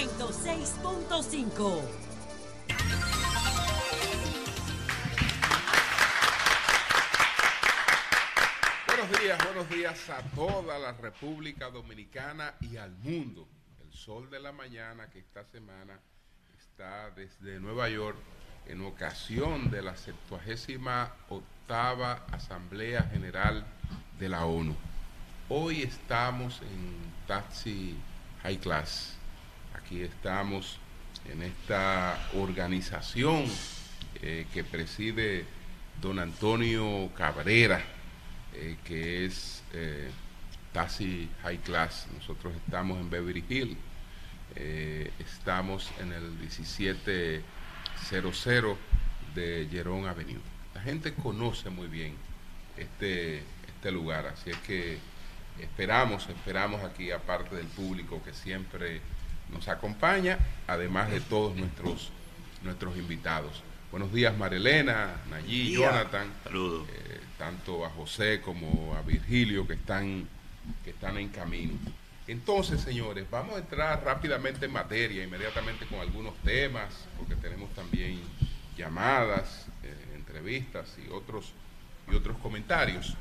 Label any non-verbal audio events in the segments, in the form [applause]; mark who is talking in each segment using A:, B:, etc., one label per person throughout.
A: 106.5.
B: Buenos días, buenos días a toda la República Dominicana y al mundo. El sol de la mañana que esta semana está desde Nueva York en ocasión de la 78 Asamblea General de la ONU. Hoy estamos en Taxi High Class. Aquí estamos en esta organización eh, que preside don Antonio Cabrera, eh, que es eh, High Class. Nosotros estamos en Beverly Hills. estamos en el 1700 de Jerón Avenue. La gente conoce muy bien este, este lugar, así es que esperamos, esperamos aquí, aparte del público que siempre nos acompaña, además de todos nuestros, nuestros invitados. Buenos días, Marilena, Nayí, Jonathan.
C: Saludos.
B: Eh, tanto a José como a Virgilio que están, que están en camino. Entonces, señores, vamos a entrar rápidamente en materia, inmediatamente con algunos temas, porque tenemos también llamadas, eh, entrevistas y otros, y otros comentarios.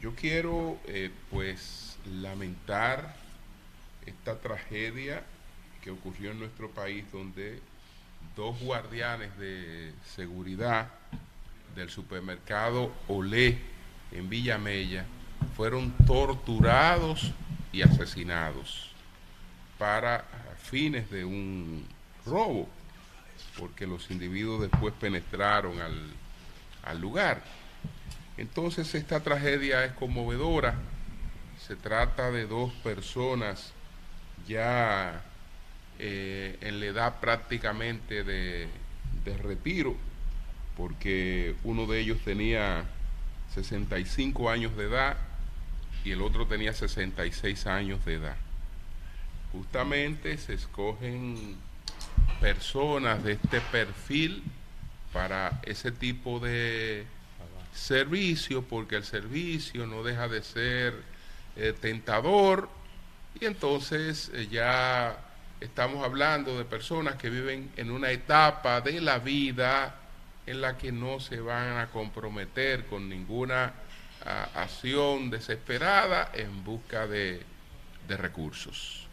B: Yo quiero, eh, pues, lamentar esta tragedia que ocurrió en nuestro país, donde dos guardianes de seguridad del supermercado Olé en Villamella fueron torturados y asesinados para fines de un robo, porque los individuos después penetraron al, al lugar. Entonces esta tragedia es conmovedora. Se trata de dos personas ya eh, en la edad prácticamente de, de retiro, porque uno de ellos tenía 65 años de edad y el otro tenía 66 años de edad. Justamente se escogen personas de este perfil para ese tipo de servicio, porque el servicio no deja de ser eh, tentador y entonces eh, ya estamos hablando de personas que viven en una etapa de la vida en la que no se van a comprometer con ninguna acción desesperada en busca de, recursos.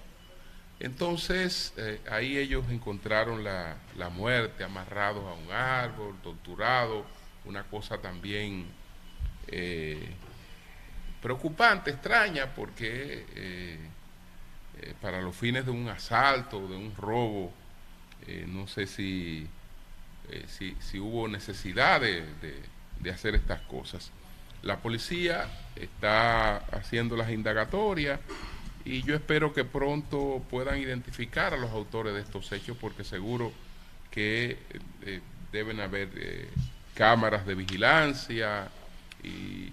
B: Entonces, eh, ahí ellos encontraron la, muerte, amarrados a un árbol, torturados, una cosa también eh, preocupante, extraña, porque eh, para los fines de un asalto, de un robo, no sé si, si, hubo necesidad de hacer estas cosas. La policía está haciendo las indagatorias y yo espero que pronto puedan identificar a los autores de estos hechos porque seguro que eh, deben haber eh, cámaras de vigilancia y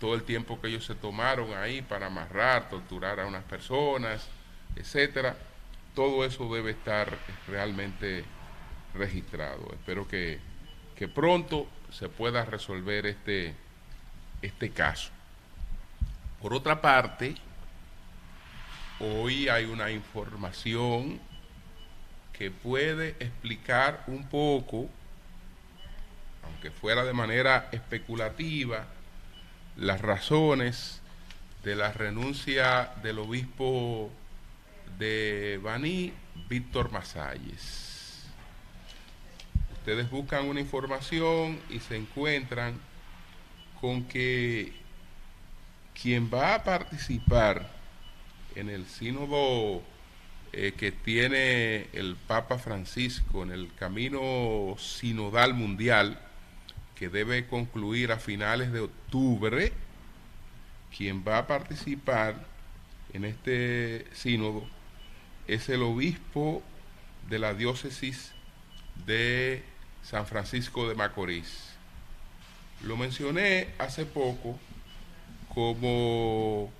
B: todo el tiempo que ellos se tomaron ahí para amarrar, torturar a unas personas, etcétera, todo eso debe estar realmente registrado. Espero que, que pronto se pueda resolver este este caso. Por otra parte, hoy hay una información que puede explicar un poco, aunque fuera de manera especulativa, las razones de la renuncia del obispo de Baní, Víctor Masalles. Ustedes buscan una información y se encuentran con que quien va a participar en el sínodo eh, que tiene el Papa Francisco en el camino sinodal mundial, que debe concluir a finales de octubre, quien va a participar en este sínodo es el obispo de la diócesis de San Francisco de Macorís. Lo mencioné hace poco como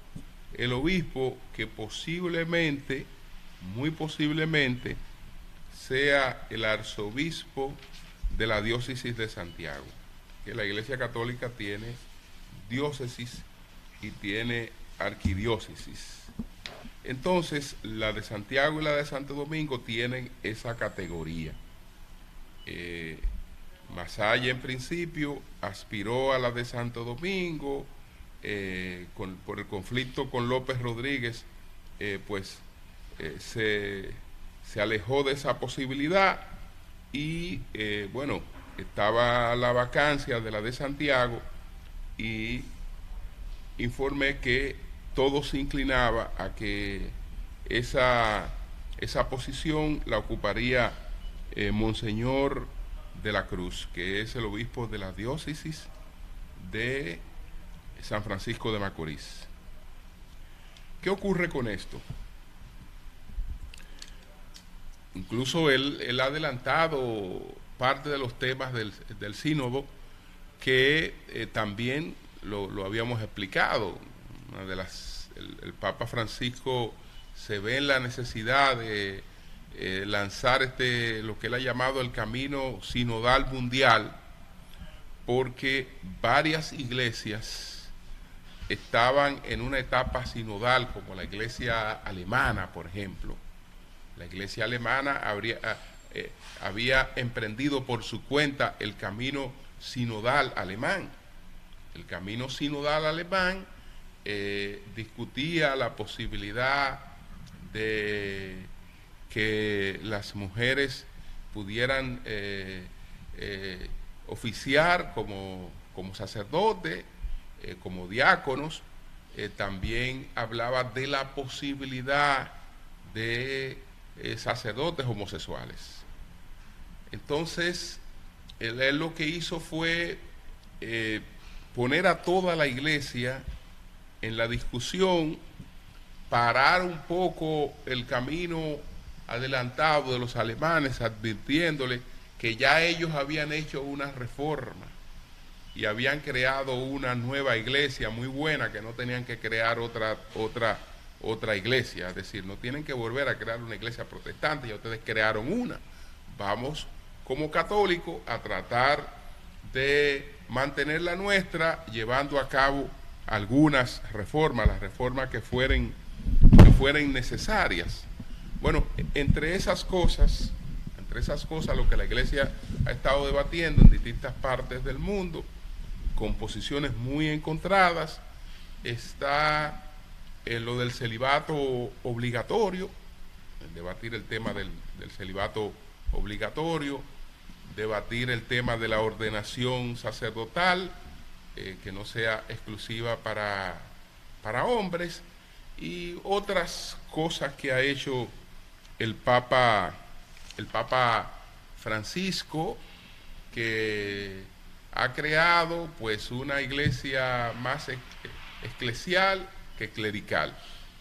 B: el obispo que posiblemente, muy posiblemente, sea el arzobispo de la diócesis de Santiago, que la Iglesia Católica tiene diócesis y tiene arquidiócesis. Entonces, la de Santiago y la de Santo Domingo tienen esa categoría. Eh, Masaya en principio aspiró a la de Santo Domingo, eh, por el conflicto con López Rodríguez, eh, pues se, se, alejó de esa posibilidad y bueno, estaba la vacancia de la de Santiago y informé que todo se inclinaba a que esa, esa posición la ocuparía Monseñor de la Cruz, que es el obispo de la diócesis de San Francisco de Macorís. ¿Qué ocurre con esto? Incluso él, ha adelantado parte de los temas del, sínodo que eh, también lo, habíamos explicado. De las, el Papa Francisco se ve en la necesidad de eh, lanzar este, lo que él ha llamado el camino sinodal mundial, porque varias iglesias estaban en una etapa sinodal, como la iglesia alemana, por ejemplo. La iglesia alemana habría, ah, eh, había emprendido por su cuenta el camino sinodal alemán. El camino sinodal alemán eh, discutía la posibilidad de que las mujeres pudieran eh, eh, oficiar como, como sacerdote, eh, como diáconos. también hablaba de la posibilidad de sacerdotes homosexuales. Entonces, él, lo que hizo fue poner a toda la iglesia en la discusión, parar un poco el camino adelantado de los alemanes advirtiéndole que ya ellos habían hecho una reforma y habían creado una nueva iglesia muy buena que no tenían que crear otra otra otra iglesia, es decir, no tienen que volver a crear una iglesia protestante, ya ustedes crearon una. Vamos como católicos a tratar de mantener la nuestra llevando a cabo algunas reformas, las reformas que fueren que fueren necesarias. Bueno, entre esas cosas, entre esas cosas lo que la iglesia ha estado debatiendo en distintas partes del mundo, con posiciones muy encontradas, está en lo del celibato obligatorio, debatir el tema del, celibato obligatorio, debatir el tema de la ordenación sacerdotal, eh, que no sea exclusiva para, para hombres, y otras cosas que ha hecho el Papa, el Papa Francisco, que ha creado pues una iglesia más eclesial que clerical.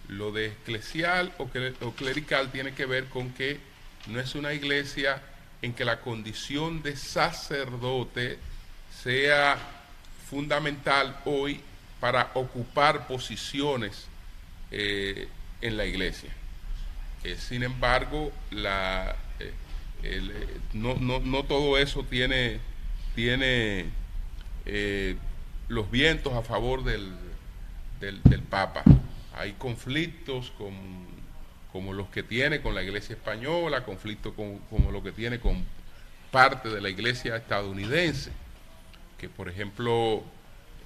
B: Lo de eclesial o, clerical tiene que ver con que no es una iglesia en que la condición de sacerdote sea fundamental hoy para ocupar posiciones eh, en la iglesia. Eh, sin embargo, la, eh, eh, no, todo eso tiene, tiene los vientos a favor del, del, Papa. Hay conflictos como los que tiene con la iglesia española, conflictos como los que tiene con parte de la iglesia estadounidense, que por ejemplo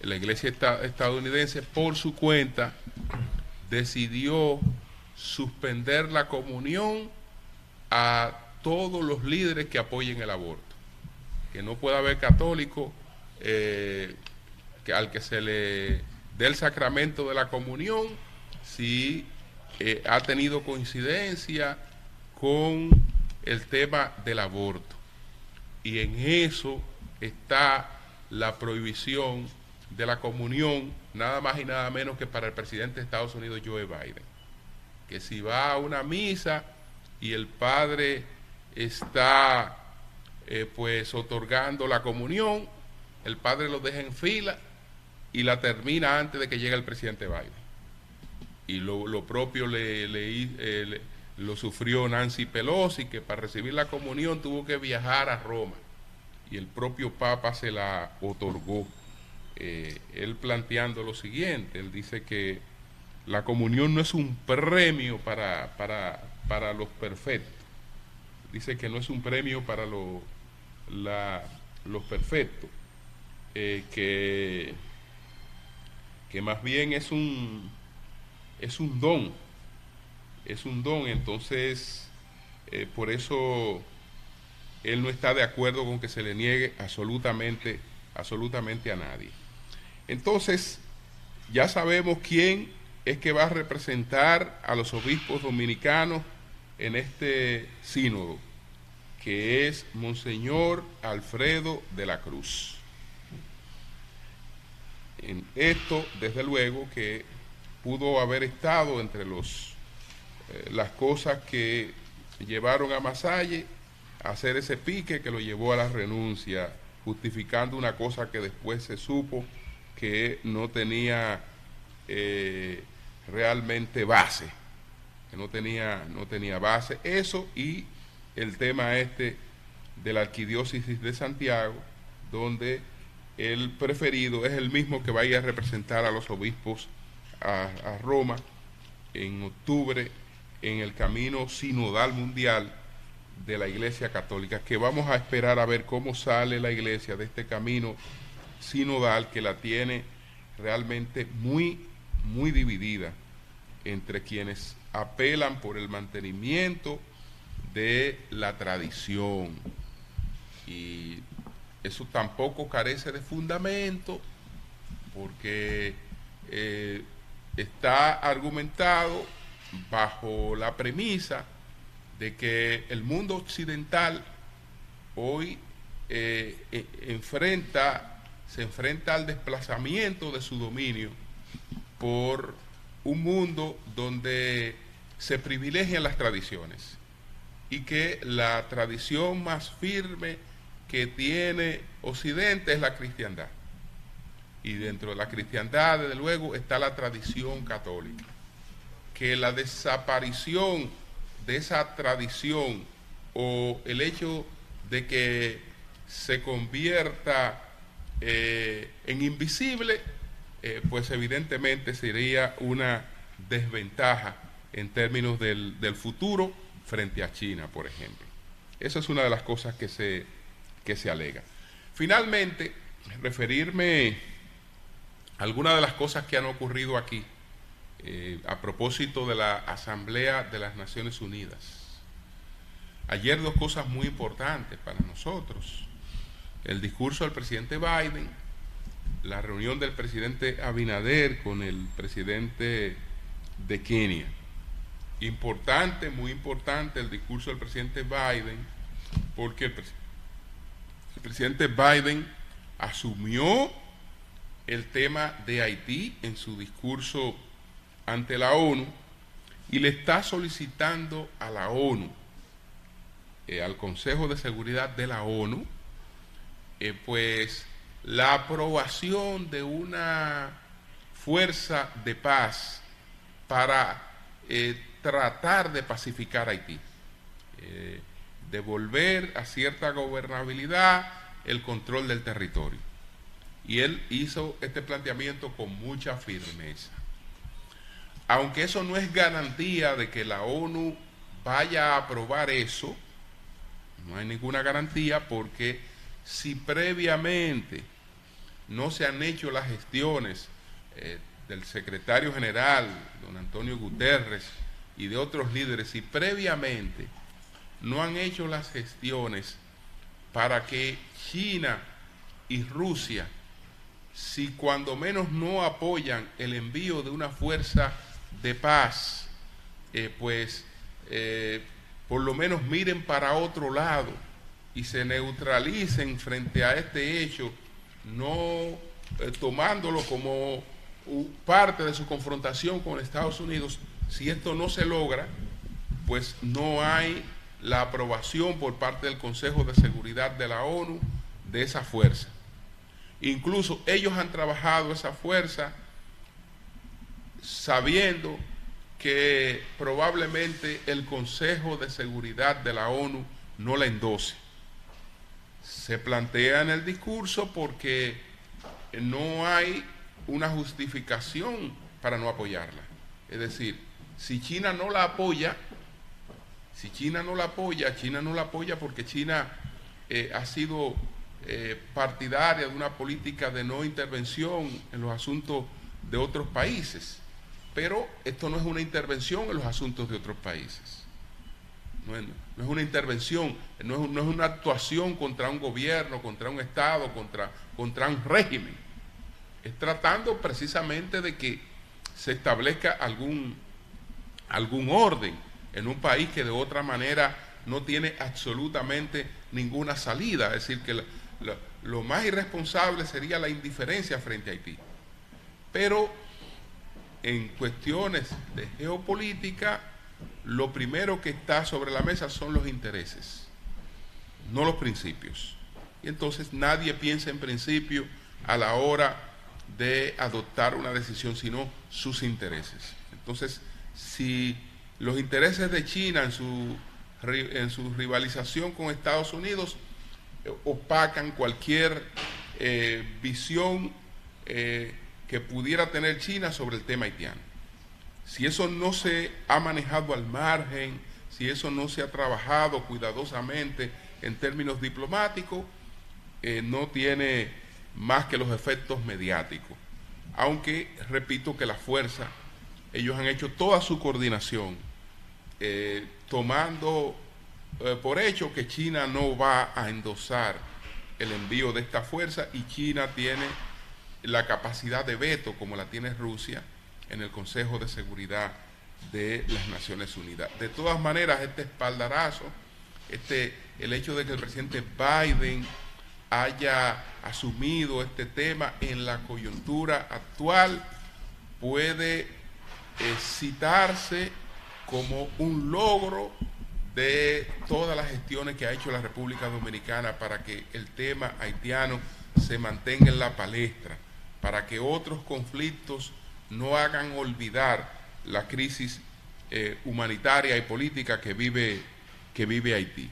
B: la iglesia estadounidense por su cuenta decidió suspender la comunión a todos los líderes que apoyen el aborto. Que no pueda haber católico eh, que al que se le dé el sacramento de la comunión si eh, ha tenido coincidencia con el tema del aborto. Y en eso está la prohibición de la comunión, nada más y nada menos que para el presidente de Estados Unidos, Joe Biden que si va a una misa y el padre está eh, pues otorgando la comunión, el padre lo deja en fila y la termina antes de que llegue el presidente Biden. Y lo, propio le, eh, lo sufrió Nancy Pelosi, que para recibir la comunión tuvo que viajar a Roma y el propio Papa se la otorgó. Eh, él planteando lo siguiente, él dice que la comunión no es un premio para, para, para los perfectos. Dice que no es un premio para lo, los perfectos, eh, que, que más bien es un, es un don, es un don, entonces eh, por eso él no está de acuerdo con que se le niegue absolutamente, absolutamente a nadie. Entonces, ya sabemos quién es que va a representar a los obispos dominicanos en este sínodo, que es Monseñor Alfredo de la Cruz. En esto, desde luego, que pudo haber estado entre los, eh, las cosas que llevaron a Masalle hacer ese pique que lo llevó a la renuncia, justificando una cosa que después se supo que no tenía eh, realmente base, que no tenía, no tenía base. Eso y el tema este de la arquidiócesis de Santiago, donde el preferido es el mismo que vaya a representar a los obispos a, a Roma en octubre en el camino sinodal mundial de la Iglesia Católica, que vamos a esperar a ver cómo sale la Iglesia de este camino sinodal que la tiene realmente muy, muy dividida entre quienes apelan por el mantenimiento de la tradición. Y eso tampoco carece de fundamento porque eh, está argumentado bajo la premisa de que el mundo occidental hoy eh, e, enfrenta, se enfrenta al desplazamiento de su dominio por un mundo donde se privilegian las tradiciones y que la tradición más firme que tiene Occidente es la cristiandad. Y dentro de la cristiandad, desde luego, está la tradición católica. Que la desaparición de esa tradición o el hecho de que se convierta eh, en invisible, eh, pues evidentemente sería una desventaja en términos del, futuro frente a China, por ejemplo. Esa es una de las cosas que se, que se alega. Finalmente, referirme a algunas de las cosas que han ocurrido aquí. Eh, a propósito de la Asamblea de las Naciones Unidas. Ayer dos cosas muy importantes para nosotros. El discurso del presidente Biden, la reunión del presidente Abinader con el presidente de Kenia. Importante, muy importante el discurso del presidente Biden, porque el, el presidente Biden asumió el tema de Haití en su discurso ante la ONU y le está solicitando a la ONU, eh, al Consejo de Seguridad de la ONU, eh, pues la aprobación de una fuerza de paz para eh, tratar de pacificar Haití, devolver a cierta gobernabilidad el control del territorio. Y él hizo este planteamiento con mucha firmeza aunque eso no es garantía de que la ONU vaya a aprobar eso, no hay ninguna garantía porque si previamente no se han hecho las gestiones eh, del secretario general, don Antonio Guterres, y de otros líderes, si previamente no han hecho las gestiones para que China y Rusia, si cuando menos no apoyan el envío de una fuerza de paz, eh, pues eh, por lo menos miren para otro lado y se neutralicen frente a este hecho, no eh, tomándolo como parte de su confrontación con Estados Unidos. Si esto no se logra, pues no hay la aprobación por parte del Consejo de Seguridad de la ONU de esa fuerza. Incluso ellos han trabajado esa fuerza sabiendo que probablemente el Consejo de Seguridad de la ONU no la endose. Se plantea en el discurso porque no hay una justificación para no apoyarla. Es decir, si China no la apoya, si China no la apoya, China no la apoya porque China eh, ha sido eh, partidaria de una política de no intervención en los asuntos de otros países. Pero esto no es una intervención en los asuntos de otros países. No es, una intervención, no es, una actuación contra un gobierno, contra un Estado, contra, un régimen. Es tratando precisamente de que se establezca algún orden en un país que de otra manera no tiene absolutamente ninguna salida. Es decir, que lo más irresponsable sería la indiferencia frente a Haití. Pero en cuestiones de geopolítica, lo primero que está sobre la mesa son los intereses, no los principios. Y entonces nadie piensa en principio a la hora de adoptar una decisión, sino sus intereses. Entonces, si los intereses de China en su, en su rivalización con Estados Unidos eh, opacan cualquier eh, visión eh, que pudiera tener China sobre el tema haitiano. Si eso no se ha manejado al margen, si eso no se ha trabajado cuidadosamente en términos diplomáticos, eh, no tiene más que los efectos mediáticos. Aunque repito que la fuerza, ellos han hecho toda su coordinación, eh, tomando eh, por hecho que China no va a endosar el envío de esta fuerza y China tiene la capacidad de veto como la tiene Rusia en el Consejo de Seguridad de las Naciones Unidas. De todas maneras, este espaldarazo, este, el hecho de que el presidente Biden haya asumido este tema en la coyuntura actual puede eh, citarse como un logro de todas las gestiones que ha hecho la República Dominicana para que el tema haitiano se mantenga en la palestra para que otros conflictos no hagan olvidar la crisis eh, humanitaria y política que vive, que vive Haití.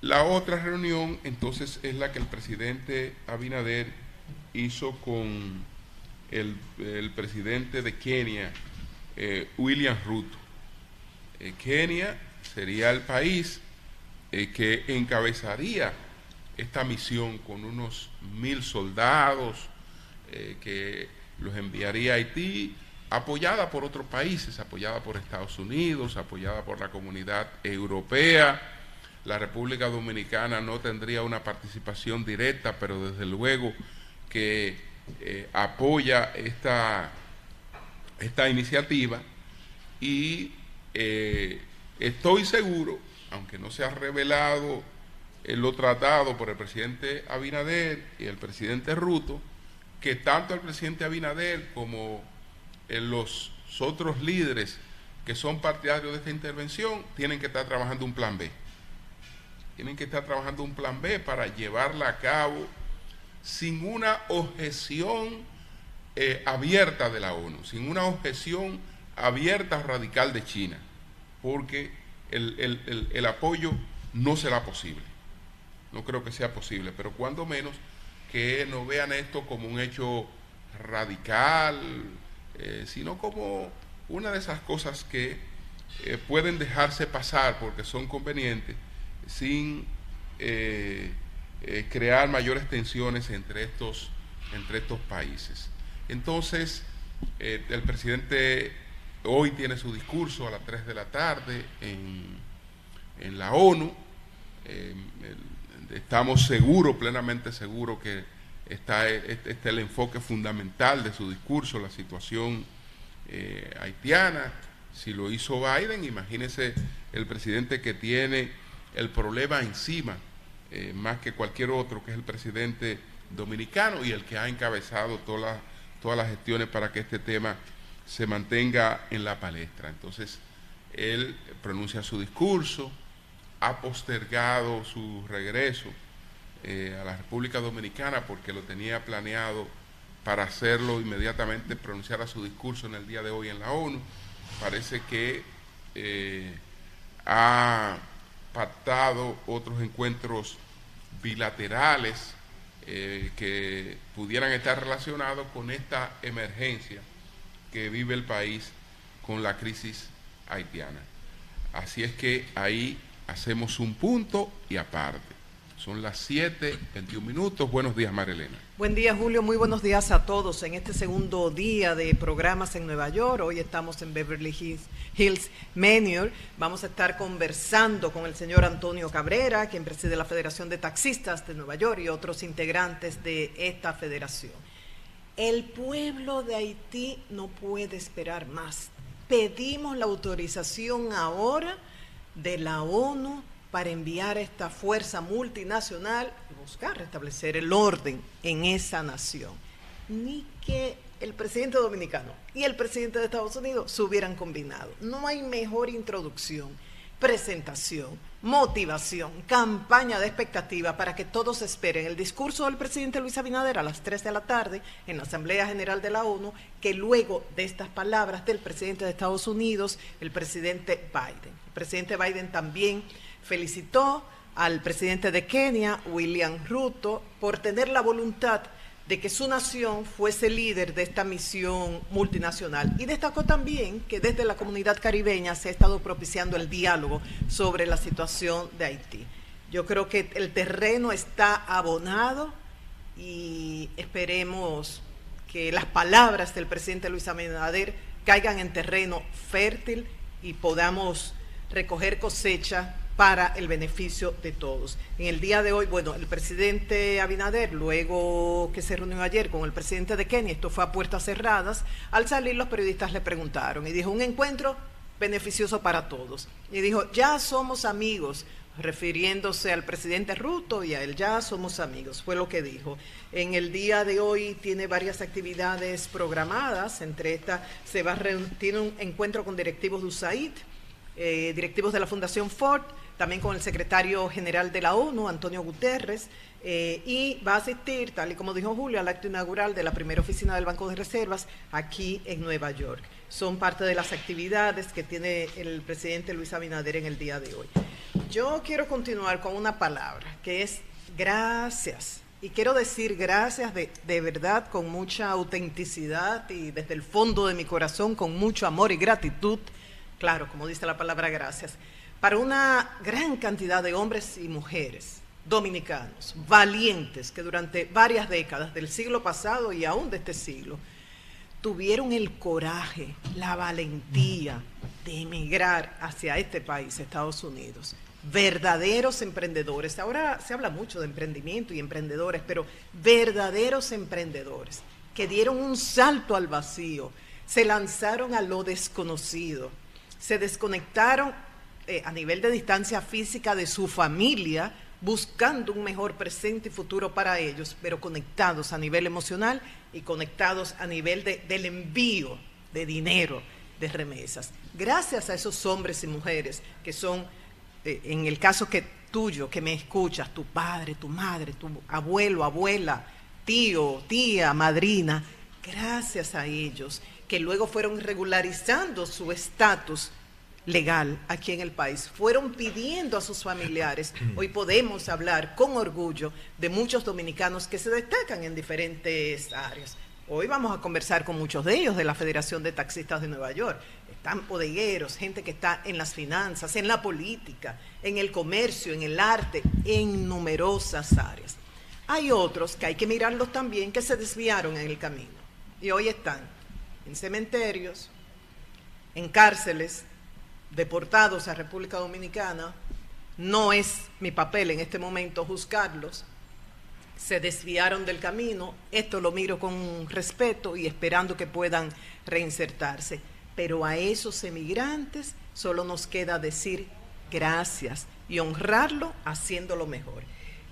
B: La otra reunión entonces es la que el presidente Abinader hizo con el, presidente de Kenia, eh, William Ruto. Eh, Kenia sería el país que encabezaría esta misión con unos mil soldados, eh, que los enviaría a Haití, apoyada por otros países, apoyada por Estados Unidos, apoyada por la comunidad europea. La República Dominicana no tendría una participación directa, pero desde luego que eh, apoya esta, esta iniciativa y eh, estoy seguro, aunque no se ha revelado lo tratado por el presidente Abinader y el presidente Ruto, que tanto el presidente Abinader como eh, los otros líderes que son partidarios de esta intervención tienen que estar trabajando un plan B. Tienen que estar trabajando un plan B para llevarla a cabo sin una objeción eh, abierta de la ONU, sin una objeción abierta radical de China, porque el, el apoyo no será posible. No creo que sea posible, pero cuando menos que no vean esto como un hecho radical, eh, sino como una de esas cosas que eh, pueden dejarse pasar porque son convenientes sin eh, crear mayores tensiones entre estos, entre estos países. Entonces, el presidente hoy tiene su discurso a las 3 de la tarde en, en la ONU. Estamos seguros, plenamente seguros, que está, este, el enfoque fundamental de su discurso, la situación eh, haitiana. Si lo hizo Biden, imagínese el presidente que tiene el problema encima, eh, más que cualquier otro, que es el presidente dominicano y el que ha encabezado todas todas las gestiones para que este tema se mantenga en la palestra. Entonces, él pronuncia su discurso, ha postergado su regreso eh, a la República Dominicana porque lo tenía planeado para hacerlo inmediatamente, pronunciar su discurso en el día de hoy en la ONU. Parece que eh, ha pactado otros encuentros bilaterales eh, que pudieran estar relacionados con esta emergencia que vive el país con la crisis haitiana. Así es que ahí hacemos un punto y aparte. Son las 7, 21 minutos. Buenos días, Marilena.
A: Buen día, Julio. Muy buenos días a todos. En este segundo día de programas en Nueva York, hoy estamos en Beverly Hills, Hills Manor. Vamos a estar conversando con el señor Antonio Cabrera, quien preside la Federación de Taxistas de Nueva York y otros integrantes de esta federación. El pueblo de Haití no puede esperar más. Pedimos la autorización ahora de la ONU para enviar esta fuerza multinacional y buscar restablecer el orden en esa nación. Ni que el presidente dominicano y el presidente de Estados Unidos se hubieran combinado. No hay mejor introducción, presentación, motivación, campaña de expectativa para que todos esperen el discurso del presidente Luis Abinader a las 3 de la tarde en la Asamblea General de la ONU, que luego de estas palabras del presidente de Estados Unidos, el presidente Biden. El presidente Biden también felicitó al presidente de Kenia, William Ruto, por tener la voluntad de que su nación fuese líder de esta misión multinacional. Y destacó también que desde la comunidad caribeña se ha estado propiciando el diálogo sobre la situación de Haití. Yo creo que el terreno está abonado y esperemos que las palabras del presidente Luis Abinader caigan en terreno fértil y podamos recoger cosecha para el beneficio de todos. En el día de hoy, bueno, el presidente Abinader, luego que se reunió ayer con el presidente de Kenia, esto fue a puertas cerradas, al salir los periodistas le preguntaron y dijo, un encuentro beneficioso para todos. Y dijo, ya somos amigos, refiriéndose al presidente Ruto y a él, ya somos amigos, fue lo que dijo. En el día de hoy tiene varias actividades programadas, entre estas se va a tiene un encuentro con directivos de USAID, eh, directivos de la Fundación Ford, también con el secretario general de la ONU, Antonio Guterres, eh, y va a asistir, tal y como dijo Julio, al acto inaugural de la primera oficina del Banco de Reservas aquí en Nueva York. Son parte de las actividades que tiene el presidente Luis Abinader en el día de hoy. Yo quiero continuar con una palabra que es gracias. Y quiero decir gracias de, de verdad, con mucha autenticidad y desde el fondo de mi corazón, con mucho amor y gratitud. Claro, como dice la palabra gracias para una gran cantidad de hombres y mujeres dominicanos, valientes, que durante varias décadas del siglo pasado y aún de este siglo, tuvieron el coraje, la valentía de emigrar hacia este país, Estados Unidos. Verdaderos emprendedores. Ahora se habla mucho de emprendimiento y emprendedores, pero verdaderos emprendedores que dieron un salto al vacío, se lanzaron a lo desconocido, se desconectaron eh, a nivel de distancia física de su familia, buscando un mejor presente y futuro para ellos, pero conectados a nivel emocional y conectados a nivel de, del envío de dinero, de remesas. Gracias a esos hombres y mujeres que son, eh, en el caso que tuyo, que me escuchas, tu padre, tu madre, tu abuelo, abuela, tío, tía, madrina, gracias a ellos que luego fueron regularizando su estatus legal aquí en el país. Fueron pidiendo a sus familiares. Hoy podemos hablar con orgullo de muchos dominicanos que se destacan en diferentes áreas. Hoy vamos a conversar con muchos de ellos de la Federación de Taxistas de Nueva York. Están bodegueros, gente que está en las finanzas, en la política, en el comercio, en el arte, en numerosas áreas. Hay otros que hay que mirarlos también que se desviaron en el camino y hoy están en cementerios, en cárceles, deportados a República Dominicana, no es mi papel en este momento juzgarlos, se desviaron del camino, esto lo miro con respeto y esperando que puedan reinsertarse. Pero a esos emigrantes solo nos queda decir gracias y honrarlo haciéndolo mejor.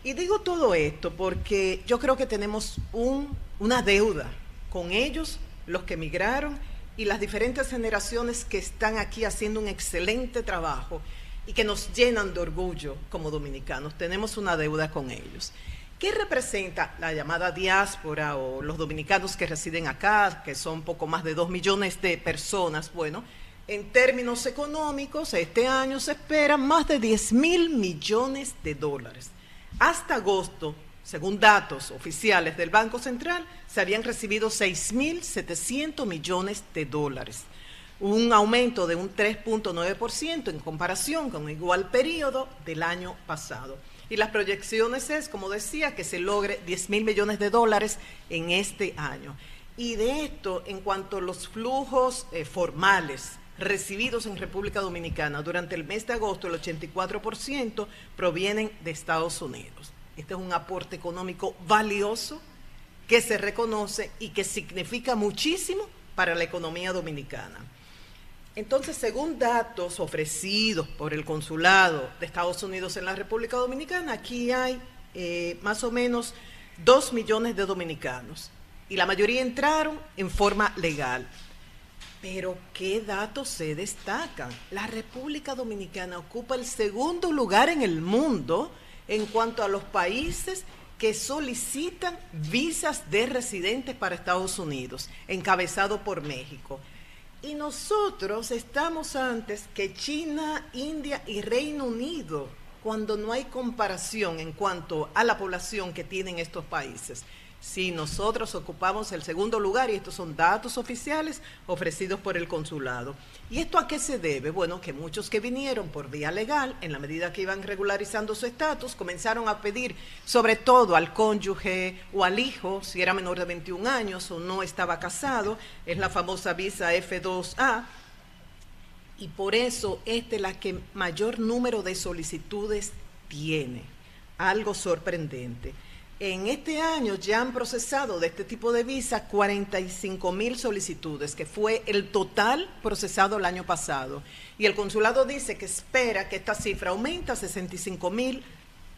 A: Y digo todo esto porque yo creo que tenemos un, una deuda con ellos, los que emigraron, y las diferentes generaciones que están aquí haciendo un excelente trabajo y que nos llenan de orgullo como dominicanos. Tenemos una deuda con ellos. ¿Qué representa la llamada diáspora o los dominicanos que residen acá, que son poco más de dos millones de personas? Bueno, en términos económicos, este año se esperan más de 10 mil millones de dólares. Hasta agosto según datos oficiales del Banco Central, se habían recibido 6.700 millones de dólares. un aumento de un 3.9% en comparación con igual periodo del año pasado. Y las proyecciones es, como decía, que se logre 10 mil millones de dólares en este año. Y de esto, en cuanto a los flujos eh, formales recibidos en República Dominicana durante el mes de agosto, el 84% provienen de Estados Unidos. Este es un aporte económico valioso que se reconoce y que significa muchísimo para la economía dominicana. Entonces, según datos ofrecidos por el Consulado de Estados Unidos en la República Dominicana, aquí hay eh, más o menos dos millones de dominicanos y la mayoría entraron en forma legal. Pero, ¿qué datos se destacan? La República Dominicana ocupa el segundo lugar en el mundo en cuanto a los países que solicitan visas de residentes para Estados Unidos, encabezado por México. Y nosotros estamos antes que China, India y Reino Unido, cuando no hay comparación en cuanto a la población que tienen estos países. Si nosotros ocupamos el segundo lugar, y estos son datos oficiales ofrecidos por el consulado. ¿Y esto a qué se debe? Bueno, que muchos que vinieron por vía legal, en la medida que iban regularizando su estatus, comenzaron a pedir, sobre todo al cónyuge o al hijo, si era menor de 21 años o no estaba casado, es la famosa visa F2A, y por eso esta es la que mayor número de solicitudes tiene. Algo sorprendente. En este año ya han procesado de este tipo de visa 45 mil solicitudes, que fue el total procesado el año pasado. Y el consulado dice que espera que esta cifra aumente a 65 mil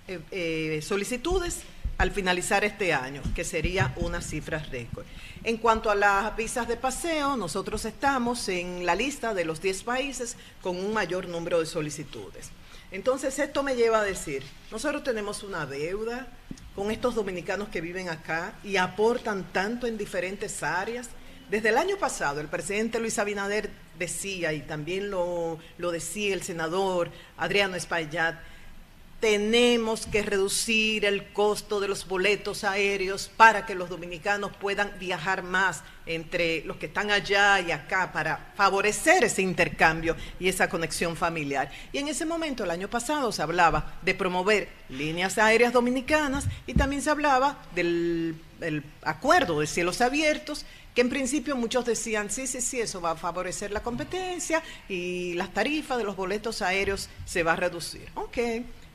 A: eh, eh, solicitudes al finalizar este año, que sería una cifra récord. En cuanto a las visas de paseo, nosotros estamos en la lista de los 10 países con un mayor número de solicitudes. Entonces, esto me lleva a decir, nosotros tenemos una deuda con estos dominicanos que viven acá y aportan tanto en diferentes áreas. Desde el año pasado, el presidente Luis Abinader decía, y también lo, lo decía el senador Adriano Espaillat, tenemos que reducir el costo de los boletos aéreos para que los dominicanos puedan viajar más entre los que están allá y acá para favorecer ese intercambio y esa conexión familiar. Y en ese momento, el año pasado, se hablaba de promover líneas aéreas dominicanas y también se hablaba del acuerdo de cielos abiertos que en principio muchos decían, sí, sí, sí, eso va a favorecer la competencia y las tarifas de los boletos aéreos se va a reducir. Ok,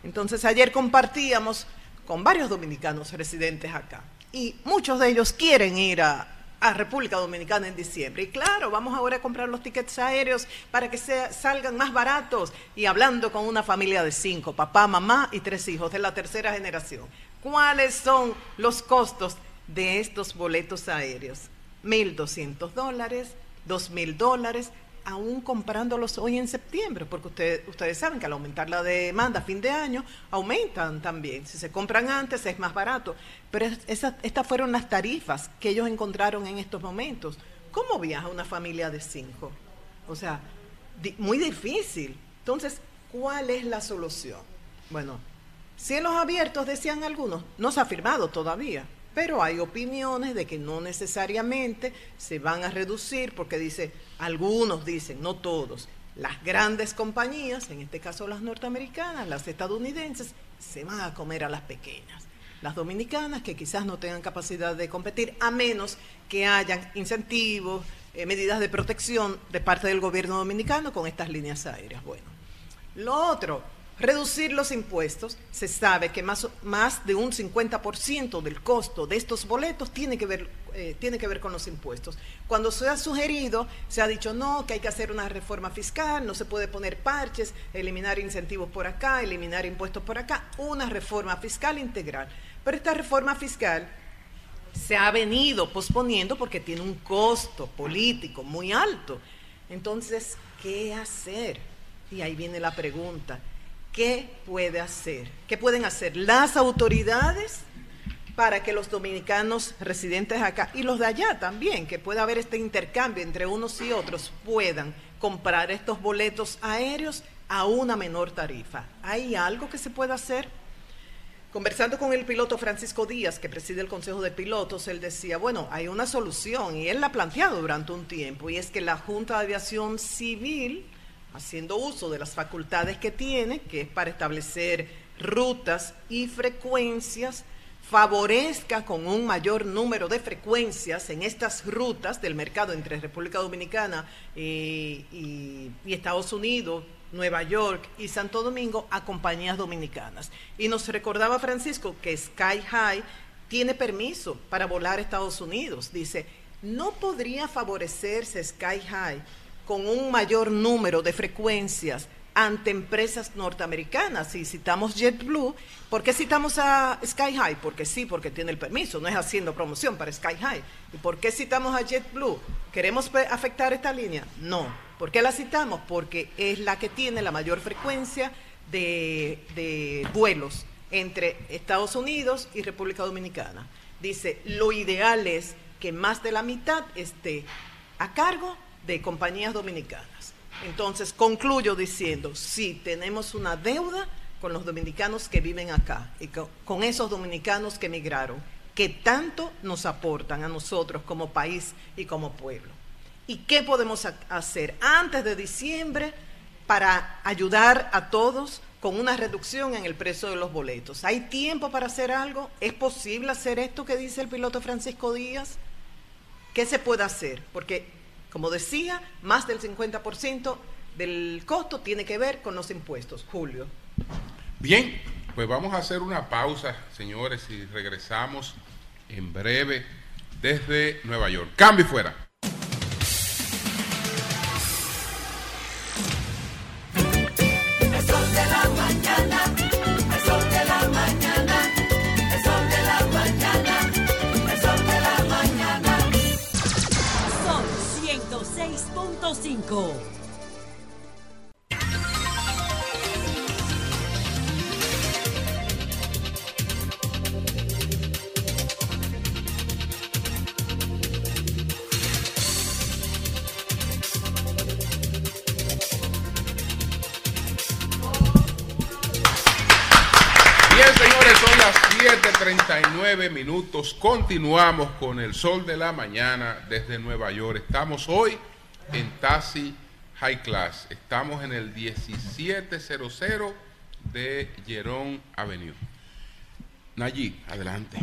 A: entonces ayer compartíamos con varios dominicanos residentes acá y muchos de ellos quieren ir a, República Dominicana en diciembre. Y claro, vamos ahora a comprar los tickets aéreos para que salgan más baratos. Y hablando con una familia de cinco, papá, mamá y tres hijos de la tercera generación. ¿Cuáles son los costos de estos boletos aéreos? 1.200 dólares, 2.000 dólares, aún comprándolos hoy en septiembre, porque ustedes saben que al aumentar la demanda a fin de año, aumentan también. Si se compran antes es más barato. Pero estas fueron las tarifas que ellos encontraron en estos momentos. ¿Cómo viaja una familia de cinco? O sea, muy difícil. Entonces, ¿cuál es la solución? Bueno, cielos abiertos, decían algunos, no se ha firmado todavía pero hay opiniones de que no necesariamente se van a reducir, porque dice, algunos dicen, no todos, las grandes compañías, en este caso las norteamericanas, las estadounidenses, se van a comer a las pequeñas. Las dominicanas que quizás no tengan capacidad de competir, a menos que hayan incentivos, eh, medidas de protección de parte del gobierno dominicano con estas líneas aéreas. Bueno, lo otro, reducir los impuestos, se sabe que más, más de un 50% del costo de estos boletos tiene que, ver, eh, tiene que ver con los impuestos. Cuando se ha sugerido, se ha dicho no, que hay que hacer una reforma fiscal, no se puede poner parches, eliminar incentivos por acá, eliminar impuestos por acá, una reforma fiscal integral. Pero esta reforma fiscal se ha venido posponiendo porque tiene un costo político muy alto. Entonces, ¿qué hacer? Y ahí viene la pregunta ¿Qué puede hacer? ¿Qué pueden hacer las autoridades para que los dominicanos residentes acá y los de allá también, que pueda haber este intercambio entre unos y otros, puedan comprar estos boletos aéreos a una menor tarifa? ¿Hay algo que se pueda hacer? conversando con el piloto Francisco Díaz, que preside el Consejo de Pilotos, él decía, bueno, hay una solución y él la ha planteado durante un tiempo, y es que la Junta de Aviación Civil, haciendo uso de las facultades que tiene, que es para establecer rutas y frecuencias, favorezca con un mayor número de frecuencias en estas rutas del mercado entre República Dominicana y, y Estados Unidos, Nueva York y Santo Domingo a compañías dominicanas. Y nos recordaba Francisco que Sky High tiene permiso para volar a Estados Unidos. Dice, ¿no podría favorecerse Sky High con un mayor número de frecuencias ante empresas norteamericanas. Y citamos JetBlue, ¿por qué citamos a Sky High? Porque sí, porque tiene el permiso, no es haciendo promoción para Sky High. ¿Y por qué citamos a JetBlue? ¿Queremos afectar esta línea? No. ¿Por qué la citamos? Porque es la que tiene la mayor frecuencia de vuelos entre Estados Unidos y República Dominicana. Dice, lo ideal es que más de la mitad esté a cargo de compañías dominicanas. Entonces, concluyo diciendo, sí, tenemos una deuda con los dominicanos que viven acá y con, esos dominicanos que emigraron, que tanto nos aportan a nosotros como país y como pueblo. ¿Y qué podemos hacer antes de diciembre para ayudar a todos con una reducción en el precio de los boletos? ¿Hay tiempo para hacer algo? ¿Es posible hacer esto que dice el piloto Francisco Díaz? ¿Qué se puede hacer? Porque como decía, más del 50% del costo tiene que ver con los impuestos. Julio.
B: Bien, pues vamos a hacer una pausa, señores, y regresamos en breve desde Nueva York. Cambio fuera. 7:39 minutos. Continuamos con el sol de la mañana desde Nueva York. Estamos hoy en Tassi High Class. Estamos en el 1700 de Jerón Avenue. Nayib, adelante.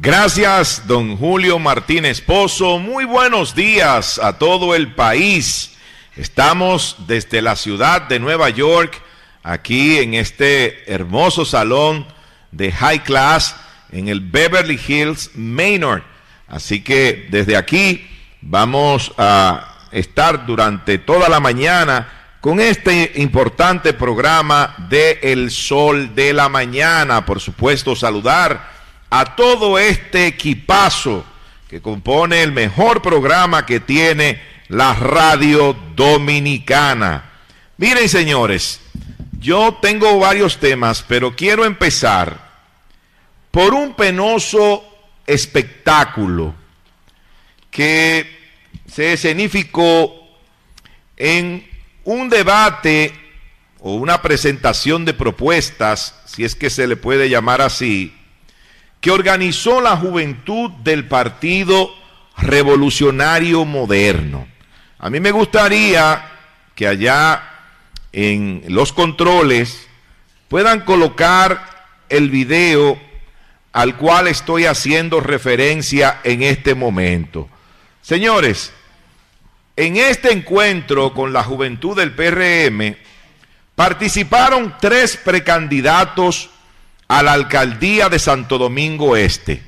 C: Gracias, don Julio Martínez Pozo. Muy buenos días a todo el país. Estamos desde la ciudad de Nueva York, aquí en este hermoso salón de High Class en el Beverly Hills Manor. Así que desde aquí vamos a estar durante toda la mañana con este importante programa de El Sol de la Mañana. Por supuesto, saludar a todo este equipazo que compone el mejor programa que tiene la radio dominicana. Miren, señores, yo tengo varios temas, pero quiero empezar por un penoso espectáculo que se escenificó en un debate o una presentación de propuestas, si es que se le puede llamar así, que organizó la juventud del Partido Revolucionario Moderno. A mí me gustaría que allá en los controles puedan colocar el video al cual estoy haciendo referencia en este momento. Señores, en este encuentro con la juventud del PRM participaron tres precandidatos a la alcaldía de Santo Domingo Este.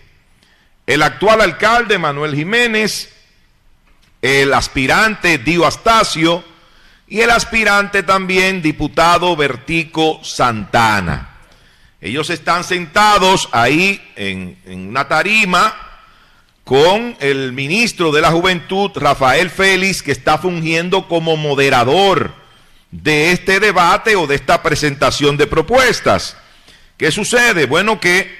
C: El actual alcalde Manuel Jiménez, el aspirante Dio Astacio y el aspirante también diputado Vertico Santana. Ellos están sentados ahí en, en una tarima con el ministro de la Juventud, Rafael Félix, que está fungiendo como moderador de este debate o de esta presentación de propuestas. ¿Qué sucede? Bueno, que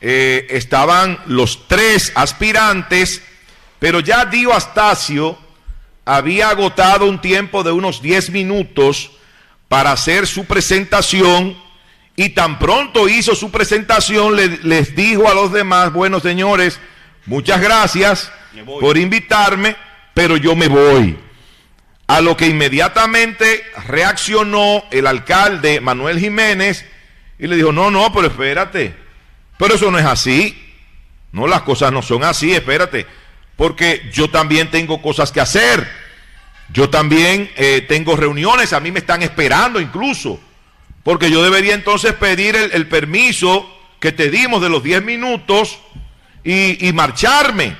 C: eh, estaban los tres aspirantes, pero ya Dio Astacio había agotado un tiempo de unos 10 minutos para hacer su presentación Y tan pronto hizo su presentación, les dijo a los demás, bueno señores, muchas gracias por invitarme, pero yo me voy. A lo que inmediatamente reaccionó el alcalde Manuel Jiménez y le dijo, no, no, pero espérate, pero eso no es así. No, las cosas no son así, espérate, porque yo también tengo cosas que hacer. Yo también eh, tengo reuniones, a mí me están esperando incluso, porque yo debería entonces pedir el, permiso que te dimos de los 10 minutos y, y marcharme.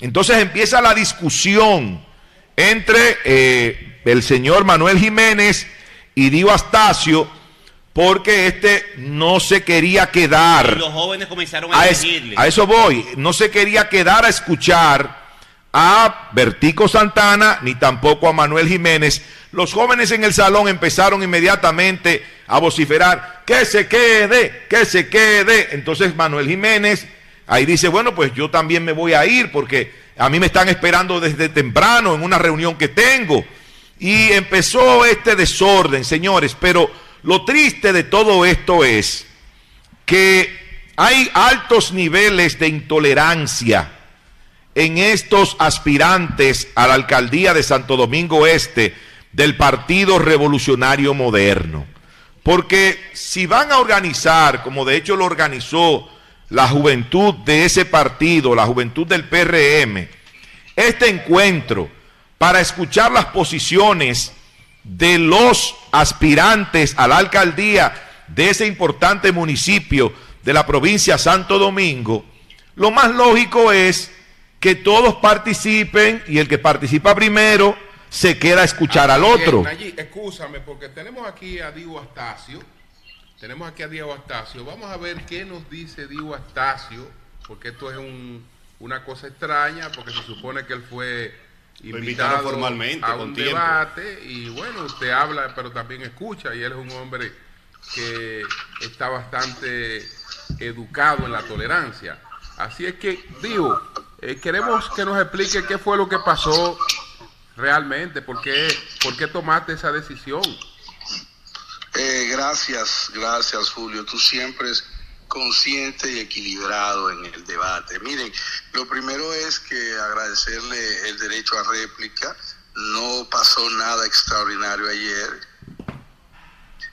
C: Entonces empieza la discusión entre eh, el señor Manuel Jiménez y Dio Astacio, porque este no se quería quedar.
D: Y los jóvenes comenzaron a, a,
C: a eso voy, no se quería quedar a escuchar a Bertico Santana ni tampoco a Manuel Jiménez. Los jóvenes en el salón empezaron inmediatamente a vociferar, que se quede, que se quede. Entonces Manuel Jiménez ahí dice, bueno, pues yo también me voy a ir porque a mí me están esperando desde temprano en una reunión que tengo. Y empezó este desorden, señores, pero lo triste de todo esto es que hay altos niveles de intolerancia en estos aspirantes a la alcaldía de Santo Domingo Este del Partido Revolucionario Moderno. Porque si van a organizar, como de hecho lo organizó la juventud de ese partido, la juventud del PRM, este encuentro para escuchar las posiciones de los aspirantes a la alcaldía de ese importante municipio de la provincia Santo Domingo, lo más lógico es que todos participen y el que participa primero se queda a escuchar al otro.
B: Allí, porque tenemos aquí a Diego Astacio tenemos aquí a Diego Astacio. Vamos a ver qué nos dice Diego Astacio, porque esto es una cosa extraña, porque se supone que él fue invitado
D: formalmente
B: a un debate y bueno, usted habla, pero también escucha y él es un hombre que está bastante educado en la tolerancia. Así es que, digo, eh, queremos que nos explique qué fue lo que pasó realmente, por qué, por qué tomaste esa decisión.
E: Eh, gracias, gracias Julio. Tú siempre es consciente y equilibrado en el debate. Miren, lo primero es que agradecerle el derecho a réplica. No pasó nada extraordinario ayer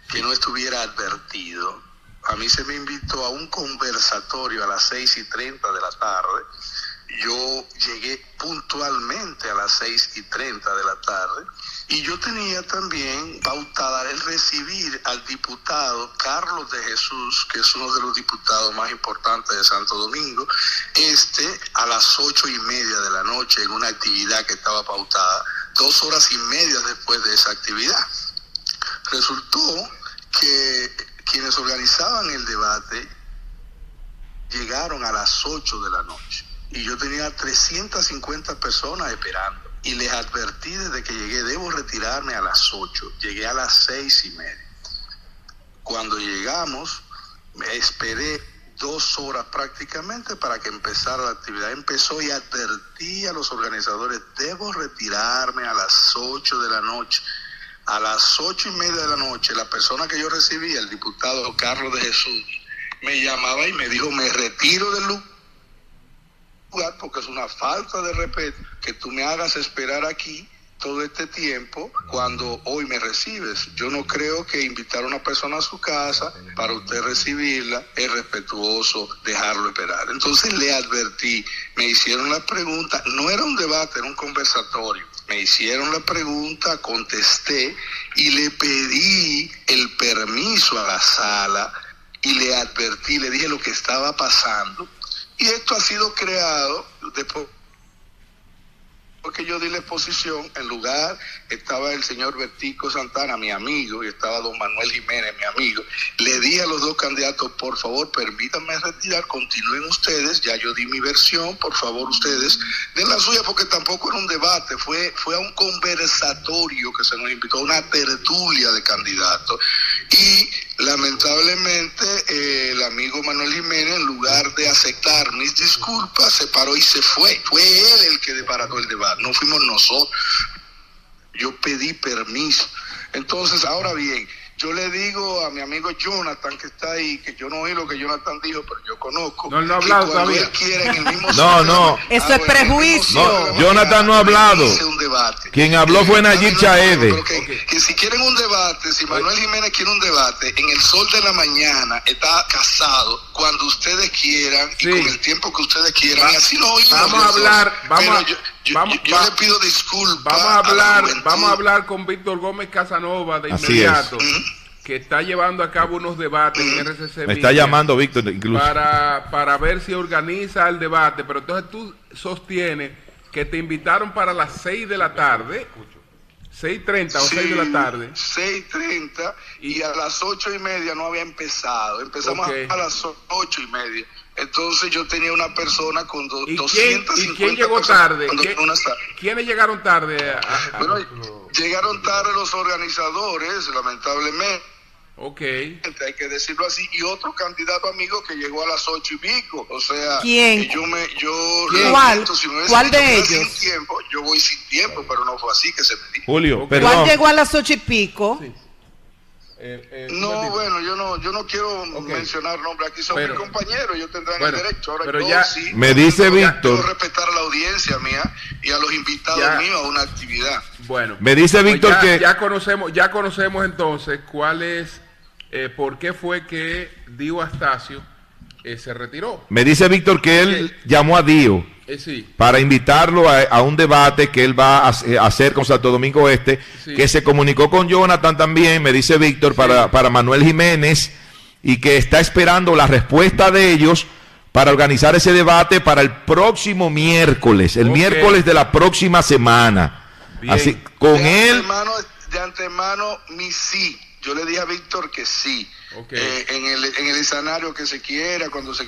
E: que no estuviera advertido. A mí se me invitó a un conversatorio a las seis y treinta de la tarde. Yo llegué puntualmente a las seis y treinta de la tarde y yo tenía también pautada el recibir al diputado Carlos de Jesús, que es uno de los diputados más importantes de Santo Domingo, este a las ocho y media de la noche en una actividad que estaba pautada, dos horas y media después de esa actividad. Resultó que quienes organizaban el debate llegaron a las ocho de la noche y yo tenía 350 personas esperando y les advertí desde que llegué, debo retirarme a las 8, llegué a las seis y media. Cuando llegamos, me esperé dos horas prácticamente para que empezara la actividad. Empezó y advertí a los organizadores, debo retirarme a las 8 de la noche. A las ocho y media de la noche, la persona que yo recibí, el diputado Carlos de Jesús, me llamaba y me dijo, me retiro del lugar porque es una falta de respeto que tú me hagas esperar aquí todo este tiempo cuando hoy me recibes. Yo no creo que invitar a una persona a su casa para usted recibirla es respetuoso dejarlo esperar. Entonces le advertí, me hicieron la pregunta, no era un debate, era un conversatorio. Me hicieron la pregunta, contesté y le pedí el permiso a la sala y le advertí, le dije lo que estaba pasando y esto ha sido creado después porque yo di la exposición, en lugar estaba el señor Bertico Santana, mi amigo, y estaba don Manuel Jiménez, mi amigo. Le di a los dos candidatos, por favor, permítanme retirar, continúen ustedes, ya yo di mi versión, por favor ustedes, den la suya, porque tampoco era un debate, fue, fue a un conversatorio que se nos invitó, una tertulia de candidatos. Y lamentablemente eh, el amigo Manuel Jiménez, en lugar de aceptar mis disculpas, se paró y se fue. Fue él el que deparató el debate no fuimos nosotros. Yo pedí permiso. Entonces, ahora bien, yo le digo a mi amigo Jonathan que está ahí, que yo no oí lo que Jonathan dijo, pero yo conozco.
B: No, no ha
E: que
B: hablado
E: cuando
B: todavía.
E: él quiera en el mismo
C: No, no.
E: ma-
A: Eso
E: Ah,
A: es prejuicio.
C: No, Jonathan no ha hablado.
E: dice un debate.
C: Quien habló fue Nayib
E: No, no,
C: Chaede.
E: Que, si quieren un debate, si Manuel Jiménez quiere un debate, en el sol de la mañana está casado cuando ustedes quieran
B: Sí.
E: y con el tiempo que ustedes quieran.
B: Va-
E: y así lo oímos.
B: vamos a hablar, vamos
E: yo, yo-
B: vamos-
E: yo- yo
B: va-
E: le pido disculpas.
B: Vamos a
E: la
B: hablar, vamos a hablar con Víctor Gómez Casanova de
C: Así
B: inmediato,
E: es.
B: que está llevando a cabo unos debates en RCC.
C: Me está llamando Víctor incluso.
B: para, para ver si organiza el debate, pero entonces tú sostienes que te invitaron para las 6 de la tarde, 6.30 o 6 de la tarde.
E: 6.30 y a las ocho y media no había empezado. Empezamos a las ocho y media. Entonces yo tenía una persona con do-
B: ¿Y quién,
E: 250
B: ¿Y quién llegó tarde? ¿Quién- ¿Quiénes llegaron tarde? a- a-
E: Bueno, llegaron tarde los organizadores, lamentablemente.
B: ok.
E: hay que decirlo así, y otro candidato amigo que llegó a las ocho y pico, o sea,
A: ¿Quién?
E: yo me, yo
B: ¿Quién?
A: ¿Cuál?
E: si me
A: ¿Cuál
E: dicho
A: de ellos?
E: Sin tiempo, yo voy sin tiempo, pero no fue así que se me dijo.
C: Julio,
B: Ok.
C: perdón.
A: ¿Cuál llegó a las ocho y pico?
B: Sí. Eh, eh,
E: No, bueno, yo no, yo no quiero mencionar nombres, aquí son
B: Pero-
E: mis compañeros, ellos tendrán
B: bueno,
E: el derecho. Ahora
B: pero
E: yo
B: ya-
E: sí,
C: Me dice
E: yo
C: Víctor-
E: quiero respetar a la audiencia mía y a los invitados
B: Ya.
E: míos a una actividad.
B: Bueno.
C: Me dice
B: Pues
C: Víctor
B: ya,
C: que-
B: ya conocemos, ya conocemos entonces cuál es, eh, por qué fue que Dio Astacio eh, se retiró.
C: Me dice Víctor que él llamó a Dio
B: Eh, sí,
C: para invitarlo a, a un debate que él va a, hace- a hacer con Santo Domingo Este,
B: Sí.
C: que se comunicó con Jonathan también, me dice Víctor, para, para Manuel Jiménez, y que está esperando la respuesta de ellos para organizar ese debate para el próximo miércoles, el miércoles de la próxima semana.
B: Bien.
C: Así, con
E: de
C: él,
E: Antemano, de antemano, mi sí. Yo le dije a Víctor que sí. Eh, en, el, en el escenario que se quiera, cuando se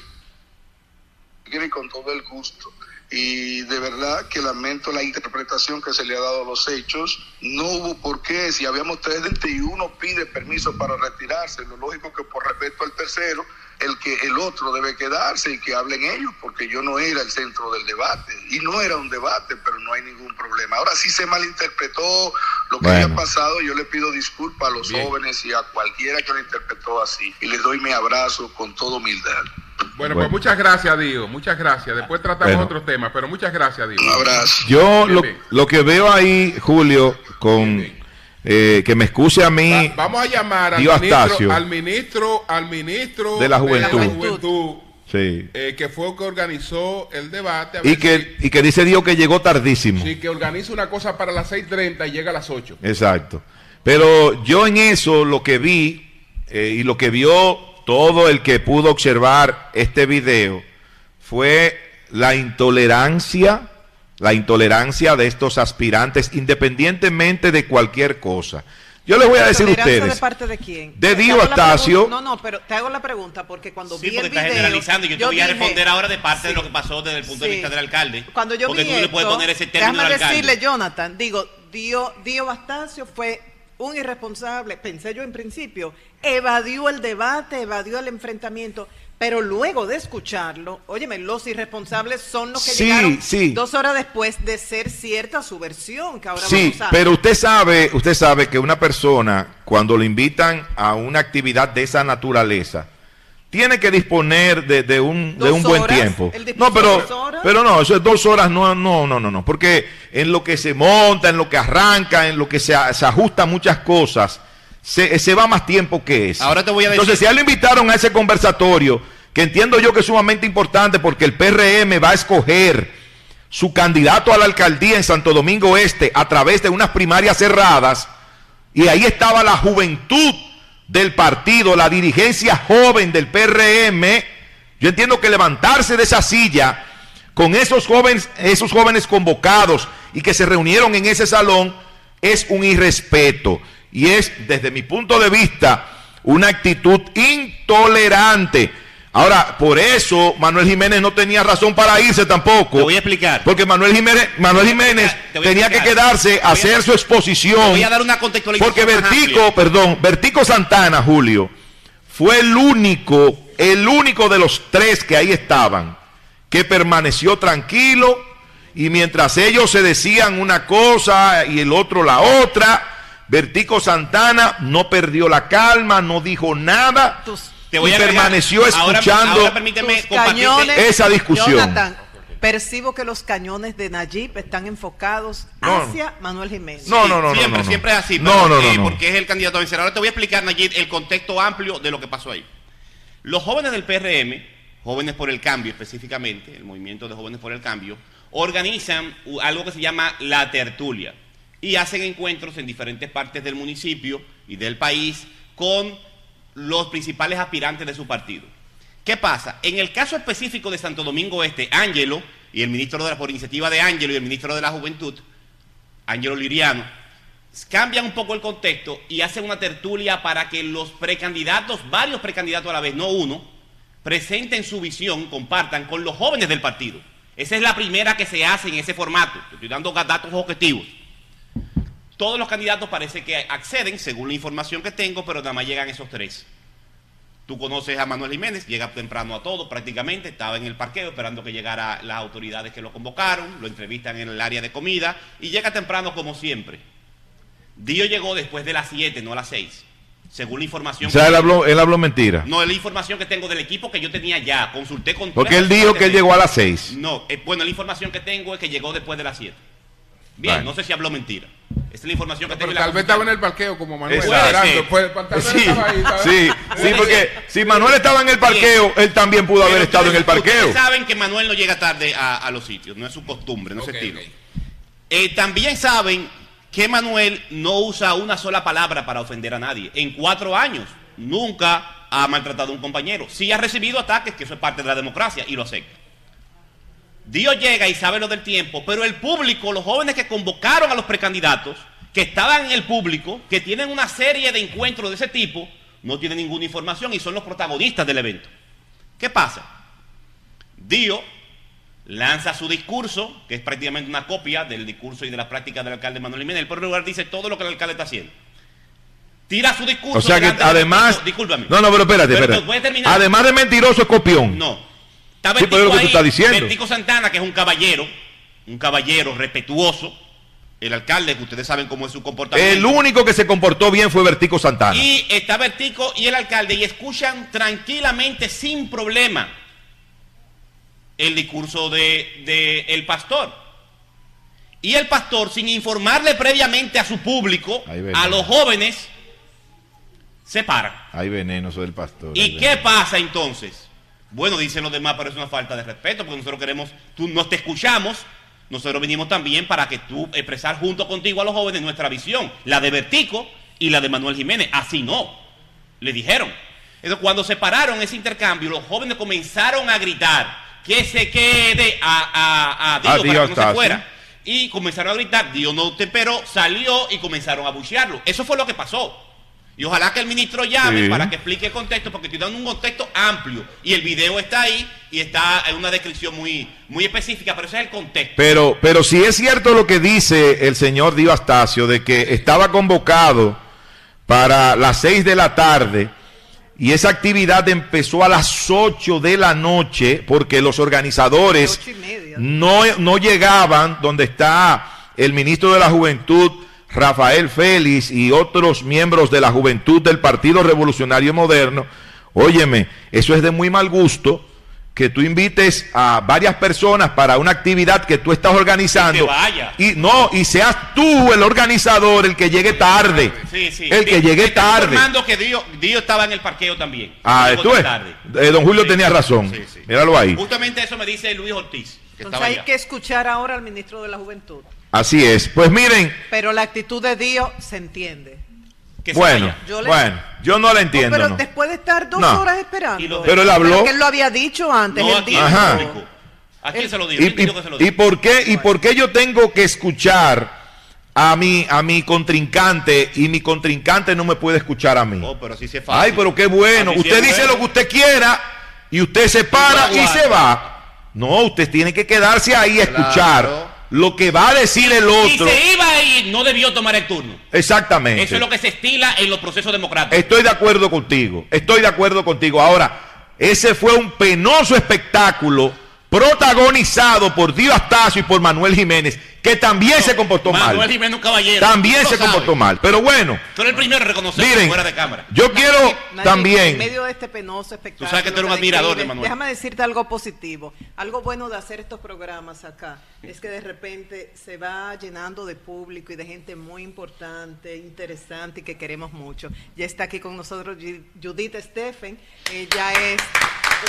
E: quiera y con todo el gusto. Y de verdad que lamento la interpretación que se le ha dado a los hechos. No hubo por qué. Si habíamos tres gente y uno pide permiso para retirarse, lo lógico que por respeto al tercero, el que el otro debe quedarse y que hablen ellos, porque yo no era el centro del debate. Y no era un debate, pero no hay ningún problema. Ahora sí se malinterpretó lo que
C: Bueno.
E: había pasado. Yo le pido disculpas a los
B: Bien.
E: jóvenes y a cualquiera que lo interpretó así. Y les doy mi abrazo con toda humildad.
B: Bueno,
C: Bueno.
B: pues muchas gracias, Dio, muchas gracias. Después tratamos
C: Bueno.
B: otros temas, pero muchas gracias, Dio.
E: Un abrazo.
C: yo
B: Bien,
C: lo,
B: bien.
C: lo que veo ahí, Julio, con
B: Bien,
C: eh, que me excuse a mí,
B: Va- vamos a llamar al ministro, al ministro, al ministro
C: De la Juventud.
B: Juventud,
C: sí,
B: eh, que fue el que organizó el debate. a
C: y que,
B: si-
C: y que dice Dios que llegó tardísimo.
B: Sí, que organiza una cosa para las 6.30 y llega a las 8.
C: Exacto. Pero yo en eso lo que vi eh, y lo que vio todo el que pudo observar este video fue la intolerancia, la intolerancia de estos aspirantes independientemente de cualquier cosa. Yo les voy a decir a
A: ¿Tolerancia
C: ustedes,
A: ¿De parte de quién?
C: de Dio Astacio.
A: No, no, pero te hago la pregunta porque cuando
D: Sí,
A: vi
D: porque
A: el video.
D: generalizando y yo te voy a responder ahora de parte de lo que pasó desde el punto de vista del alcalde.
A: Cuando yo
D: porque
A: vi
D: tú no le
A: esto,
D: puedes poner ese término
A: déjame
D: al alcalde.
A: decirle, Jonathan, digo, Dio, Dio Bastacio fue un irresponsable, pensé yo en principio, evadió el debate, evadió el enfrentamiento, pero luego de escucharlo, óyeme, los irresponsables son los que
C: Sí,
A: llegaron
C: sí.
A: dos horas después de ser cierta su versión, que ahora
C: Sí,
A: vamos a...
C: pero usted sabe, usted sabe que una persona cuando le invitan a una actividad de esa naturaleza tiene que disponer de, de un, de un buen tiempo. No, pero,
A: dos horas.
C: pero no, eso es dos horas, no, no, no, no, no, porque en lo que se monta, en lo que arranca, en lo que se, a- se ajusta muchas cosas, se, se va más tiempo que eso.
D: Ahora te voy a decir-
C: Entonces, si a él lo invitaron a ese conversatorio, que entiendo yo que es sumamente importante porque el PRM va a escoger su candidato a la alcaldía en Santo Domingo Este a través de unas primarias cerradas, y ahí estaba la juventud del partido, la dirigencia joven del PRM. Yo entiendo que levantarse de esa silla con esos jóvenes, esos jóvenes convocados y que se reunieron en ese salón es un irrespeto y es desde mi punto de vista una actitud intolerante. Ahora, por eso Manuel Jiménez no tenía razón para irse tampoco.
D: Te voy a explicar.
C: Porque Manuel Jiménez, Manuel Jiménez tenía que quedarse a hacer su exposición.
D: Te voy a dar una contextualización
C: Porque Vertico, perdón, Vertico Santana, Julio, fue el único, el único de los tres que ahí estaban, que permaneció tranquilo y mientras ellos se decían una cosa y el otro la otra, Vertico Santana no perdió la calma, no dijo nada
A: Tus,
D: Te voy
C: y
D: a
C: permaneció
D: ahora-
C: escuchando
D: ahora permíteme
A: cañones,
C: esa discusión.
A: Jonathan, percibo que los cañones de Nayib están enfocados
C: No.
A: hacia Manuel Jiménez.
C: No, no, no,
D: siempre,
C: no, no.
D: siempre es así.
C: No,
D: pero,
C: no, no,
D: eh,
C: no.
D: Porque es el candidato a vencer. Ahora te voy a explicar, Nayib, el contexto amplio de lo que pasó ahí. Los jóvenes del PRM, jóvenes por el cambio específicamente, el movimiento de jóvenes por el cambio, organizan algo que se llama la tertulia y hacen encuentros en diferentes partes del municipio y del país con los principales aspirantes de su partido. ¿Qué pasa? En el caso específico de Santo Domingo Este, Ángelo y el ministro de la, por iniciativa de Ángelo y el ministro de la Juventud, Ángelo Liriano, cambian un poco el contexto y hacen una tertulia para que los precandidatos, varios precandidatos a la vez, no uno, presenten su visión, compartan con los jóvenes del partido. Esa es la primera que se hace en ese formato. Estoy dando datos objetivos. Todos los candidatos parece que acceden, según la información que tengo, pero nada más llegan esos tres. Tú conoces a Manuel Jiménez, llega temprano a todo prácticamente, estaba en el parqueo esperando que llegara las autoridades que lo convocaron, lo entrevistan en el área de comida y llega temprano como siempre. Dio llegó después de las 7, no a las 6, según la información
C: O sea,
D: que
C: él habló, él habló mentira.
D: No, es la información que tengo del equipo que yo tenía ya, consulté con...
C: Porque él dijo que él llegó a las seis.
D: No, eh, bueno, la información que tengo es que llegó después de las 7. Bien, no sé si habló mentira. Es la información que tengo.
B: Pero tal vez estaba en el parqueo como Manuel.
C: Exacto.
B: Puede- vez
C: Sí,
B: estaba ahí,
C: sí, sí, porque si Manuel estaba en el parqueo, él también pudo haber estado en el parqueo.
D: Ustedes saben que Manuel no llega tarde a, a los sitios, no es su costumbre, no es su estilo. Eh, también saben que Manuel no usa una sola palabra para ofender a nadie. En cuatro años nunca ha maltratado a un compañero. Sí ha recibido ataques, que eso es parte de la democracia, y lo acepta. Dios llega y sabe lo del tiempo, pero el público, los jóvenes que convocaron a los precandidatos, que estaban en el público, que tienen una serie de encuentros de ese tipo, no tienen ninguna información y son los protagonistas del evento. ¿Qué pasa? Dio lanza su discurso, que es prácticamente una copia del discurso y de la práctica del alcalde Manuel Jiménez. El por lugar dice todo lo que el alcalde está haciendo. Tira su discurso.
C: O sea que además.
D: Discúlpame.
C: No, no, pero espérate,
D: Pero
C: espérate.
D: voy a terminar.
C: Además de mentiroso, es copión.
D: No. Está
C: Sí, pero es lo que tú
D: ahí,
C: estás diciendo.
D: Vertico Santana, que es un caballero, un caballero respetuoso. El alcalde, que ustedes saben cómo es su comportamiento.
C: El único que se comportó bien fue Vertico Santana.
D: Y está Vertico y el alcalde y escuchan tranquilamente, sin problema, el discurso de, de el pastor. Y el pastor, sin informarle previamente a su público, a los jóvenes, se para.
C: Hay veneno, soy el pastor.
D: ¿Y qué pasa entonces? Bueno, dicen los demás, pero es una falta de respeto, porque nosotros queremos, tú nos te escuchamos, nosotros venimos también para que tú expresar junto contigo a los jóvenes nuestra visión, la de Vertico y la de Manuel Jiménez. Así no, le dijeron. Entonces, cuando se pararon ese intercambio, los jóvenes comenzaron a gritar que se quede a, a, a Dio
C: A
D: para que no se fuera. Y comenzaron a gritar, Dios no te esperó, salió y comenzaron a buchearlo. Eso fue lo que pasó. Y ojalá que el ministro llame
C: Sí.
D: para que explique el contexto, porque estoy dando un contexto amplio. Y el video está ahí y está en una descripción muy, muy específica, pero ese es el contexto.
C: Pero, pero si es cierto lo que dice el señor Dio Astacio de que estaba convocado para las 6 de la tarde y esa actividad empezó a las 8 de la noche porque los organizadores no, no llegaban donde está el ministro de la Juventud, Rafael Félix y otros miembros de la juventud del Partido Revolucionario Moderno. Óyeme, eso es de muy mal gusto que tú invites a varias personas para una actividad que tú estás organizando
D: Y que vaya.
C: y no y seas tú el organizador el que llegue tarde
D: Sí, sí.
C: el que llegue tarde
D: informando que Dio, Dio estaba en el parqueo también.
C: ah tú
D: tarde.
C: Eh, don Julio
D: Sí,
C: tenía razón
D: sí, sí.
C: míralo ahí
D: Justamente eso me dice Luis Ortiz, que
A: Entonces hay
D: allá.
A: que escuchar ahora al ministro de la Juventud.
C: Así es pues miren
A: Pero la actitud de Dios se entiende.
D: Que
C: bueno.
A: Yo le-
C: bueno yo no la entiendo
A: pero
C: no.
A: después de estar dos
C: No.
A: horas esperando.
C: Pero él habló-
A: que él lo había dicho antes.
D: No,
A: él
D: aquí
A: dijo-
C: Ajá.
D: ¿A quién
A: Él-
D: se lo digo?
C: y,
D: que se lo
C: por qué y por qué yo tengo que escuchar a mi a mi contrincante y mi contrincante no me puede escuchar a mí
D: Oh, pero así se fácil.
C: Ay, pero qué bueno.
D: Así
C: usted dice
D: bueno.
C: lo que usted quiera y usted se para y se va. No, usted tiene que quedarse ahí a
D: Claro.
C: escuchar lo que va a decir el
D: Si
C: otro.
D: se iba a ir, no debió tomar el turno.
C: Exactamente.
D: Eso es lo que se estila en los procesos democráticos.
C: Estoy de acuerdo contigo. Estoy de acuerdo contigo. Ahora, ese fue un penoso espectáculo protagonizado por Dio Astacio y por Manuel Jiménez, que también se comportó
D: Manuel
C: mal.
D: Jiménez, un caballero.
C: También se comportó mal. Pero bueno,
D: Tú eres el primero en reconocer
C: miren,
D: fuera de cámara.
C: yo quiero
A: Nayib, En
C: también...
A: medio de este penoso espectáculo.
D: Tú sabes que tú eres un admirador de Manuel.
A: Déjame decirte algo positivo. Algo bueno de hacer estos programas acá es que de repente se va llenando de público y de gente muy importante, interesante y que queremos mucho. Ya está aquí con nosotros Ju- Judith Steffen. Ella es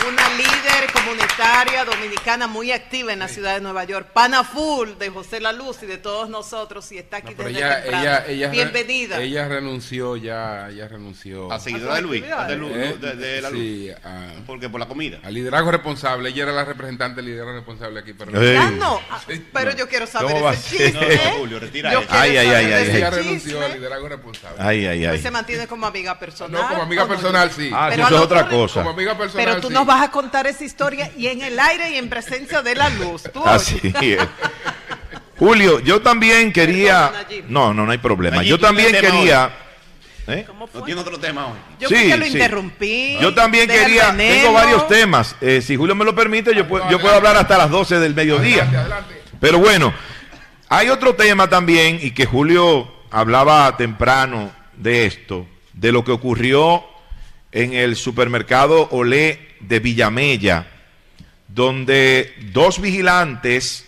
A: una líder comunitaria dominicana muy activa en la ciudad de Nueva York. Pana full de José La Luz y de todos nosotros y está aquí
B: No, pero
A: desde
B: ella,
A: temprano.
B: ella, ella, re-
A: Bienvenida.
B: Ella renunció ya, ella renunció.
D: A seguidora de Luis.
A: actividades.
D: De, Lu-
B: Eh,
D: de- de la luz.
B: sí, a-
D: Porque por la comida.
B: al liderazgo responsable. Ella era la representante del liderazgo responsable aquí. Pero.
A: Ah, no, ah,
B: Sí,
A: pero
B: no.
A: yo quiero saber
C: ¿Cómo va
A: ese.
D: No, no, Julio, retira
A: Yo
C: Ay, ay, ay, ay,
B: ella
C: ay.
B: renunció al liderazgo responsable.
C: Ay, ay, ay.
A: se mantiene como amiga personal.
B: No, como amiga personal, sí.
C: Ah,
A: Pero
C: sí, eso es otra cosa.
B: Como amiga personal,
A: Pero tú nos vas a contar esa historia y en el aire y en presencia de la luz. Tú
C: Así
A: oyes. [laughs]
C: es. Julio, yo también quería... No, no, no hay problema. Yo también quería... ¿Eh?
A: ¿Cómo fue?
D: No tiene otro tema hoy.
A: Yo
C: Sí,
A: que lo
C: sí.
A: interrumpí.
C: Yo también quería, tengo varios temas. Eh, si Julio me lo permite, yo puedo, yo puedo hablar hasta las 12 del mediodía.
B: Adelante, adelante.
C: Pero bueno, hay otro tema también, y que Julio hablaba temprano de esto, de lo que ocurrió en el supermercado Olé de Villamella, donde dos vigilantes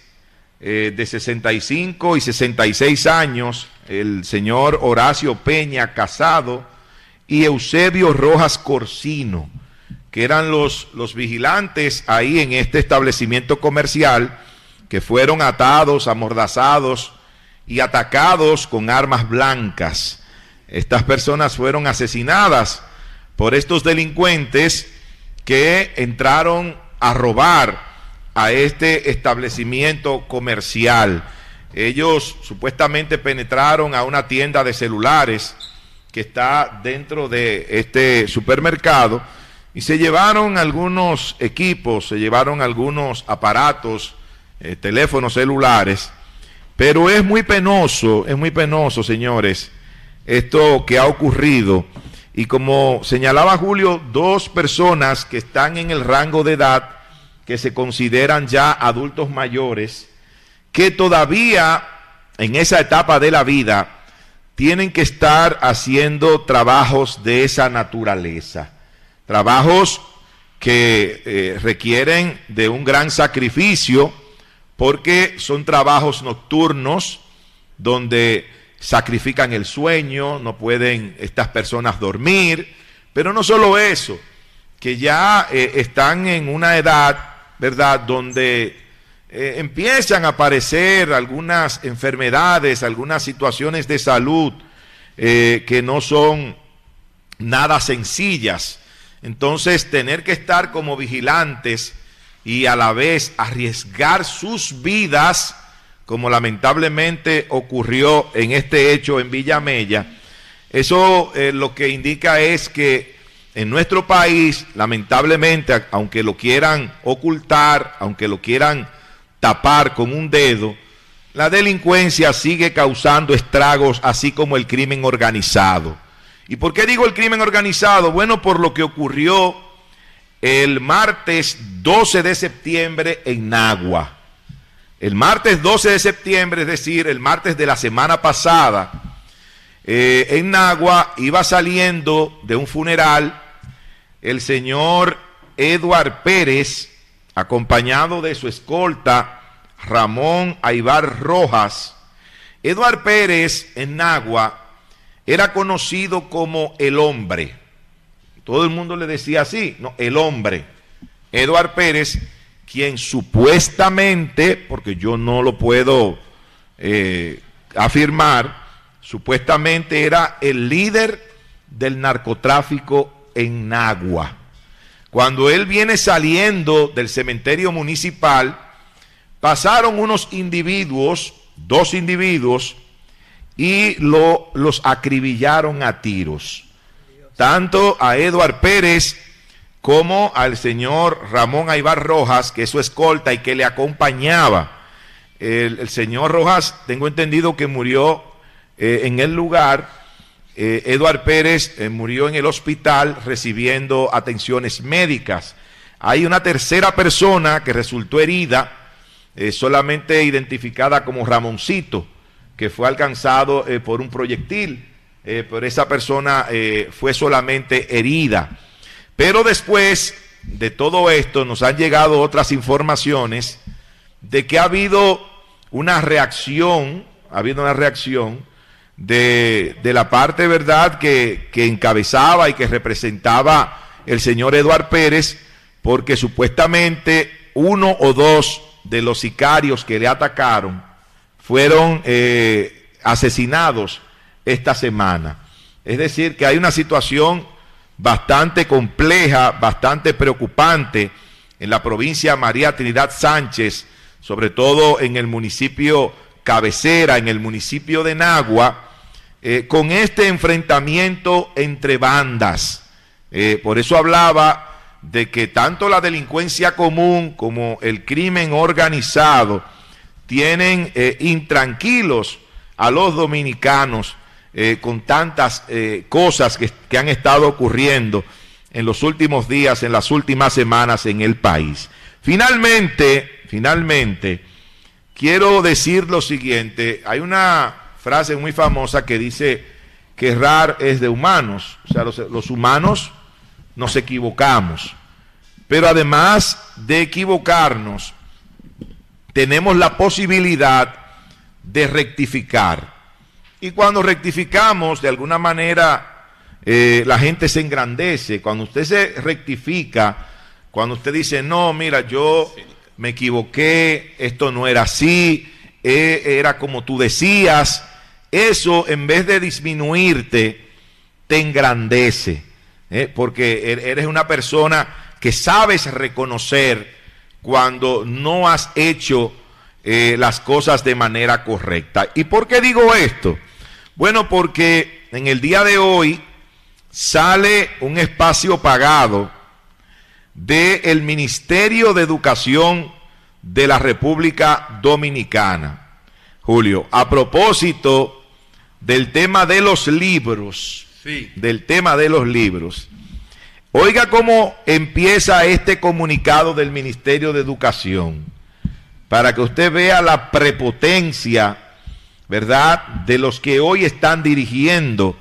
C: eh, de 65 y 66 años, el señor Horacio Peña Casado y Eusebio Rojas Corsino, que eran los, los vigilantes ahí en este establecimiento comercial, que fueron atados, amordazados y atacados con armas blancas. Estas personas fueron asesinadas por estos delincuentes que entraron a robar a este establecimiento comercial. Ellos supuestamente penetraron a una tienda de celulares que está dentro de este supermercado y se llevaron algunos equipos, se llevaron algunos aparatos, eh, teléfonos celulares, pero es muy penoso, es muy penoso, señores, esto que ha ocurrido. Y como señalaba Julio, dos personas que están en el rango de edad, que se consideran ya adultos mayores, que todavía en esa etapa de la vida tienen que estar haciendo trabajos de esa naturaleza. Trabajos que eh, requieren de un gran sacrificio porque son trabajos nocturnos donde sacrifican el sueño, no pueden estas personas dormir, pero no solo eso, que ya eh, están en una edad, ¿verdad?, donde eh, empiezan a aparecer algunas enfermedades, algunas situaciones de salud eh, que no son nada sencillas. Entonces, tener que estar como vigilantes y a la vez arriesgar sus vidas, como lamentablemente ocurrió en este hecho en Villamella, eso eh, lo que indica es que en nuestro país, lamentablemente, aunque lo quieran ocultar, aunque lo quieran tapar con un dedo, la delincuencia sigue causando estragos, así como el crimen organizado. ¿Y por qué digo el crimen organizado? Bueno, por lo que ocurrió el martes 12 de septiembre en Nagua. El martes 12 de septiembre, es decir, el martes de la semana pasada, eh, en Nagua iba saliendo de un funeral el señor Eduard Pérez, acompañado de su escolta Ramón Aibar Rojas. Eduard Pérez en Nagua era conocido como el hombre. Todo el mundo le decía así, no, el hombre. Eduard Pérez, quien supuestamente, porque yo no lo puedo eh, afirmar, supuestamente era el líder del narcotráfico en Nagua. Cuando él viene saliendo del cementerio municipal, pasaron unos individuos, dos individuos, y lo, los acribillaron a tiros. Tanto a Eduard Pérez como al señor Ramón Aibar Rojas, que es su escolta y que le acompañaba. El, el señor Rojas, tengo entendido que murió eh, en el lugar. Eh, Eduard Pérez eh, murió en el hospital recibiendo atenciones médicas. Hay una tercera persona que resultó herida eh, solamente identificada como Ramoncito, que fue alcanzado eh, por un proyectil, pero esa persona fue solamente herida. Pero después de todo esto nos han llegado otras informaciones de que ha habido una reacción, ha habido una reacción de, la parte, ¿verdad?, que, que encabezaba y que representaba el señor Eduard Pérez, porque supuestamente uno o dos de los sicarios que le atacaron fueron eh, asesinados esta semana. Es decir, que hay una situación bastante compleja, bastante preocupante en la provincia María Trinidad Sánchez, sobre todo en el municipio cabecera, en el municipio de Nagua, eh, con este enfrentamiento entre bandas. Eh, por eso hablaba de que tanto la delincuencia común como el crimen organizado tienen eh, intranquilos a los dominicanos con tantas cosas que, que han estado ocurriendo en los últimos días, en las últimas semanas en el país. Finalmente, finalmente, quiero decir lo siguiente, hay una frase muy famosa que dice que errar es de humanos, o sea, los, los humanos nos equivocamos. Pero además de equivocarnos, tenemos la posibilidad de rectificar. Y cuando rectificamos, de alguna manera, eh, la gente se engrandece. Cuando usted se rectifica, cuando usted dice, no, mira, yo me equivoqué, esto no era así, eh, era como tú decías, eso en vez de disminuirte, te engrandece. ¿eh? porque er-, eres una persona que sabes reconocer cuando no has hecho eh, las cosas de manera correcta. ¿Y por qué digo esto? Bueno, porque en el día de hoy sale un espacio pagado del Ministerio de Educación de la República Dominicana. Julio, a propósito del tema de los libros, del tema de los libros. Oiga cómo empieza este comunicado del Ministerio de Educación, para que usted vea la prepotencia, ¿verdad?, de los que hoy están dirigiendo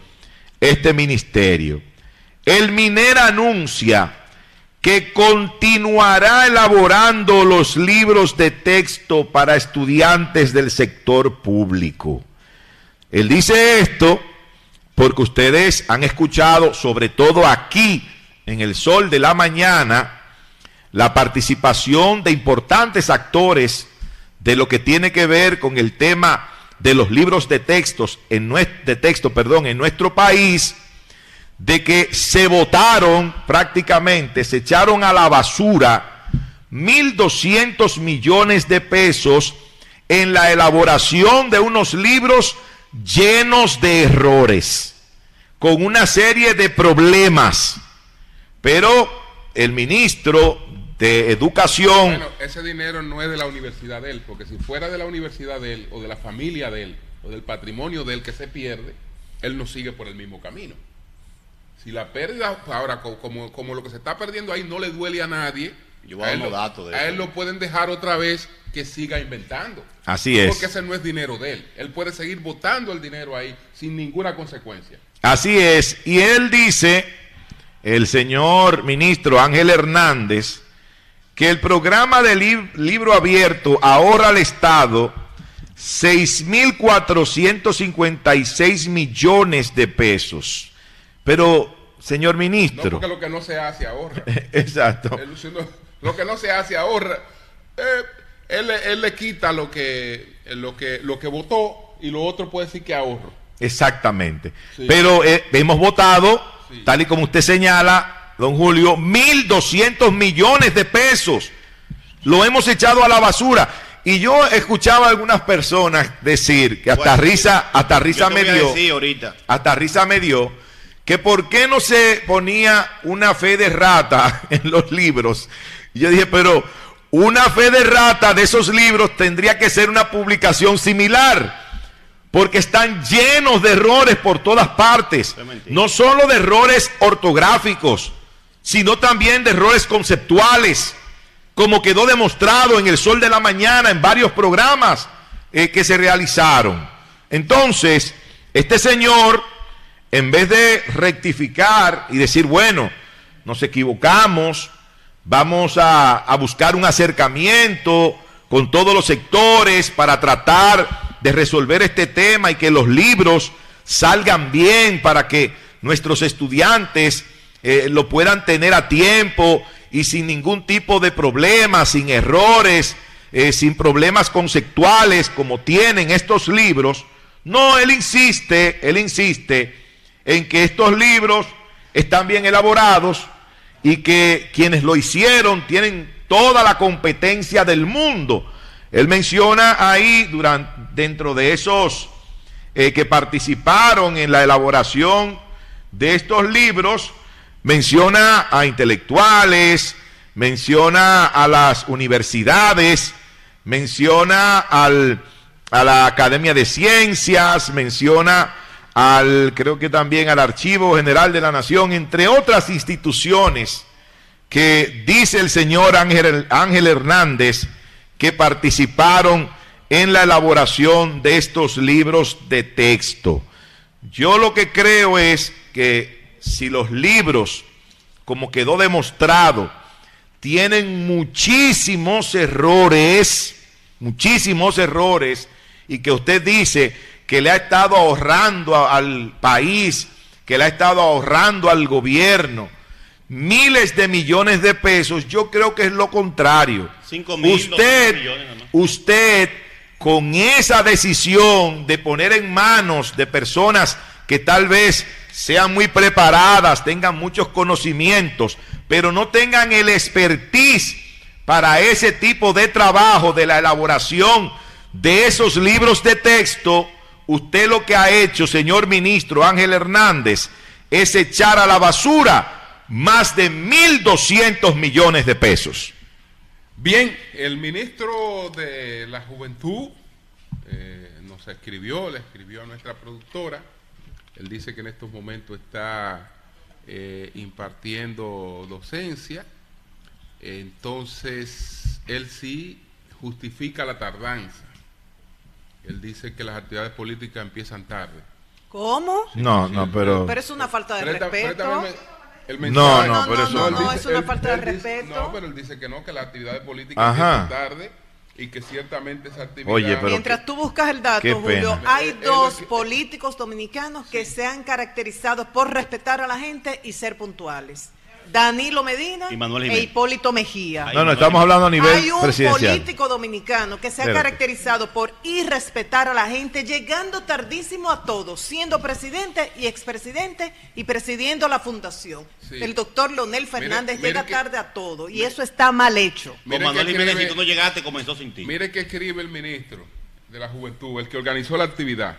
C: este ministerio. El MINER anuncia que continuará elaborando los libros de texto para estudiantes del sector público. Él dice esto porque ustedes han escuchado, sobre todo aquí, en el sol de la mañana, la participación de importantes actores de lo que tiene que ver con el tema de los libros de textos en de texto, perdón, en nuestro país, de que se votaron prácticamente, se echaron a la basura 1.200 millones de pesos en la elaboración de unos libros llenos de errores, con una serie de problemas. Pero el ministro de Educación... Bueno,
B: ese dinero no es de la universidad de él, porque si fuera de la universidad de él, o de la familia de él, o del patrimonio de él que se pierde, él no sigue por el mismo camino. Si la pérdida, ahora como, como lo que se está perdiendo ahí no le duele a nadie,
D: Yo a, él, datos
B: a él lo pueden dejar otra vez que siga inventando.
C: Así es.
B: Porque ese no es dinero de él. Él puede seguir votando el dinero ahí sin ninguna consecuencia.
C: Así es. Y él dice, el señor ministro Ángel Hernández, que el programa de libro abierto ahorra al Estado 6.456 millones de pesos. Pero, señor ministro... No,
B: porque lo que no se hace ahorra. [laughs]
C: Exacto.
B: Lo que no se hace ahorra. Eh, él, le quita lo que, lo, que, lo que votó y lo otro puede decir que ahorro.
C: Exactamente. Pero eh, hemos votado, tal y como usted señala, don Julio, 1.200 millones de pesos. Lo hemos echado a la basura. Y yo escuchaba a algunas personas decir que hasta risa, hasta risa me dio.
D: Ahorita.
C: Hasta risa me dio que por qué no se ponía una fe de rata [laughs] en los libros. Y yo dije, pero una fe de rata de esos libros tendría que ser una publicación similar, porque están llenos de errores por todas partes, no solo de errores ortográficos, sino también de errores conceptuales. como quedó demostrado en el Sol de la Mañana, en varios programas eh, que se realizaron. Entonces, este señor, en vez de rectificar y decir, bueno, nos equivocamos, vamos a, buscar un acercamiento con todos los sectores para tratar de resolver este tema y que los libros salgan bien para que nuestros estudiantes eh, lo puedan tener a tiempo y sin ningún tipo de problema, sin errores, eh, sin problemas conceptuales como tienen estos libros. No, él insiste, él insiste en que estos libros están bien elaborados y que quienes lo hicieron tienen toda la competencia del mundo. Él menciona ahí durante, dentro de esos eh, que participaron en la elaboración de estos libros, menciona a intelectuales, menciona a las universidades, menciona a la Academia de Ciencias, menciona al, creo que también al Archivo General de la Nación, entre otras instituciones que dice el señor Ángel, Ángel Hernández que participaron en la elaboración de estos libros de texto. Yo lo que creo es que si los libros, como quedó demostrado, tienen muchísimos errores, muchísimos errores, y que usted dice que le ha estado ahorrando al país, que le ha estado ahorrando al gobierno miles de millones de pesos, yo creo que es lo contrario. usted, usted con esa decisión de poner en manos de personas que tal vez sean muy preparadas, tengan muchos conocimientos, pero no tengan el expertise para ese tipo de trabajo, de la elaboración de esos libros de texto, usted lo que ha hecho, señor ministro Ángel Hernández, es echar a la basura más de 1.200 millones de pesos.
B: Bien, el ministro de la Juventud eh, nos escribió, le escribió a nuestra productora. Él dice que en estos momentos está eh, impartiendo docencia. Entonces, él sí justifica la tardanza. Él dice que las actividades políticas empiezan tarde.
A: ¿Cómo?
C: No, no, pero...
A: Pero es una falta de respeto.
C: No, no, pero
A: eso no. es una falta de respeto.
B: no, pero él dice que no, que las actividades políticas empiezan tarde y que ciertamente esa actividad...
C: Oye, pero
A: Mientras tú buscas el dato, Julio, hay dos políticos dominicanos que se han caracterizado por respetar a la gente y ser puntuales. Danilo Medina e Hipólito Mejía.
C: No, no, estamos hablando a nivel
A: Hay un político dominicano que se ha caracterizado por irrespetar a la gente, llegando tardísimo a todos, siendo presidente y expresidente y presidiendo la fundación. El doctor Leonel Fernández llega tarde a todo y eso está mal hecho.
D: Con Manuel Jiménez, si tú no llegaste, comenzó sin ti.
B: Mire que escribe el ministro de la Juventud, el que organizó la actividad.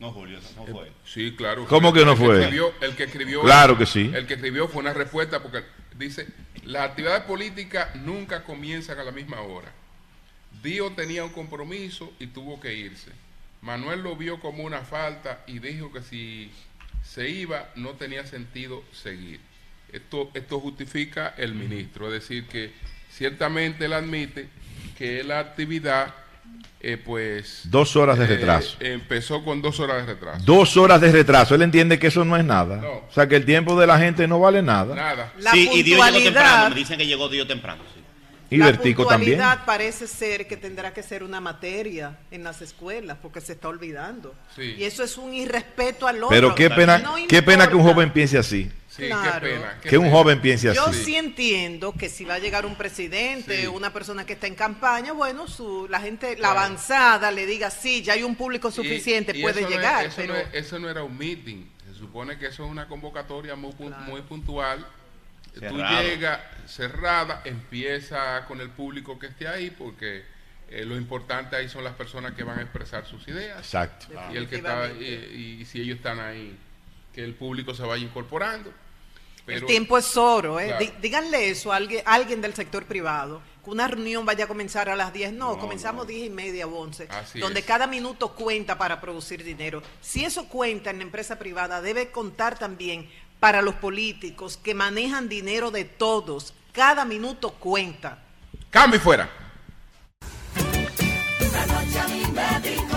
D: No, Julio, no fue.
B: Sí, claro.
C: ¿Cómo que no fue?
B: el que escribió.
C: Claro que sí.
B: El que escribió fue una respuesta porque dice: las actividades políticas nunca comienzan a la misma hora. Dio tenía un compromiso y tuvo que irse. Manuel lo vio como una falta y dijo que si se iba no tenía sentido seguir. Esto, esto justifica el ministro, es decir, que ciertamente él admite que la actividad eh, pues...
C: Dos horas de eh, retraso.
B: empezó con dos horas de retraso.
C: Dos horas de retraso. Él entiende que eso no es nada. O sea, que el tiempo de la gente no vale nada.
B: Nada.
A: La sí, y Dios llegó
D: temprano. Me dicen que llegó Dios temprano.
C: Y la Vertico también.
A: parece ser que tendrá que ser una materia en las escuelas porque se está olvidando. Y eso es un irrespeto al otro.
C: Pero qué pena, qué pena que un joven piense así que un joven piense así.
A: Yo sí entiendo que si va a llegar un presidente, una persona que está en campaña, bueno, su, la gente, la avanzada le diga, sí, ya hay un público suficiente, puede llegar.
B: eso,
A: pero...
B: no eso, no era un meeting, se supone que eso es una convocatoria muy, muy puntual. Tú llegas cerrada, empieza con el público que esté ahí, porque eh, lo importante ahí son las personas que van a expresar sus ideas.
C: Exacto.
B: Y, el que está, y si ellos están ahí, que el público se vaya incorporando
A: el tiempo es oro, ¿eh? Díganle eso a alguien, alguien del sector privado. Que una reunión vaya a comenzar a las 10. No, comenzamos diez 10 y media o 11. donde cada minuto cuenta para producir dinero. Si eso cuenta en la empresa privada, debe contar también para los políticos que manejan dinero de todos. Cada minuto cuenta.
B: Cambio y fuera.
F: La noche a mí me dijo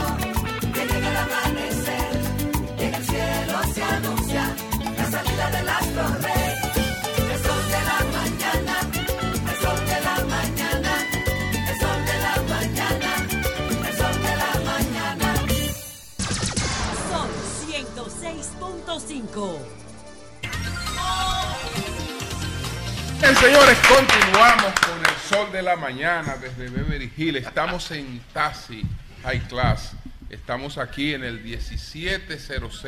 B: Bien, señores, continuamos con el sol de la mañana desde Beverly Hills. Estamos en Tassi High Class. Estamos aquí en el 1700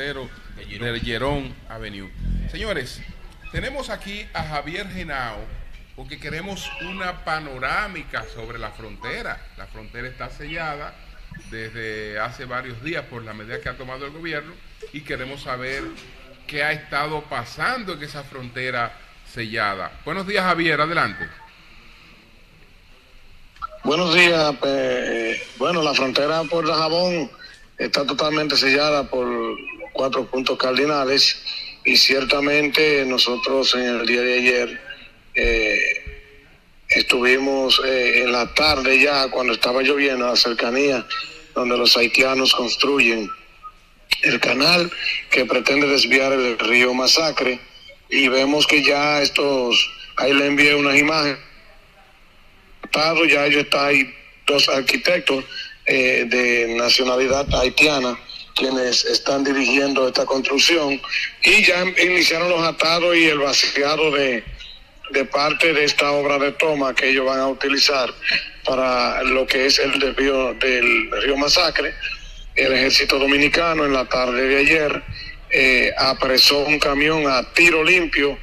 B: del Llerón Avenue. Señores, tenemos aquí a Javier Genao porque queremos una panorámica sobre la frontera. La frontera está sellada desde hace varios días por la medida que ha tomado el gobierno y queremos saber qué ha estado pasando en esa frontera sellada. Buenos días, Javier, adelante.
G: Buenos días. pues, bueno, la frontera por Dajabón está totalmente sellada por cuatro puntos cardinales y ciertamente nosotros en el día de ayer eh, estuvimos eh, en la tarde ya cuando estaba lloviendo a la cercanía donde los haitianos construyen el canal que pretende desviar el río Masacre y vemos que ya estos, ahí le envié unas imágenes ya ellos está hay dos arquitectos eh, de nacionalidad haitiana quienes están dirigiendo esta construcción y ya iniciaron los atados y el vaciado de, de parte de esta obra de toma que ellos van a utilizar para lo que es el desvío del río Masacre. El ejército dominicano en la tarde de ayer eh, apresó un camión a tiro limpio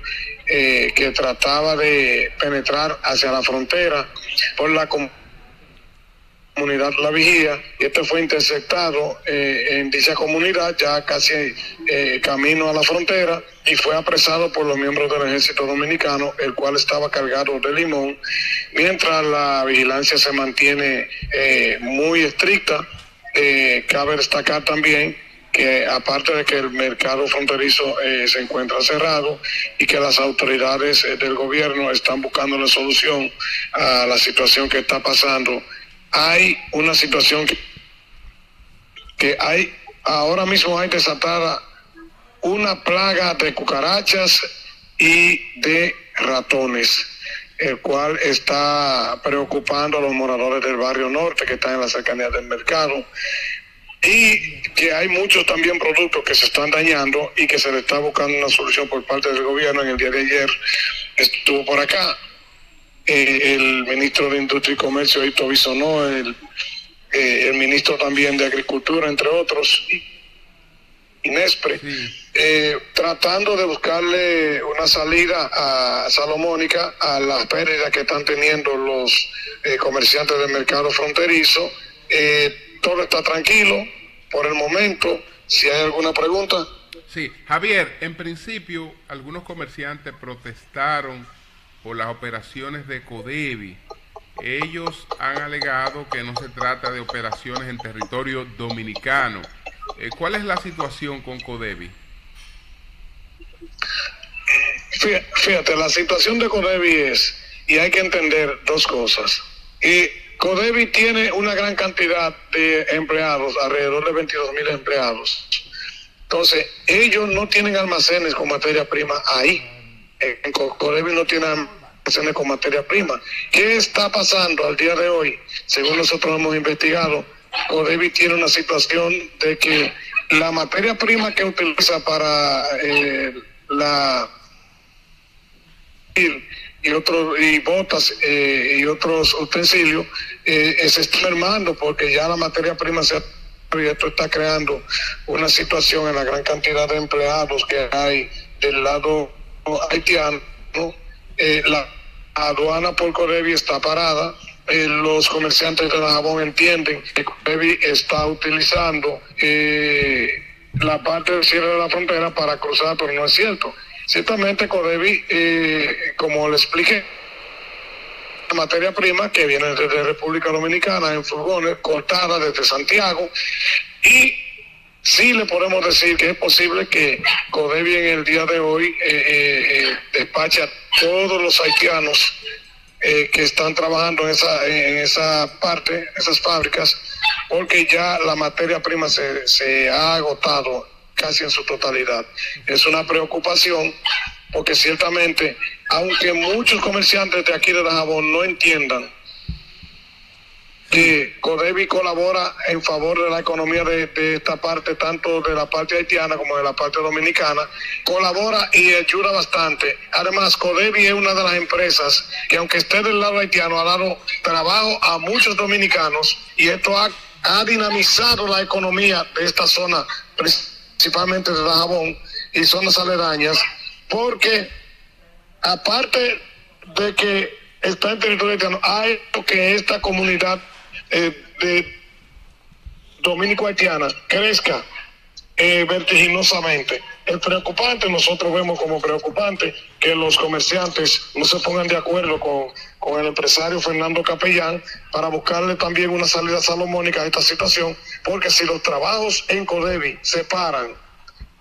G: eh, que trataba de penetrar hacia la frontera por la com- comunidad La Vigía. Y este fue interceptado eh, en dicha comunidad ya casi eh, camino a la frontera y fue apresado por los miembros del ejército dominicano el cual estaba cargado de limón. Mientras la vigilancia se mantiene eh, muy estricta cabe destacar también que aparte de que el mercado fronterizo eh, se encuentra cerrado y que las autoridades eh, del gobierno están buscando la solución a la situación que está pasando, hay una situación que, que hay, ahora mismo hay desatada una plaga de cucarachas y de ratones, el cual está preocupando a los moradores del barrio norte que están en la cercanía del mercado y que hay muchos también productos que se están dañando y que se le está buscando una solución por parte del gobierno. En el día de ayer estuvo por acá eh, el ministro de Industria y Comercio, Hito Bisonó, el, eh, el ministro también de Agricultura, entre otros, Inespre, eh, tratando de buscarle una salida a Salomónica a las pérdidas que están teniendo los comerciantes del mercado fronterizo. Eh, todo está tranquilo por el momento. Si hay alguna pregunta.
B: Sí, Javier, en principio algunos comerciantes protestaron por las operaciones de Codevi. Ellos han alegado que no se trata de operaciones en territorio dominicano. Eh, ¿Cuál es la situación con Codevi?
G: Fí- Fíjate, la situación de Codevi es, y hay que entender dos cosas. Y Codevi tiene una gran cantidad de empleados, alrededor de 22 mil empleados. Entonces, ellos no tienen almacenes con materia prima ahí. En Co- Codevi no tiene almacenes con materia prima. ¿Qué está pasando al día de hoy? Según nosotros hemos investigado, Codevi tiene una situación de que la materia prima que utiliza para eh, la y otros y botas eh, y otros utensilios eh, eh, se está mermando porque ya la materia prima se ha y esto está creando una situación en la gran cantidad de empleados que hay del lado haitiano ¿no? La aduana por Codevi está parada los comerciantes de jabón entienden que Codevi está utilizando la parte del cierre de la frontera para cruzar, pero no es cierto. Ciertamente Codevi, eh, como le expliqué, la materia prima que viene desde República Dominicana en furgones, cortada desde Santiago, y sí le podemos decir que es posible que Codevi en el día de hoy eh, eh, eh, despache a todos los haitianos que están trabajando en esa, en esa parte, esas fábricas, porque ya la materia prima se, se ha agotado casi en su totalidad. Es una preocupación porque ciertamente, aunque muchos comerciantes de aquí de Dajabón no entiendan que Codevi colabora en favor de la economía de, esta parte, tanto de la parte haitiana como de la parte dominicana, colabora y ayuda bastante. Además, Codevi es una de las empresas que aunque esté del lado haitiano, ha dado trabajo a muchos dominicanos y esto ha, ha dinamizado la economía de esta zona, principalmente de Dajabón y zonas aledañas, porque aparte de que está en territorio haitiano, ha hecho que esta comunidad eh, de dominico-haitiana crezca eh, vertiginosamente. El preocupante, nosotros vemos como preocupante que los comerciantes no se pongan de acuerdo con, con el empresario Fernando Capellán para buscarle también una salida salomónica a esta situación, porque si los trabajos en Codevi se paran,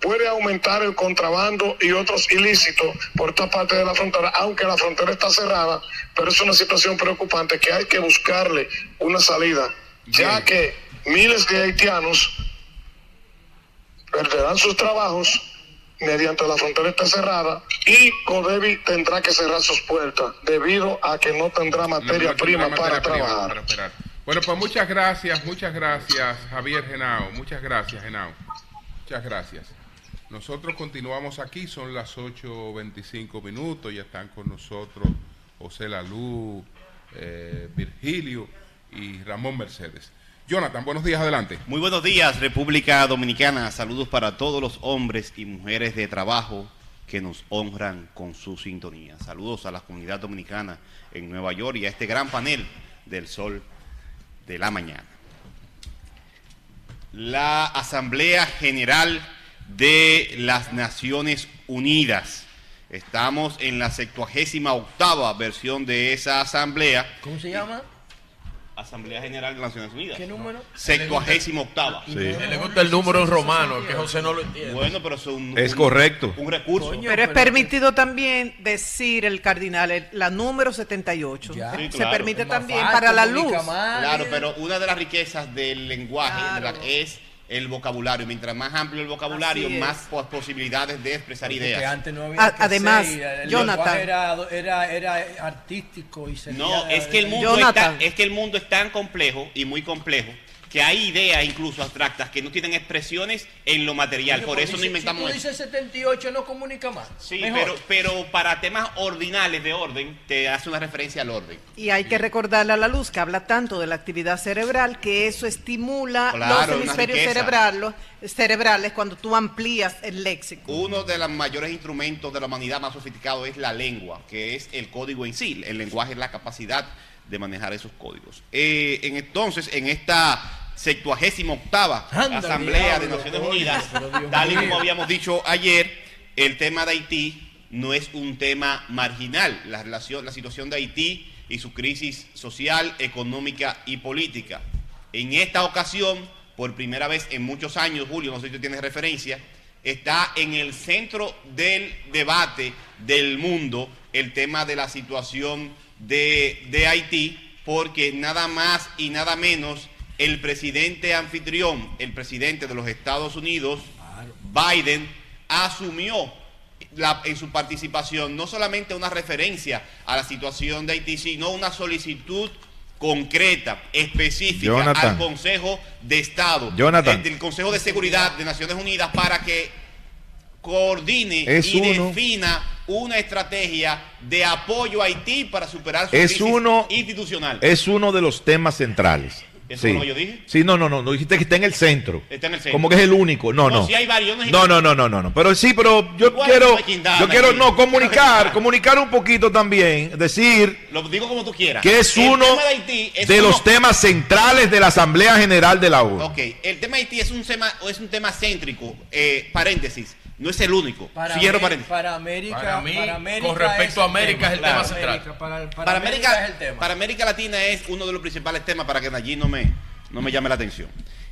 G: puede aumentar el contrabando y otros ilícitos por esta parte de la frontera, aunque la frontera está cerrada, pero es una situación preocupante que hay que buscarle una salida, ya que miles de haitianos perderán sus trabajos mediante la frontera esté cerrada y Codevi tendrá que cerrar sus puertas debido a que no tendrá materia
B: No, no,
G: prima para
B: prima
G: trabajar.
B: para. Bueno, pues muchas gracias, muchas gracias, Javier Genao. Muchas gracias, Genao. Muchas gracias. Nosotros continuamos aquí, son las 8.25 minutos, ya están con nosotros José Lalú, eh, Virgilio y Ramón Mercedes. Jonathan, buenos días, adelante.
D: Muy buenos días, República Dominicana. Saludos para todos los hombres y mujeres de trabajo que nos honran con su sintonía. Saludos a la comunidad dominicana en Nueva York y a este gran panel del sol de la mañana. La Asamblea General de las Naciones Unidas. Estamos en la 78 octava versión de esa asamblea.
H: ¿Cómo se llama?
D: Asamblea General de Naciones Unidas.
H: ¿Qué número?
D: 78 octava.
C: Sí.
H: Le gusta el número en romano, que José no lo entiende.
D: Bueno, pero es un,
C: Es
D: un-
C: correcto.
D: Un recurso.
H: Coño.
A: Pero es permitido también decir el cardinal, el- la número 78.
H: Ya.
D: Sí,
A: Se
D: claro.
A: permite
H: Es más
A: también
H: fácil,
A: para la luz.
D: Claro, pero una de las riquezas del lenguaje de la-
A: Claro.
D: es el vocabulario. Mientras más amplio el vocabulario,
A: es.
D: más pos- posibilidades de expresar
H: Porque
D: ideas.
H: antes no había
A: A-
H: que
A: además,
H: ser, el
A: Jonathan.
H: Era, era, era artístico y se
D: No, es que el mundo
A: Jonathan.
D: está, es que el mundo es tan complejo y muy complejo que hay ideas incluso abstractas que no tienen expresiones en lo material. Por eso no inventamos
H: Si tú dices 78 no comunica más.
D: Sí, pero, pero para temas ordinales de orden, te hace una referencia al orden.
A: Y hay que recordarle a la luz que habla tanto de la actividad cerebral que eso estimula
D: Claro,
A: los hemisferios cerebrales, cerebrales cuando tú amplías el léxico.
D: Uno de los mayores instrumentos de la humanidad más sofisticado es la lengua, que es el código en sí. El lenguaje es la capacidad de manejar esos códigos. Eh, en, entonces, en esta 78 octava Asamblea de Naciones Unidas, tal y como habíamos dicho ayer, el tema de Haití no es un tema marginal. La, relación, la situación de Haití y su crisis social, económica y política. En esta ocasión, por primera vez en muchos años, Julio, no sé si tú tienes referencia, está en el centro del debate del mundo el tema de la situación de, de Haití, porque nada más y nada menos el presidente anfitrión, el presidente de los Estados Unidos, Biden, asumió la- en su participación no solamente una referencia a la situación de Haití, sino una solicitud concreta, específica
C: Jonathan.
D: al Consejo de Estado,
C: Jonathan.
D: del Consejo de Seguridad de Naciones Unidas para que coordine
C: Es
D: y
C: uno.
D: defina una estrategia de apoyo a Haití para superar su
C: Es
D: crisis
C: uno-
D: institucional.
C: Es uno de los temas centrales.
D: ¿Eso es lo que yo dije?
C: Sí, no, no, no, no dijiste que está en el centro.
D: Está en el centro.
C: Como que es el único. No,
D: No,
C: no.
D: si hay varios, no
C: No, no, no, no, no. Pero sí, pero yo quiero, yo quiero, no, comunicar, [laughs] comunicar un poquito también, decir
D: Lo digo como tú quieras.
C: que es
D: El
C: uno
D: de Haití es
C: de
D: uno-
C: los temas centrales de la Asamblea General de la ONU.
D: Ok, el tema de Haití es un tema, es un tema céntrico, eh, paréntesis, no es el único.
H: Para,
D: Cierro
H: Amé-
D: paréntesis.
H: para América,
I: Para mí,
H: América
I: con respecto
H: es
I: a América es el tema
H: Para
I: central.
H: Para, para
D: Para,
H: América,
D: América,
H: es el tema.
D: para América Latina es uno de los principales temas para que allí no me, no me llame la atención.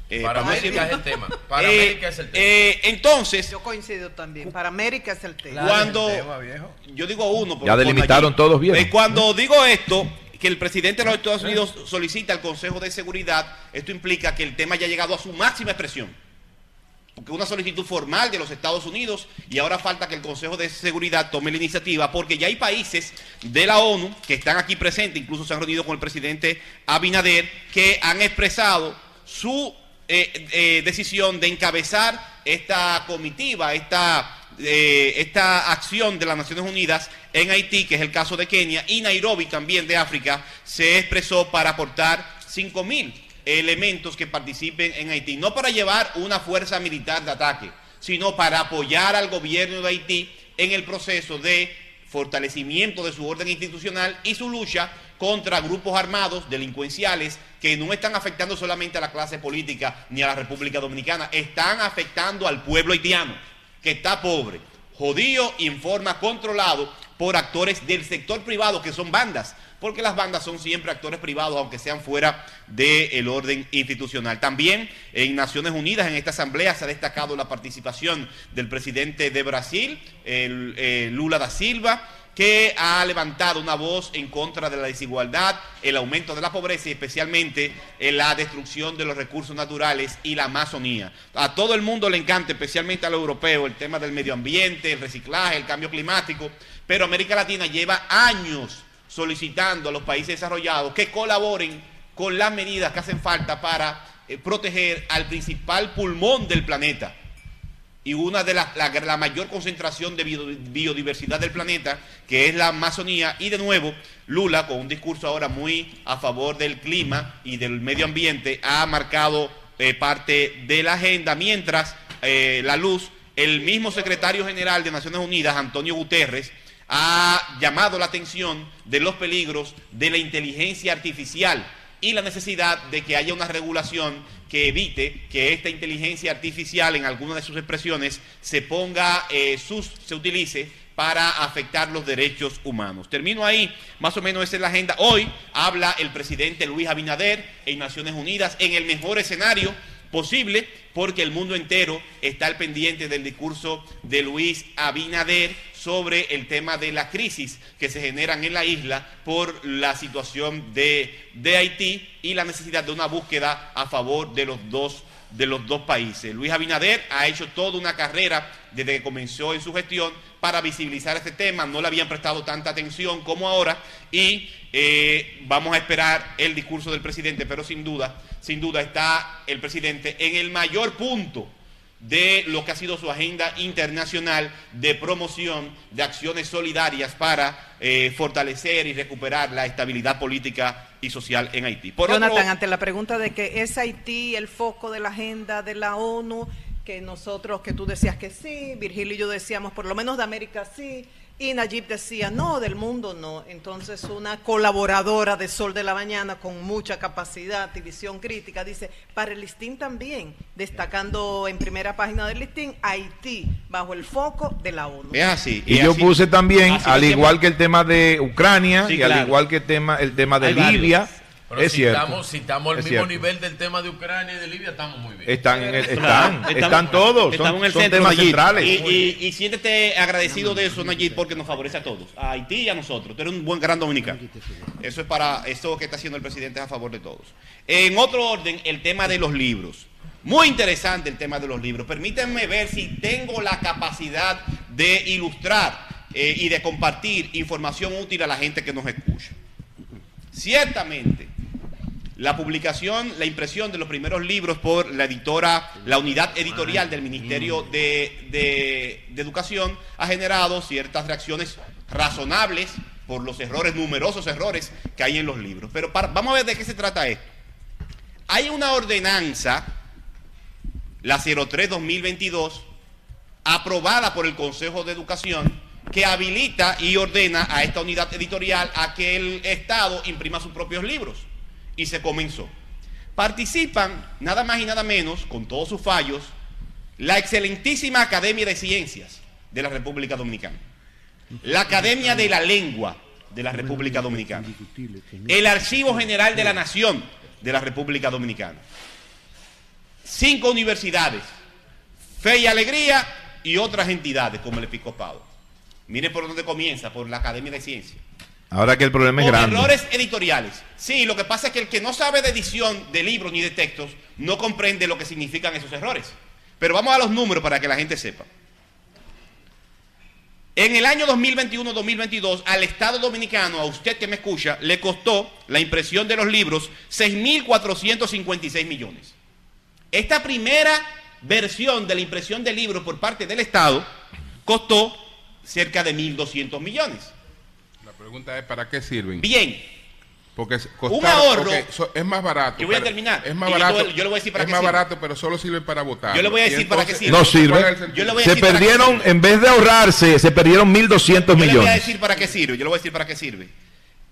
D: Eh,
H: Para América
D: decir-
H: es el tema. [laughs] Para
D: Eh,
H: América es el tema.
D: eh, entonces,
A: Yo coincido también. Para América es el tema.
D: Cuando
H: es el tema, viejo.
D: yo digo uno,
C: Ya delimitaron
D: allí.
C: todos bien.
D: Eh, cuando digo esto, que el presidente de los Estados Unidos solicita al Consejo de Seguridad, esto implica que el tema ya ha llegado a su máxima expresión. Una solicitud formal de los Estados Unidos y ahora falta que el Consejo de Seguridad tome la iniciativa porque ya hay países de la ONU que están aquí presentes, incluso se han reunido con el presidente Abinader, que han expresado su eh, eh, decisión de encabezar esta comitiva, esta, eh, esta acción de las Naciones Unidas en Haití, que es el caso de Kenia, y Nairobi también de África, se expresó para aportar 5 mil elementos que participen en Haití, no para llevar una fuerza militar de ataque, sino para apoyar al gobierno de Haití en el proceso de fortalecimiento de su orden institucional y su lucha contra grupos armados delincuenciales que no están afectando solamente a la clase política ni a la República Dominicana, están afectando al pueblo haitiano, que está pobre, jodido y en forma controlado por actores del sector privado que son bandas, porque las bandas son siempre actores privados, aunque sean fuera del orden institucional. También en Naciones Unidas, en esta asamblea, se ha destacado la participación del presidente de Brasil, el, eh, Lula da Silva, que ha levantado una voz en contra de la desigualdad, el aumento de la pobreza y especialmente en la destrucción de los recursos naturales y la Amazonía. A todo el mundo le encanta, especialmente a los europeos, el tema del medio ambiente, el reciclaje, el cambio climático, pero América Latina lleva años solicitando a los países desarrollados que colaboren con las medidas que hacen falta para eh, proteger al principal pulmón del planeta. Y una de las la, la mayor concentración de bio- biodiversidad del planeta, que es la Amazonía, y de nuevo Lula, con un discurso ahora muy a favor del clima y del medio ambiente, ha marcado eh, parte de la agenda, mientras eh, la luz, el mismo secretario general de Naciones Unidas, Antonio Guterres, ha llamado la atención de los peligros de la inteligencia artificial y la necesidad de que haya una regulación que evite que esta inteligencia artificial en alguna de sus expresiones se ponga, eh, sus, se utilice para afectar los derechos humanos. Termino ahí, más o menos esa es la agenda. Hoy habla el presidente Luis Abinader en Naciones Unidas en el mejor escenario posible porque el mundo entero está al pendiente del discurso de Luis Abinader sobre el tema de la crisis que se generan en la isla por la situación de, de Haití y la necesidad de una búsqueda a favor de los dos de los dos países. Luis Abinader ha hecho toda una carrera desde que comenzó en su gestión para visibilizar este tema, no le habían prestado tanta atención como ahora y eh, vamos a esperar el discurso del presidente, pero sin duda, sin duda está el presidente en el mayor punto de lo que ha sido su agenda internacional de promoción de acciones solidarias para eh, fortalecer y recuperar la estabilidad política y social en Haití. Por
A: Jonathan, ante la pregunta de que es Haití el foco de la agenda de la ONU, que nosotros, que tú decías que sí, Virgilio y yo decíamos por lo menos de América sí, y Nayib decía no, del mundo no. Entonces una colaboradora de Sol de la Mañana con mucha capacidad y visión crítica dice, para el listín también, destacando en primera página del listín, Haití bajo el foco de la ONU.
D: es así.
C: Y yo
D: así.
C: puse también, al igual que el tema de Ucrania
D: Sí,
C: y al igual que el tema, el tema de
D: Hay varios.
H: Pero
C: es
H: si,
C: cierto.
H: estamos, si estamos al
C: Es
H: mismo
C: cierto.
H: nivel del tema de Ucrania y de Libia, estamos muy bien.
C: Están, en el- están, están todos,
D: estamos
C: son,
D: en el
C: son
D: centro,
C: temas
D: Nayib.
C: centrales.
D: Y, y- y siéntete agradecido de eso, Nayib, porque nos favorece a todos, a Haití y a nosotros. Tú eres un buen gran dominicano. Eso es para eso que está haciendo el presidente es a favor de todos. En otro orden, el tema de los libros. Muy interesante el tema de los libros. Permítanme ver si tengo la capacidad de ilustrar eh, y de compartir información útil a la gente que nos escucha. Ciertamente, la publicación, la impresión de los primeros libros por la editora, la unidad editorial del Ministerio de, de- de Educación ha generado ciertas reacciones razonables por los errores, numerosos errores que hay en los libros. Pero para- vamos a ver de qué se trata esto. Hay una ordenanza, la 03-2022, aprobada por el Consejo de Educación, que habilita y ordena a esta unidad editorial a que el Estado imprima sus propios libros. Y se comenzó. Participan, nada más y nada menos, con todos sus fallos, la excelentísima Academia de Ciencias de la República Dominicana, la Academia de la Lengua de la República Dominicana, el Archivo General de la Nación de la República Dominicana. cinco universidades, Fe y Alegría y otras entidades como el Episcopado. Mire por dónde comienza, por la Academia de Ciencias.
C: Ahora que el problema es
D: Con
C: grande.
D: errores editoriales. Sí, lo que pasa es que el que no sabe de edición de libros ni de textos no comprende lo que significan esos errores. Pero vamos a los números para que la gente sepa. En el año 2021-2022, al Estado Dominicano, a usted que me escucha, le costó la impresión de los libros 6.456 millones. Esta primera versión de la impresión de libros por parte del Estado costó cerca de 1.200 millones.
B: La pregunta es, ¿para qué sirven?
D: Bien,
B: Porque
D: Un ahorro.
B: so- es más barato.
D: Yo voy a terminar.
B: Es más
D: yo
B: barato.
D: yo le voy a decir para
B: es
D: qué
B: más
D: sirve.
B: barato, pero solo sirve para votar.
D: Yo le voy a decir para qué sirve.
C: No sirve. Se
D: decir
C: perdieron, en vez de ahorrarse, se perdieron 1.200
D: Yo le voy a
C: millones.
D: decir para qué sirve. Yo le voy a decir para qué sirve.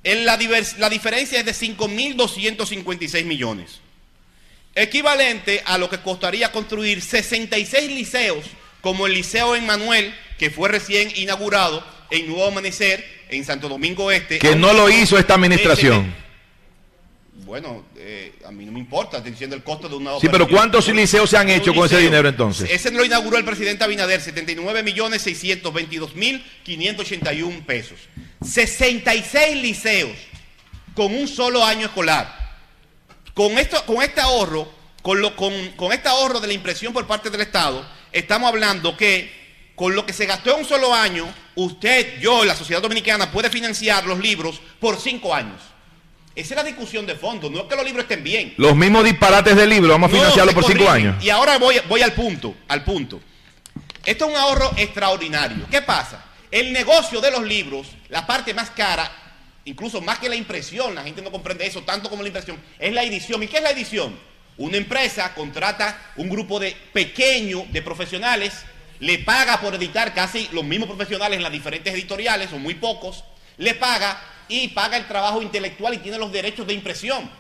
D: En la, divers- la diferencia es de 5.256 millones. Equivalente a lo que costaría construir 66 liceos, como el Liceo Emmanuel, que fue recién inaugurado en Nuevo Amanecer, en Santo Domingo Este.
C: Que no lo hizo esta administración.
D: Bueno, eh, a mí no me importa, estoy diciendo el costo de una
C: Sí, pero
D: operación.
C: ¿cuántos liceos se han hecho con ese dinero entonces?
D: Ese lo inauguró el presidente Abinader, 79 millones 622 mil 581 pesos. 66 liceos con un solo año escolar. Con, esto, con este ahorro, con, lo, con, con este ahorro de la impresión por parte del Estado, estamos hablando que con lo que se gastó en un solo año, usted, yo, la sociedad dominicana puede financiar los libros por cinco años. Esa es la discusión de fondo, no es que los libros estén bien.
C: Los mismos disparates del libro, vamos a
D: No,
C: financiarlo por cinco años.
D: Y ahora voy, voy al punto, al punto. Esto es un ahorro extraordinario. ¿Qué pasa? El negocio de los libros, la parte más cara, incluso más que la impresión, la gente no comprende eso tanto como la impresión, es la edición. ¿Y qué es la edición? Una empresa contrata un grupo de pequeño de profesionales, le paga por editar casi los mismos profesionales en las diferentes editoriales, son muy pocos, le paga y paga el trabajo intelectual y tiene los derechos de impresión.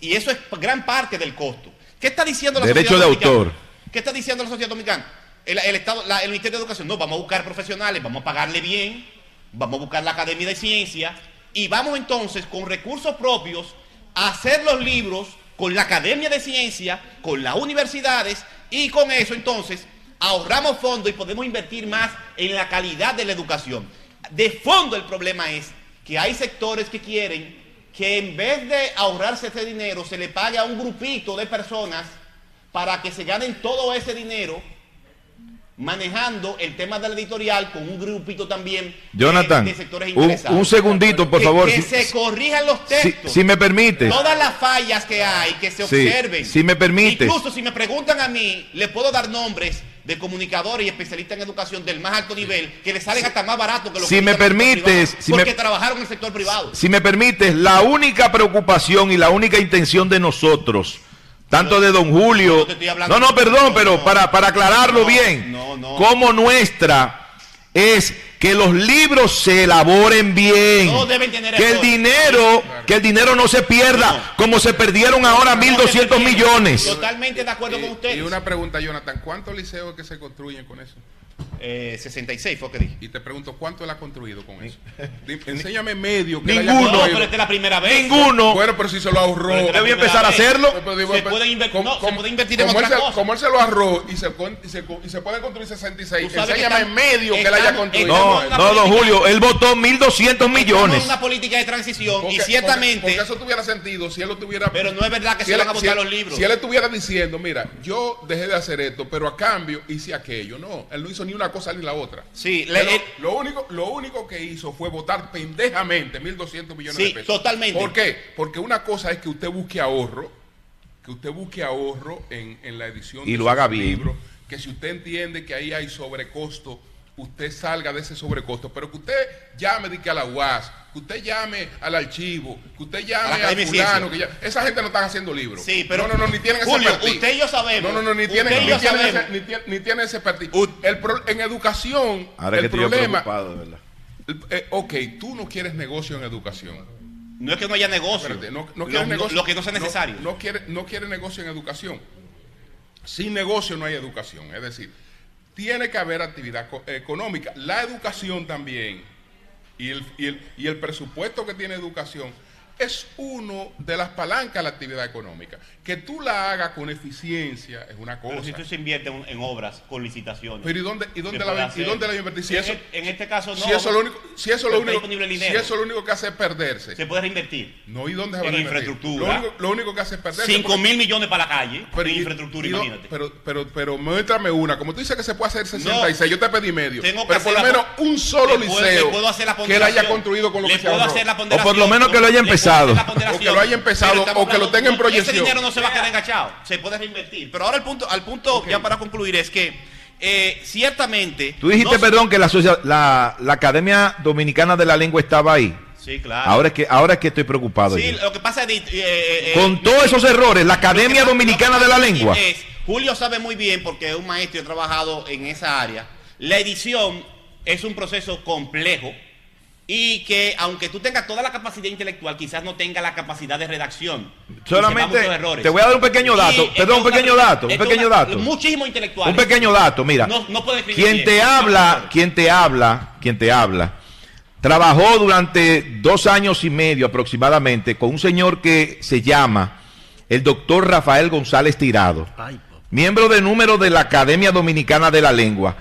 D: Y eso es gran parte del costo. ¿Qué está diciendo la
C: Derecho
D: sociedad
C: de
D: dominicana?
C: autor.
D: ¿Qué está diciendo la sociedad dominicana? El, el Estado, la- el Ministerio de Educación, no, vamos a buscar profesionales, vamos a pagarle bien, vamos a buscar la Academia de Ciencia y vamos entonces con recursos propios a hacer los libros con la Academia de Ciencia, con las universidades y con eso entonces ahorramos fondos y podemos invertir más en la calidad de la educación. De fondo el problema es que hay sectores que quieren que en vez de ahorrarse ese dinero se le pague a un grupito de personas para que se ganen todo ese dinero manejando el tema de la editorial con un grupito también de- sectores
C: un,
D: interesados.
C: un segundito, por
D: Que-
C: favor.
D: Que,
C: si,
D: se corrijan los
C: si-
D: textos.
C: si me permite.
D: Todas las fallas que hay, que se observen.
C: si me permites.
D: Incluso si me preguntan a mí, le puedo dar nombres de comunicadores y especialistas en educación del más alto nivel que le salen hasta más barato que los
C: Si
D: que
C: me permites, me-
D: porque trabajaron en el sector privado.
C: Si me permites, la única preocupación y la única intención de nosotros, tanto de don Julio,
D: no
C: no, no, perdón,
D: no,
C: pero para, para aclararlo bien,
D: no, no.
C: como nuestra es que los libros se elaboren bien,
D: Todos deben tener
C: que el dinero, que el dinero no se pierda,
D: No.
C: como se perdieron ahora
D: No,
C: 1.200
D: que se
C: millones.
D: Totalmente de acuerdo con
B: Y,
D: ustedes.
B: y una pregunta, Jonathan, ¿cuántos liceos que se construyen con eso?
D: Eh, 66 fue que dije.
B: Y te pregunto, ¿cuánto él ha construido con eso? [laughs] Enséñame medio que
C: Ninguno.
D: No,
B: construido.
D: pero esta es la primera vez.
C: Ninguno.
B: Bueno, pero si se lo ahorró.
C: Debe empezar a hacerlo.
D: Se puede inver-
B: como-
D: no, se puede invertir en otra
B: él se-
D: cosa.
B: Como él se lo ahorró y se, y se, co- y se pueden construir 66,
D: Tú sabes que
B: enséñame
D: estamos-
B: medio que él haya construido.
C: No, no, don Julio, él votó 1.200
D: Estamos
C: millones.
D: una política de transición
B: Porque-
D: y ciertamente,
B: Porque, porque eso tuviera sentido si él lo tuviera.
D: pero no es verdad que
B: si
D: se
B: él-
D: van a votar los libros.
B: Si él estuviera diciendo, mira, yo dejé de hacer esto, pero a cambio hice aquello. No, él no hizo ni una cosa ni la otra.
D: Sí,
B: Pero
D: él-
B: lo, único, lo único que hizo fue votar pendejamente 1.200 millones
D: Sí,
B: de pesos.
D: totalmente.
B: ¿Por qué? Porque una cosa es que usted busque ahorro, que usted busque ahorro en, en la edición
C: Y
B: de
C: lo haga bien.
B: que si usted entiende que ahí hay sobrecosto, usted salga de ese sobrecosto, pero que usted llame de que a la UAS, que usted llame al archivo, que usted llame a,
D: Academia de
B: fulano, que ya- esa gente no están haciendo libros.
D: Sí, pero-
B: no, no, no, ni tienen
D: Julio,
B: ese expertise.
D: usted y yo sabemos.
B: No, no, no, ni tienen, ni tienen ese, ni tienen- ni tienen ese.
D: Ut-
B: El pro- en educación,
C: Ahora que
B: el
C: yo
B: problema,
C: verdad.
B: eh, ok, tú no quieres negocio en educación.
D: no es que no haya negocio.
B: Espérate, no, no negocio.
D: Lo que no sea necesario.
B: No, quiere, no quiere negocio en educación. Sin negocio no hay educación. Es decir, tiene que haber actividad co- económica. La educación también y el, y el, y el presupuesto que tiene educación es uno de las palancas de la actividad económica. Que tú la hagas con eficiencia es una cosa.
D: Pero si tú se invierte en, en obras con licitaciones.
B: Pero ¿y dónde, y dónde la, ¿y dónde la invertir? Si
D: en,
B: eso,
D: en este caso no.
B: si eso lo único, si eso lo único,
D: disponible el
B: si eso lo único que hace es perderse.
D: Se puede reinvertir.
B: No, ¿y dónde se va
D: En
B: a invertir?
D: infraestructura.
B: Lo único, lo único que hace es perderse.
D: 5
B: porque-
D: mil millones para la calle.
B: pero,
D: en
B: y-
D: infraestructura,
B: y no-
D: imagínate.
B: Pero, pero, pero, muéstrame una. Como tú dices que se puede hacer 66, yo te pedí medio.
D: Tengo que
B: pero por lo
D: la
B: menos un solo
D: puedo-
B: liceo
D: le puedo hacer la
B: que él haya construido con lo
D: Le
B: que se
D: puedo hacer la
C: O por lo menos que lo haya
D: puedo
C: empezado.
B: O que lo haya empezado, o que lo tenga en proyección.
D: Ese dinero no se va a quedar enganchado. Se puede reinvertir. Pero ahora el punto, al punto, ya para concluir, es que eh, ciertamente.
C: Tú dijiste,
D: no se-
C: perdón, que la, la, la Academia Dominicana de la Lengua estaba ahí.
D: Sí, claro.
C: Ahora es que, ahora es que estoy preocupado.
D: Sí,
C: yo.
D: lo que pasa es que, eh, eh,
C: Con
D: eh,
C: todos esos errores, la Academia Dominicana de la Lengua.
D: es, Julio sabe muy bien, porque es un maestro y ha trabajado en esa área. La edición es un proceso complejo y que, aunque tú tengas toda la capacidad intelectual, quizás no tenga la capacidad de redacción.
C: Solamente te voy a dar un pequeño dato,
D: Y
C: perdón, un pequeño
D: una-
C: dato, un pequeño
D: una-
C: dato.
D: Muchísimos intelectuales.
C: Un pequeño dato, mira.
D: No, no escribir
C: Quien
D: bien.
C: te
D: No,
C: habla, quien te habla, quien te habla, trabajó durante dos años y medio aproximadamente con un señor que se llama el doctor Rafael González Tirado, miembro de número de la Academia Dominicana de la Lengua.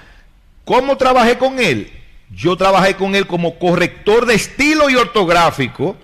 C: ¿Cómo trabajé con él? Yo trabajé con él como corrector de estilo y ortográfico,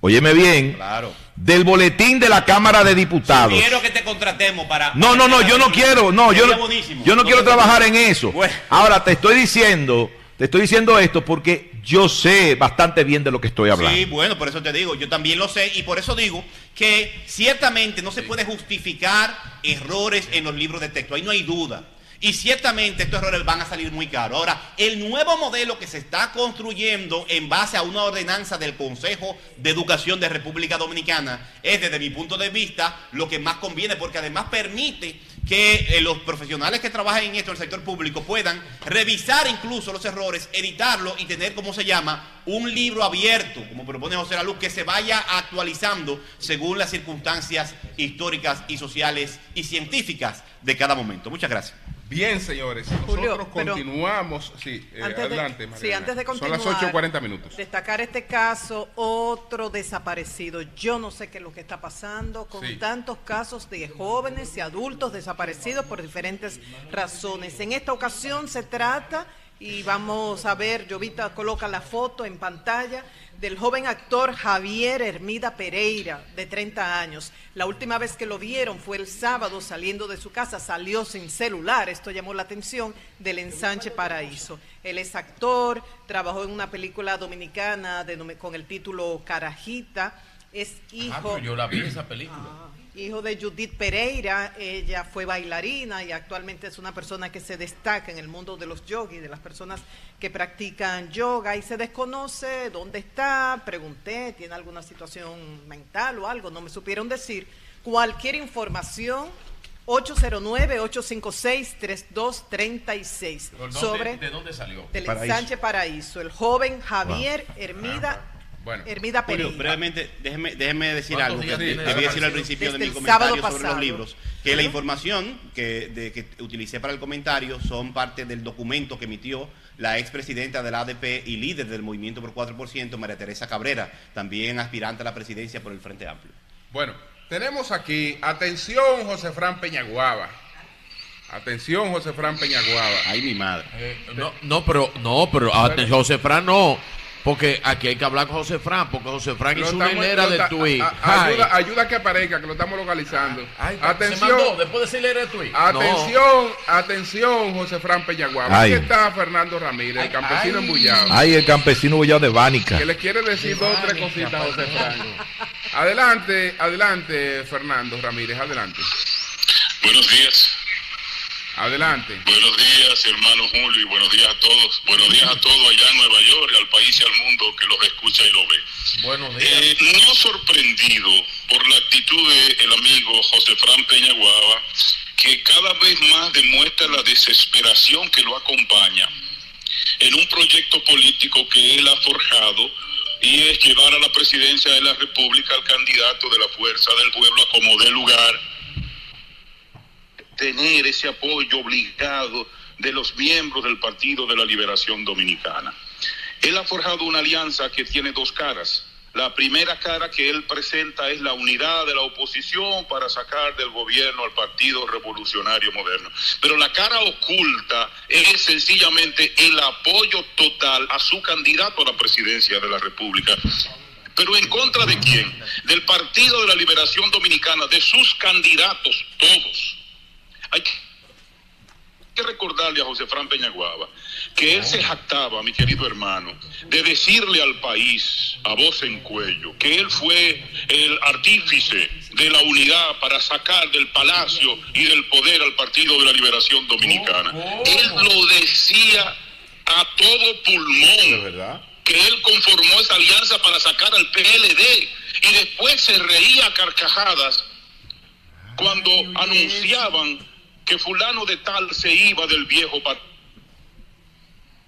C: óyeme bien,
D: Claro.
C: del boletín de la Cámara de Diputados.
D: Quiero que te contratemos para.
C: No, no, no, yo no quiero, no, yo no,
D: buenísimo.
C: yo no quiero trabajar en eso.
D: Bueno.
C: Ahora te estoy diciendo, te estoy diciendo esto porque yo sé bastante bien de lo que estoy hablando.
D: Sí, bueno, por eso te digo, yo también lo sé y por eso digo que ciertamente no se puede justificar errores en los libros de texto, ahí no hay duda. Y ciertamente estos errores van a salir muy caros. Ahora, el nuevo modelo que se está construyendo en base a una ordenanza del Consejo de Educación de República Dominicana es, desde mi punto de vista, lo que más conviene, porque además permite que eh, los profesionales que trabajan en esto en el sector público puedan revisar incluso los errores, editarlo y tener, como se llama, un libro abierto, como propone José Luz, que se vaya actualizando según las circunstancias históricas y sociales y científicas de cada momento. Muchas gracias.
B: Bien, señores,
A: Julio,
B: nosotros continuamos. Sí, eh,
A: Antes de-
B: adelante,
A: sí,
B: Mariana.
A: antes de
B: Son
A: continuar.
B: las 8.40 minutos.
A: Destacar este caso, otro desaparecido. Yo no sé qué es lo que está pasando con
B: Sí.
A: tantos casos de jóvenes y adultos desaparecidos por diferentes razones. En esta ocasión se trata, y vamos a ver, Jovita coloca la foto en pantalla, del joven actor Javier Hermida Pereira, de 30 años. La última vez que lo vieron fue el sábado saliendo de su casa, salió sin celular, esto llamó la atención del ensanche Paraíso. Él es actor, trabajó en una película dominicana de- con el título Carajita, es
H: Ah,
A: hijo...
H: pero yo la vi esa película.
A: Hijo de Judith Pereira, ella fue bailarina y actualmente es una persona que se destaca en el mundo de los yogis, de las personas que practican yoga y se desconoce dónde está, pregunté, tiene alguna situación mental o algo, no me supieron decir. Cualquier información, 809-856-3236
H: Pero ¿dónde-
A: sobre
H: ¿De dónde salió?
A: del
C: Paraíso.
A: ensanche Paraíso, el joven Javier Hermida,
B: Bueno.
A: Hermida
D: Julio, brevemente, déjeme, déjeme decir
H: ¿Cuántos
D: algo que a decir al principio de mi comentario sobre los libros, que la información que, de- que utilicé para el comentario son parte del documento que emitió la expresidenta del ADP y líder del Movimiento por 4%, María Teresa Cabrera, también aspirante a la presidencia por el Frente Amplio.
B: Bueno, tenemos aquí, atención José Fran Peñaguaba. Atención José Fran Peñaguaba.
D: Ay, mi madre.
H: Eh, no, no, pero, no, pero José Fran no. Porque aquí hay que hablar con José Fran, porque José Fran hizo una hilera de tweet.
B: ayuda, ayuda a que aparezca, que lo estamos localizando.
H: Ay, se mandó,
B: atención,
H: después de hilera de tweet.
B: atención, atención, José Fran Peñaguaba. Aquí está Fernando Ramírez, el campesino
H: ay.
B: embullado.
C: Ay, el campesino bullado de Bánica.
B: Que le quiere decir dos o tres cositas a. José Fran. Adelante, adelante, Fernando Ramírez, adelante.
I: Buenos días,
B: Adelante.
I: buenos días hermano Julio y buenos días a todos, buenos días a todos allá en Nueva York, al país y al mundo que los escucha y lo ve.
H: Buenos días.
I: Eh, no sorprendido por la actitud del amigo José Fran Peña Guava, que cada vez más demuestra la desesperación que lo acompaña en un proyecto político que él ha forjado y es llevar a la presidencia de la República al candidato de la fuerza del pueblo a como dé lugar tener ese apoyo obligado de los miembros del Partido de la Liberación Dominicana. Él ha forjado una alianza que tiene dos caras. La primera cara que él presenta es la unidad de la oposición para sacar del gobierno al Partido Revolucionario Moderno. Pero la cara oculta es sencillamente el apoyo total a su candidato a la presidencia de la República. Pero en contra de quién? Del Partido de la Liberación Dominicana, de sus candidatos, todos. Hay que recordarle a José Fran Peñaguaba que él se jactaba, mi querido hermano, de decirle al país a voz en cuello que él fue el artífice de la unidad para sacar del palacio y del poder al Partido de la Liberación Dominicana. Él lo decía a todo pulmón
C: verdad?
I: que él conformó esa alianza para sacar al PLD y después se reía a carcajadas cuando anunciaban que fulano de tal se iba del viejo partido.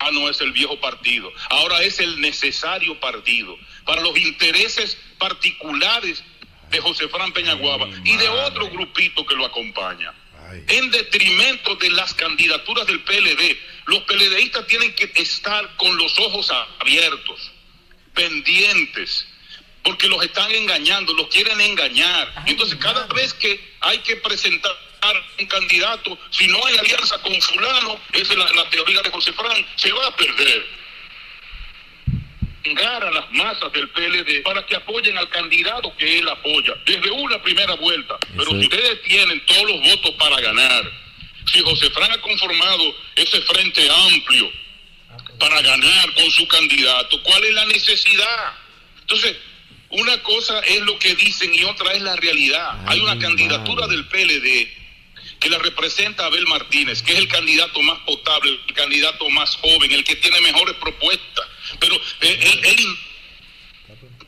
I: Ah, no es el viejo partido, ahora es el necesario partido para los intereses particulares de José Fran Peñaguaba y de otro grupito que lo acompaña. En detrimento de las candidaturas del PLD, los PLDistas tienen que estar con los ojos abiertos, pendientes, porque los están engañando, los quieren engañar. Entonces, cada vez que hay que presentar un candidato, si no hay alianza con fulano, esa es la, la teoría de José Fran, se va a perder. Engar a las masas del PLD para que apoyen al candidato que él apoya, desde una primera vuelta. Pero si ustedes tienen todos los votos para ganar, si José Fran ha conformado ese frente amplio para ganar con su candidato, ¿cuál es la necesidad? Entonces, una cosa es lo que dicen y otra es la realidad. Hay una candidatura del PLD que la representa Abel Martínez, que es el candidato más potable, el candidato más joven, el que tiene mejores propuestas. Pero eh, él, él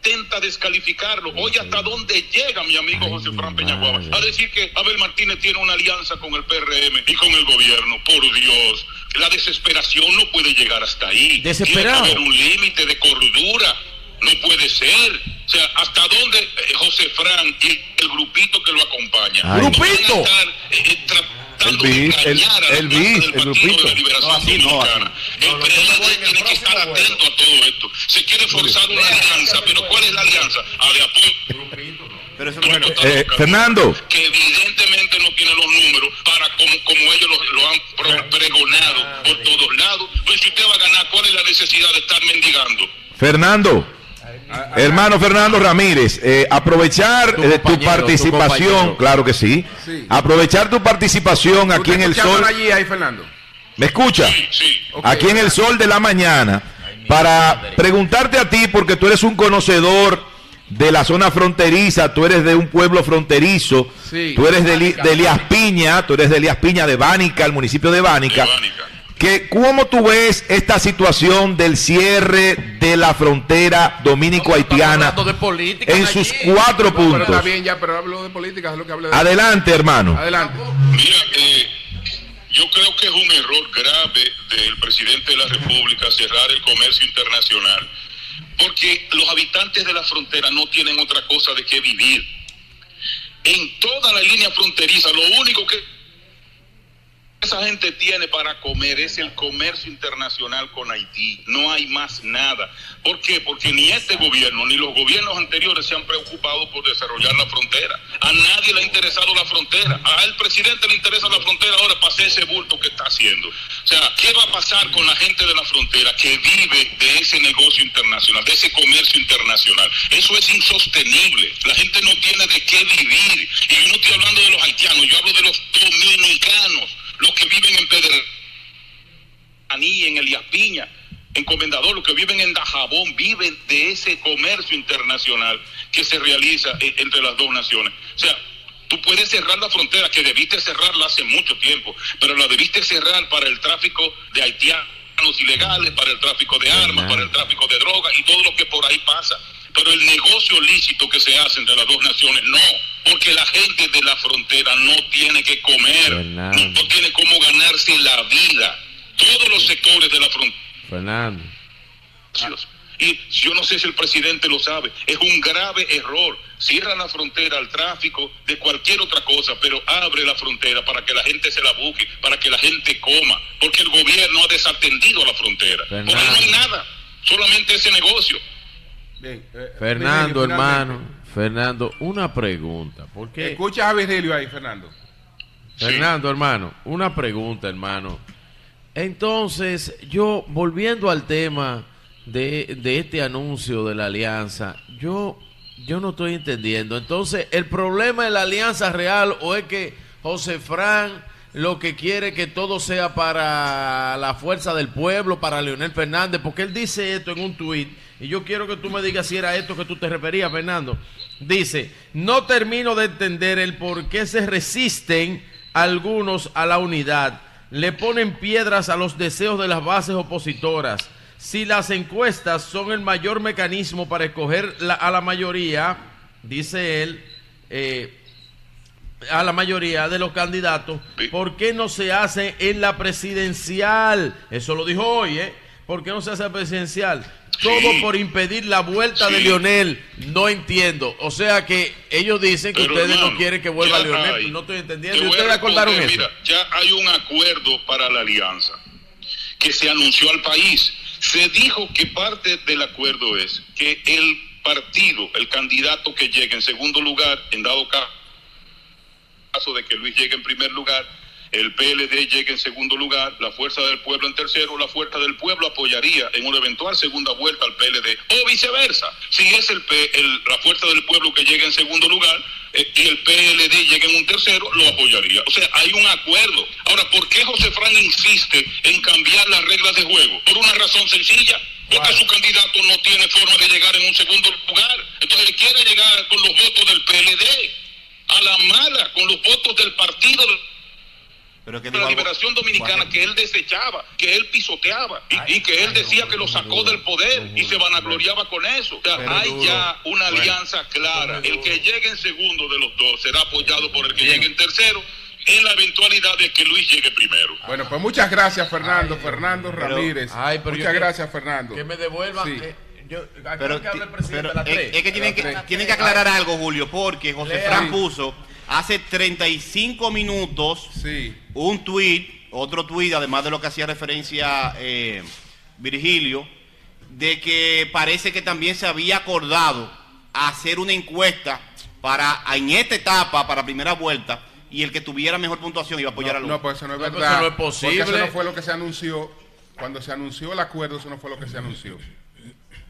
I: intenta descalificarlo. Oye, hasta dónde llega mi amigo José Fran Peñaguaba a decir que Abel Martínez tiene una alianza con el PRM y con el gobierno. Por Dios, la desesperación no puede llegar hasta ahí.
H: Desesperado.
I: Tiene que haber un límite de cordura. No puede ser. O sea, ¿hasta dónde eh, José Fran y el grupito que lo acompaña?
H: Ay. ¿Grupito?
I: estar, eh, tratando
C: El
I: de
C: bis, el- el bis,
I: del
C: el
I: Partido
C: grupito.
I: de la Liberación
C: No, así no,
I: Dominicana. El PLD tiene que estar atento a todo esto. Se quiere forzar una alianza, pero ¿cuál es la alianza? A de apoyo.
D: Pero eso
I: Bueno,
C: Eh, Fernando,
I: que evidentemente no tiene los números para como, como ellos lo, lo han pregonado por todos lados. Pues si usted va a ganar, ¿cuál es la necesidad de estar mendigando?
C: Fernando, hermano Fernando Ramírez, eh, aprovechar
H: Tu
C: eh, tu
H: compañero, tu
C: participación, claro que sí,
B: Sí.
C: aprovechar tu participación aquí en el sol,
B: allí, ahí, Fernando?
C: ¿me escucha?
I: Sí, sí.
B: Ok.
C: Aquí en el sol de la mañana, para preguntarte a ti, porque tú eres un conocedor de la zona fronteriza, tú eres de un pueblo fronterizo,
B: Sí.
C: tú eres de Elías Piña, tú eres de Elías Piña de Bánica, el municipio de Bánica.
I: De Bánica.
C: Que, ¿Cómo tú ves esta situación del cierre de la frontera dominico-haitiana
H: Hablando de política,
C: en sus cuatro
B: No, pero está
C: puntos?
B: bien ya, pero hablo de política, es lo que hablé de...
C: Adelante, hermano.
B: Adelante.
I: Mira, eh, yo creo que es un error grave del presidente de la República cerrar el comercio internacional, porque los habitantes de la frontera no tienen otra cosa de qué vivir. En toda la línea fronteriza, lo único que esa gente tiene para comer es el comercio internacional con Haití. No hay más nada. ¿Por qué? Porque ni este gobierno ni los gobiernos anteriores se han preocupado por desarrollar la frontera. A nadie le ha interesado la frontera. A el presidente le interesa la frontera ahora para ese bulto que está haciendo. O sea, ¿qué va a pasar con la gente de la frontera que vive de ese negocio internacional, de ese comercio internacional? Eso es insostenible. La gente no tiene de qué vivir. Y yo no estoy hablando de los haitianos, yo hablo de los dominicanos los que viven en Pedernalí, en Elías Piña, en Comendador, los que viven en Dajabón, viven de ese comercio internacional que se realiza eh, entre las dos naciones. O sea, tú puedes cerrar la frontera, que debiste cerrarla hace mucho tiempo, pero la debiste cerrar para el tráfico de haitianos ilegales, para el tráfico de armas, para el tráfico de drogas y todo lo que por ahí pasa. Pero el negocio lícito que se hace entre las dos naciones, no, porque la gente de la frontera no tiene que comer,
H: Fernando.
I: no, tiene cómo ganarse la vida. Todos los sectores de la frontera
H: Fernando.
I: y yo no sé si el presidente lo sabe, es un grave error. Cierra la frontera al tráfico de cualquier otra cosa, pero abre la frontera para que la gente se la busque, para que la gente coma, porque el gobierno ha desatendido la frontera. Por ahí no hay nada, solamente ese negocio.
B: Bien, eh,
H: Fernando,
B: Virgilio,
H: hermano. Fernando, una pregunta. ¿Por qué?
B: Escucha a Virgilio ahí, Fernando.
H: Fernando, hermano, una pregunta, hermano. Entonces, yo, volviendo al tema de, de este anuncio de la alianza, yo, yo no estoy entendiendo. Entonces, ¿el problema de la alianza real o es que José Fran lo que quiere que todo sea para la fuerza del pueblo, para Leonel Fernández? Porque él dice esto en un tuit, y yo quiero que tú me digas si era esto que tú te referías, Fernando. Dice, no termino de entender el por qué se resisten algunos a la unidad, le ponen piedras a los deseos de las bases opositoras. Si las encuestas son el mayor mecanismo para escoger a la mayoría, dice él, eh, a la mayoría de los candidatos, ¿por qué no se hace en la presidencial? Eso lo dijo hoy, ¿eh? ¿Por qué no se hace presidencial? Todo por impedir la vuelta de. Lionel. No entiendo. O sea que ellos dicen que
I: Pero,
H: ustedes no quieren que vuelva Lionel.
I: hay.
H: No estoy
I: Te
H: entendiendo. ¿Y
I: voy a
H: ustedes acordaron eso?
I: Mira, ya hay un acuerdo para la alianza que se anunció al país. Se dijo que parte del acuerdo es que el partido, el candidato que llegue en segundo lugar, en dado ca- caso de que Luis llegue en primer lugar, el PLD llegue en segundo lugar, la Fuerza del Pueblo en tercero, la Fuerza del Pueblo apoyaría en una eventual segunda vuelta al PLD, o viceversa. Si es el, P- el- la Fuerza del Pueblo que llegue en segundo lugar eh, y el PLD llegue en un tercero, lo apoyaría. O sea, hay un acuerdo. Ahora, ¿por qué José Fran insiste en cambiar las reglas de juego? Por una razón sencilla. Porque su candidato no tiene forma de llegar en un segundo lugar. Entonces él quiere llegar con los votos del PLD a la mala con los votos del partido
D: Pero que
I: de la liberación dominicana que él desechaba, que él pisoteaba y, y que él decía que lo sacó del poder y se vanagloriaba con eso. O sea, hay
D: duro.
I: ya una
D: Bueno.
I: alianza clara. El que llegue en segundo de los dos será apoyado por el que llegue en tercero en la eventualidad de que Luis llegue primero.
B: Bueno, pues muchas gracias, Fernando. Fernando
H: pero-
B: Ramírez.
H: ay, pero yo
B: muchas
H: que-
B: gracias, Fernando.
H: Que me devuelvan.
B: Sí.
H: eh, yo, aquí
D: Pero,
H: que habla el presidente
D: pero es, que tienen que,
B: tres.
D: tienen que aclarar algo, Julio, porque José
H: Lea.
D: Fran puso hace 35 minutos
B: Sí.
D: un tuit, otro tuit, además de lo que hacía referencia eh, Virgilio, de que parece que también se había acordado hacer una encuesta para en esta etapa, para primera vuelta, y el que tuviera mejor puntuación iba a apoyar a
B: No,
D: Lula.
B: no, pues eso no es
H: No, pues
B: verdad.
H: eso no es
B: Porque
H: posible.
B: eso no fue lo que se anunció. Cuando se anunció el acuerdo, eso no fue lo que se anunció.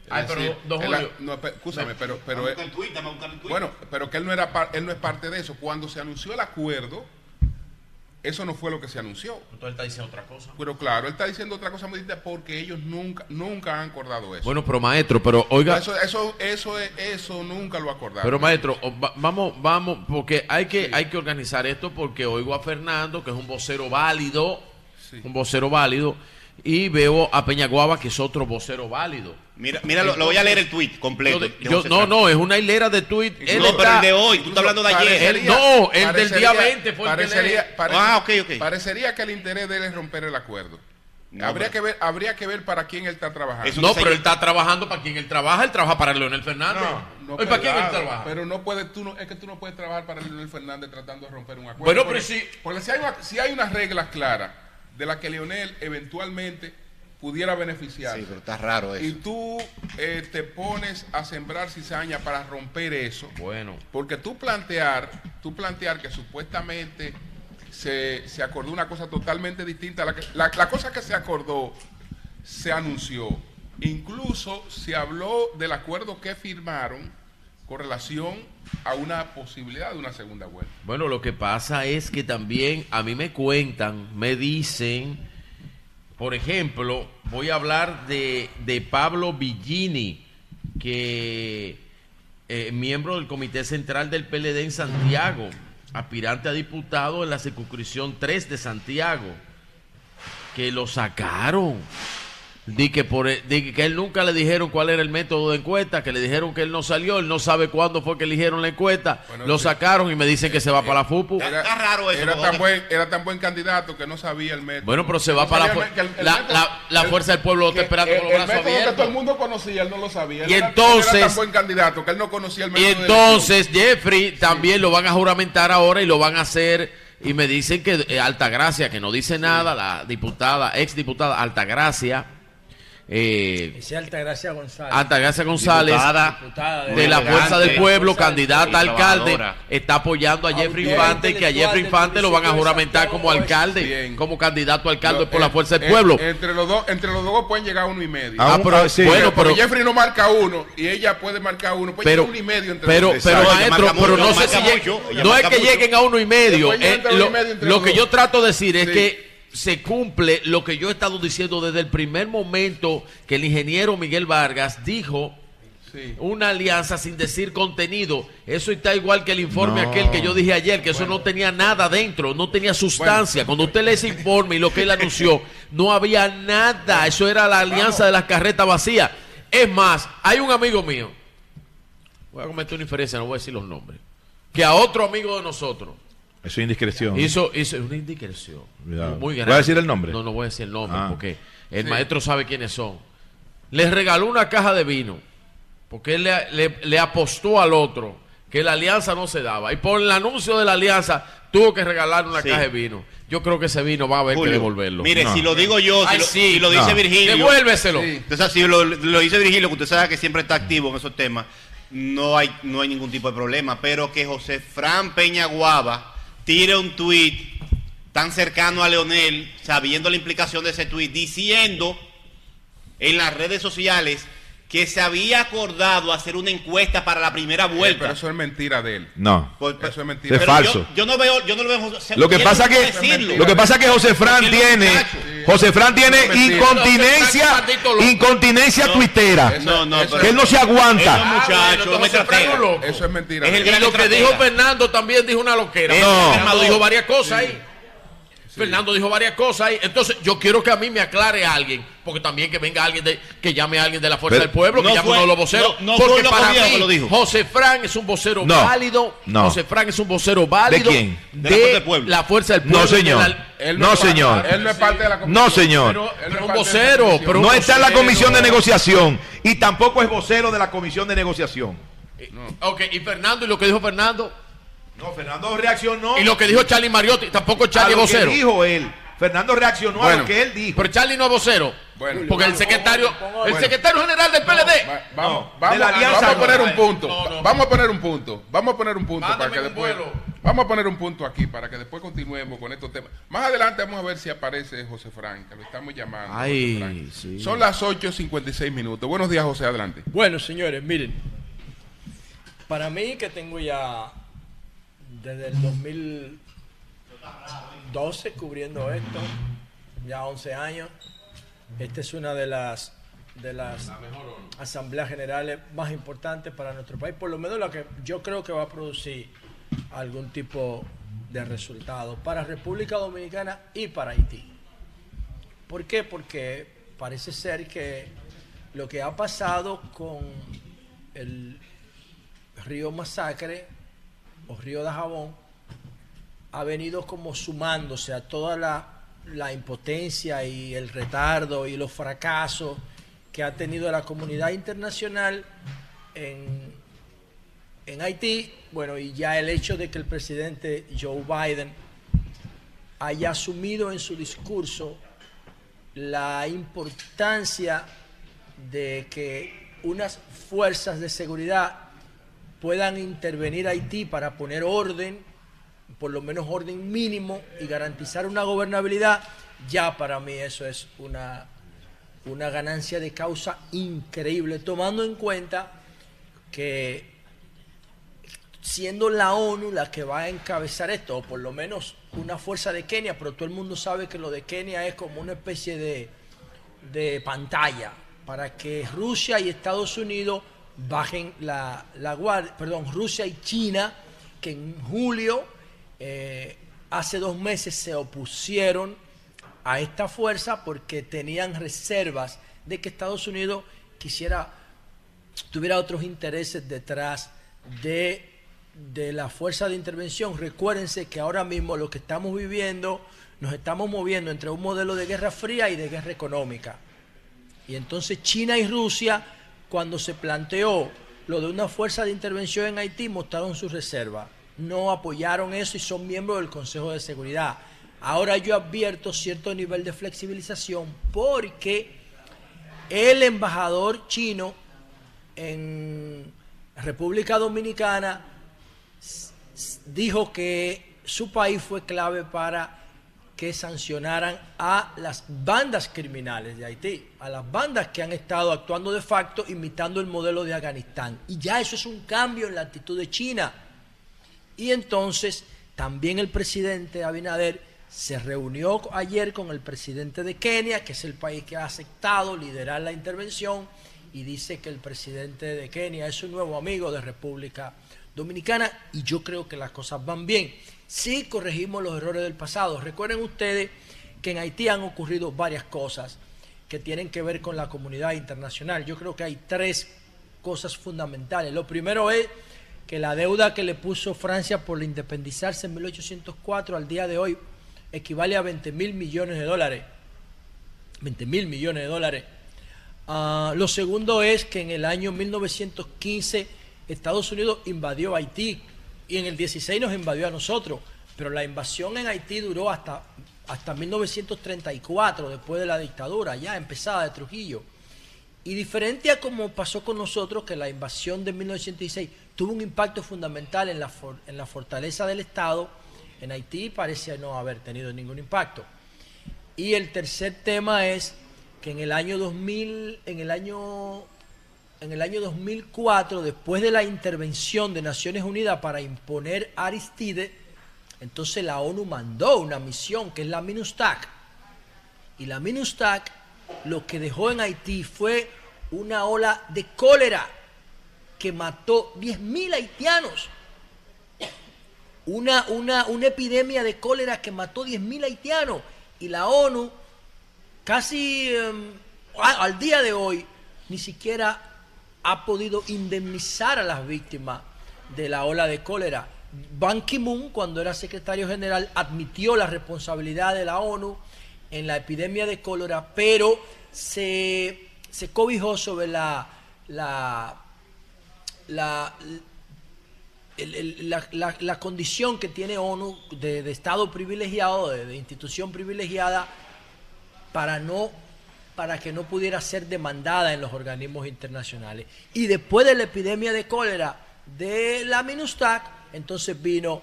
H: Ay, pero,
B: decir,
H: don
B: el a-
H: Julio.
B: no, pe- escúchame, pero, pero
D: Dame buscar el tuit, dame buscar el tuit.
B: bueno, pero que él no era par- él no es parte de eso. Cuando se anunció el acuerdo, eso no fue lo que se anunció.
H: Entonces él está diciendo otra cosa.
B: Pero claro, él está diciendo otra cosa muy distinta porque ellos nunca, nunca han acordado eso.
H: Bueno, pero maestro, pero oiga,
B: eso, eso, eso, es- eso nunca lo acordaron.
H: pero maestro, vamos, vamos, porque hay que,
B: Sí.
H: hay que organizar esto porque oigo a Fernando, que es un vocero válido,
B: Sí.
H: un vocero válido, y veo a Peñaguaba, que es otro vocero válido.
D: Mira, mira lo, lo voy a leer el tuit completo.
H: Yo- yo- no, no, es una hilera de tuit. Él
D: No, pero
H: está-
D: el de hoy, tú estás hablando de ayer.
H: Él- no, el del día 20 fue el que
B: parecería,
H: le-
B: parece-
D: Ah, ok, ok.
B: Parecería que el interés de él es romper el acuerdo.
D: No,
B: habría,
D: pero-
B: que ver, habría que ver para quién él está trabajando.
D: Eso
H: No,
D: no
H: pero él está trabajando para quien él trabaja, él trabaja para Leonel Fernández.
B: No,
H: ¿Y para quién él trabaja?
B: Pero no puedes, tú no, es que tú no puedes trabajar para Leonel Fernández tratando de romper un acuerdo.
H: Bueno,
B: porque,
H: pero si-
B: porque si hay, una- si hay unas reglas claras de las que Leonel eventualmente pudiera beneficiar.
D: Sí, pero está raro
B: y
D: eso.
B: tú eh, te pones a sembrar cizaña para romper eso.
H: Bueno,
B: Porque tú plantear, tú plantear que supuestamente se, se acordó una cosa totalmente distinta a la que la, la cosa que se acordó se anunció. Incluso se habló del acuerdo que firmaron con relación a una posibilidad de una segunda vuelta.
H: Bueno, lo que pasa es que también a mí me cuentan, me dicen, por ejemplo, voy a hablar de, de Pablo Villini, que es miembro del Comité Central del PLD en Santiago, aspirante a diputado en la circunscripción 3 de Santiago, que lo sacaron. Di que, por, e, di que él nunca le dijeron cuál era el método de encuesta, que le dijeron que él no salió, él no sabe cuándo fue que eligieron la encuesta,
B: Bueno,
H: lo
B: sí.
H: sacaron y me dicen que se va para la FUPU.
D: Está- está raro eso,
B: Era tan, buen, era tan buen candidato que no sabía el método.
H: Bueno, pero se va
B: No
H: para la
B: el- el
H: la-
B: método-
H: la- la
B: el-
H: fuerza del pueblo lo está
B: que
H: esperando
B: el-
H: con los brazos
B: El método que
H: abiertos.
B: todo el mundo conocía, él no lo sabía.
H: Y
B: era- él
H: entonces-
B: Era tan buen candidato que él no conocía el
H: Y
B: método. de
H: entonces Jeffrey también lo van a juramentar ahora y lo van a hacer. Y me dicen que eh, Altagracia, que no dice nada, la diputada, ex diputada Altagracia, eh,
J: Dice Altagracia González.
H: Altagracia González,
D: Diputada.
J: Diputada
H: de la
D: Muy
H: Fuerza del Pueblo, candidata a alcalde, está apoyando a Jeffrey Infante, que a Jeffrey Infante lo van a
J: de
H: juramentar como alcalde,
B: Bien.
H: como candidato a alcalde
B: No,
H: por la
B: en-
H: Fuerza del
B: en-
H: Pueblo.
B: entre los dos, entre los dos pueden llegar a uno y medio.
C: Ah,
H: pero,
C: sí.
H: bueno, pero,
B: Jeffrey no marca uno y ella puede marcar uno. Puede
H: pero,
B: uno y medio entre
H: pero,
B: los dos.
H: pero maestro, pero no sé si no es que
D: mucho.
H: lleguen a uno y medio. Eh, lo, que yo trato de decir es que se cumple lo que yo he estado diciendo desde el primer momento que el ingeniero Miguel Vargas dijo
B: Sí.
H: una alianza sin decir contenido. Eso está igual que el informe
C: No.
H: aquel que yo dije ayer, que eso no tenía nada dentro, no tenía sustancia. Cuando usted lee ese informe y lo que él anunció, no había nada. Eso era la alianza de las carretas vacías. Es más, hay un amigo mío, voy a cometer una inferencia, no voy a decir los nombres, que a otro amigo de nosotros
C: Eso es indiscreción.
H: hizo, hizo una indiscreción
C: Cuidado.
H: muy
C: ¿Voy
H: grande.
C: a decir el nombre?
H: No, no voy a decir el nombre
C: Ah.
H: porque el
B: Sí.
H: maestro sabe quiénes son. Les regaló una caja de vino porque él le, le- le apostó al otro que la alianza no se daba. Y por el anuncio de la alianza tuvo que regalar una
D: Sí.
H: caja de vino. Yo creo que ese vino va a haber
D: Julio,
H: que devolverlo.
D: Mire,
C: No.
D: si lo digo yo, si,
H: Ay,
D: lo,
H: sí.
D: si lo dice
C: No.
D: Virgilio.
H: Devuélveselo.
B: Sí.
D: Sabe, si lo, lo dice Virgilio, que usted sabe que siempre está activo en esos temas, no hay, no hay ningún tipo de problema. Pero que José Fran Peña Guava tire un tuit tan cercano a Leonel, sabiendo la implicación de ese tuit, diciendo en las redes sociales que se había acordado hacer una encuesta para la primera
B: Eh,
D: vuelta.
B: Pero eso es mentira de él.
C: No.
B: Eso es mentira.
C: Es
D: pero
C: falso.
D: Yo, yo no veo, yo no lo veo.
C: Lo que pasa que
D: decirlo.
C: lo que pasa que José Fran
D: Porque
C: tiene. José Fran tiene incontinencia incontinencia
D: No,
C: tuitera
D: No, no,
B: eso-
D: pero-
C: que él no se aguanta.
D: muchacho,
H: Ah, bueno, loco.
B: Eso es mentira.
D: Es el.
H: Y lo que dijo Fernando también dijo una loquera.
C: No.
H: Fernando dijo varias cosas ahí. Fernando dijo varias cosas ahí. Entonces, yo quiero que a mí me aclare alguien, porque también que venga alguien de, que llame a alguien de la Fuerza
C: Pero-
H: del Pueblo, que
D: No
H: llame
D: fue-
H: uno de los voceros.
D: no- no
H: porque
D: fue lo
H: para mí,
D: que lo dijo.
H: José Fran es un vocero
C: No,
H: válido.
C: no.
H: José Fran es un vocero válido.
C: quién?
D: De la Fuerza del Pueblo.
H: la Fuerza del Pueblo.
C: No, señor.
H: de la-
B: Él
C: No,
B: es parte-
C: señor.
B: Él no es parte de la comisión.
C: No, señor.
H: Pero, pero
B: es
H: un
B: de
H: vocero. Pero un
C: No está en la
H: vocero.
C: comisión de negociación y tampoco es vocero de la comisión de negociación.
H: Ok, y Fernando, y lo que dijo Fernando,
C: No, Fernando reaccionó
H: y lo que dijo Charlie Mariotti, tampoco
C: a
H: Charlie es
C: lo que
H: vocero.
C: dijo él. Fernando reaccionó a
B: Bueno.
C: lo que él dijo.
H: Pero Charlie no es vocero.
B: Bueno.
H: porque el secretario, el
B: Bueno.
H: secretario general del PLD.
B: Va- Vamos,
C: No,
B: vamos,
C: de la alianza
B: vamos a poner un punto.
H: No, no.
B: Vamos a poner un punto. Vamos a poner un punto
H: Mándame
B: para que después.
H: vuelo.
B: Vamos a poner un punto aquí para que después continuemos con estos temas. Más adelante vamos a ver si aparece José Frank, que lo estamos llamando.
H: Ay, sí.
B: Son las 8.56 minutos. Buenos días, José, adelante.
J: Bueno, señores, miren. Para mí, que tengo ya desde el 2012 cubriendo esto, ya 11 años, esta es una de las de las asambleas generales más importantes para nuestro país, por lo menos la que yo creo que va a producir algún tipo de resultado para República Dominicana y para Haití. ¿Por qué? Porque parece ser que lo que ha pasado con el río Masacre o río de Jabón ha venido como sumándose a toda la, la impotencia y el retardo y los fracasos que ha tenido la comunidad internacional en, en Haití. Bueno, y ya el hecho de que el presidente Joe Biden haya asumido en su discurso la importancia de que unas fuerzas de seguridad puedan intervenir Haití para poner orden, por lo menos orden mínimo, y garantizar una gobernabilidad, ya para mí eso es una, una ganancia de causa increíble, tomando en cuenta que siendo la ONU la que va a encabezar esto, o por lo menos una fuerza de Kenia, pero todo el mundo sabe que lo de Kenia es como una especie de, de pantalla para que Rusia y Estados Unidos bajen la, la guardia, perdón, Rusia y China, que en julio, eh, hace dos meses, se opusieron a esta fuerza porque tenían reservas de que Estados Unidos quisiera, tuviera otros intereses detrás de, de la fuerza de intervención. Recuérdense que ahora mismo lo que estamos viviendo, nos estamos moviendo entre un modelo de guerra fría y de guerra económica. Y entonces China y Rusia, cuando se planteó lo de una fuerza de intervención en Haití, mostraron su reserva. No apoyaron eso y son miembros del Consejo de Seguridad. Ahora yo advierto cierto nivel de flexibilización porque el embajador chino en República Dominicana dijo que su país fue clave para que sancionaran a las bandas criminales de Haití, a las bandas que han estado actuando de facto imitando el modelo de Afganistán. Y ya eso es un cambio en la actitud de China. Y entonces también el presidente Abinader se reunió ayer con el presidente de Kenia, que es el país que ha aceptado liderar la intervención, y dice que el presidente de Kenia es un nuevo amigo de República Dominicana, y yo creo que las cosas van bien. Sí corregimos los errores del pasado. Recuerden ustedes que en Haití han ocurrido varias cosas que tienen que ver con la comunidad internacional. Yo creo que hay tres cosas fundamentales. Lo primero es que la deuda que le puso Francia por independizarse en 1804 al día de hoy equivale a 20 mil millones de dólares. 20 mil millones de dólares. Ah, lo segundo es que en el año 1915 Estados Unidos invadió Haití y en el 16 nos invadió a nosotros, pero la invasión en Haití duró hasta, hasta 1934, después de la dictadura, ya empezada de Trujillo. Y diferente a como pasó con nosotros, que la invasión de 1916 tuvo un impacto fundamental en la, en la fortaleza del Estado, en Haití parece no haber tenido ningún impacto. Y el tercer tema es que en el año 2000, en el año, en el año 2004, después de la intervención de Naciones Unidas para imponer Aristide, entonces la ONU mandó una misión que es la MINUSTAC. Y la MINUSTAC lo que dejó en Haití fue una ola de cólera que mató 10.000 haitianos. Una, una, una epidemia de cólera que mató 10.000 haitianos. Y la ONU, casi em, al día de hoy, ni siquiera ha podido indemnizar a las víctimas de la ola de cólera. Ban Ki-moon, cuando era secretario general, admitió la responsabilidad de la ONU en la epidemia de cólera, pero se, cobijó sobre la, la, la, la- condición que tiene ONU de, Estado privilegiado, de institución privilegiada, para no para que no pudiera ser demandada en los organismos internacionales. Y después de la epidemia de cólera de la MINUSTAC, entonces vino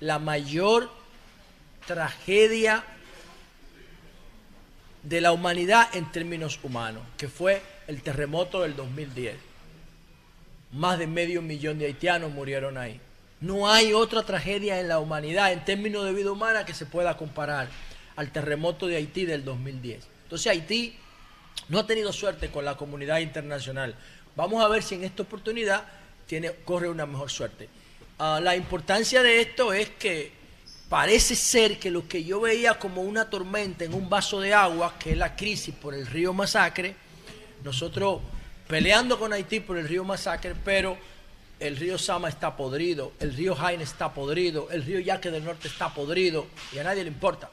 J: la mayor tragedia de la humanidad en términos humanos, que fue el terremoto del 2010. Más de medio millón de haitianos murieron ahí. No hay otra tragedia en la humanidad en términos de vida humana que se pueda comparar al terremoto de Haití del 2010. Entonces Haití no ha tenido suerte con la comunidad internacional. Vamos a ver si en esta oportunidad tiene, corre una mejor suerte. Ah, la importancia de esto es que parece ser que lo que yo veía como una tormenta en un vaso de agua, que es la crisis por el río Masacre, nosotros peleando con Haití por el río Masacre, pero el río Sama está podrido, el río Jaime está podrido, el río Yaque del Norte está podrido y a nadie le importa.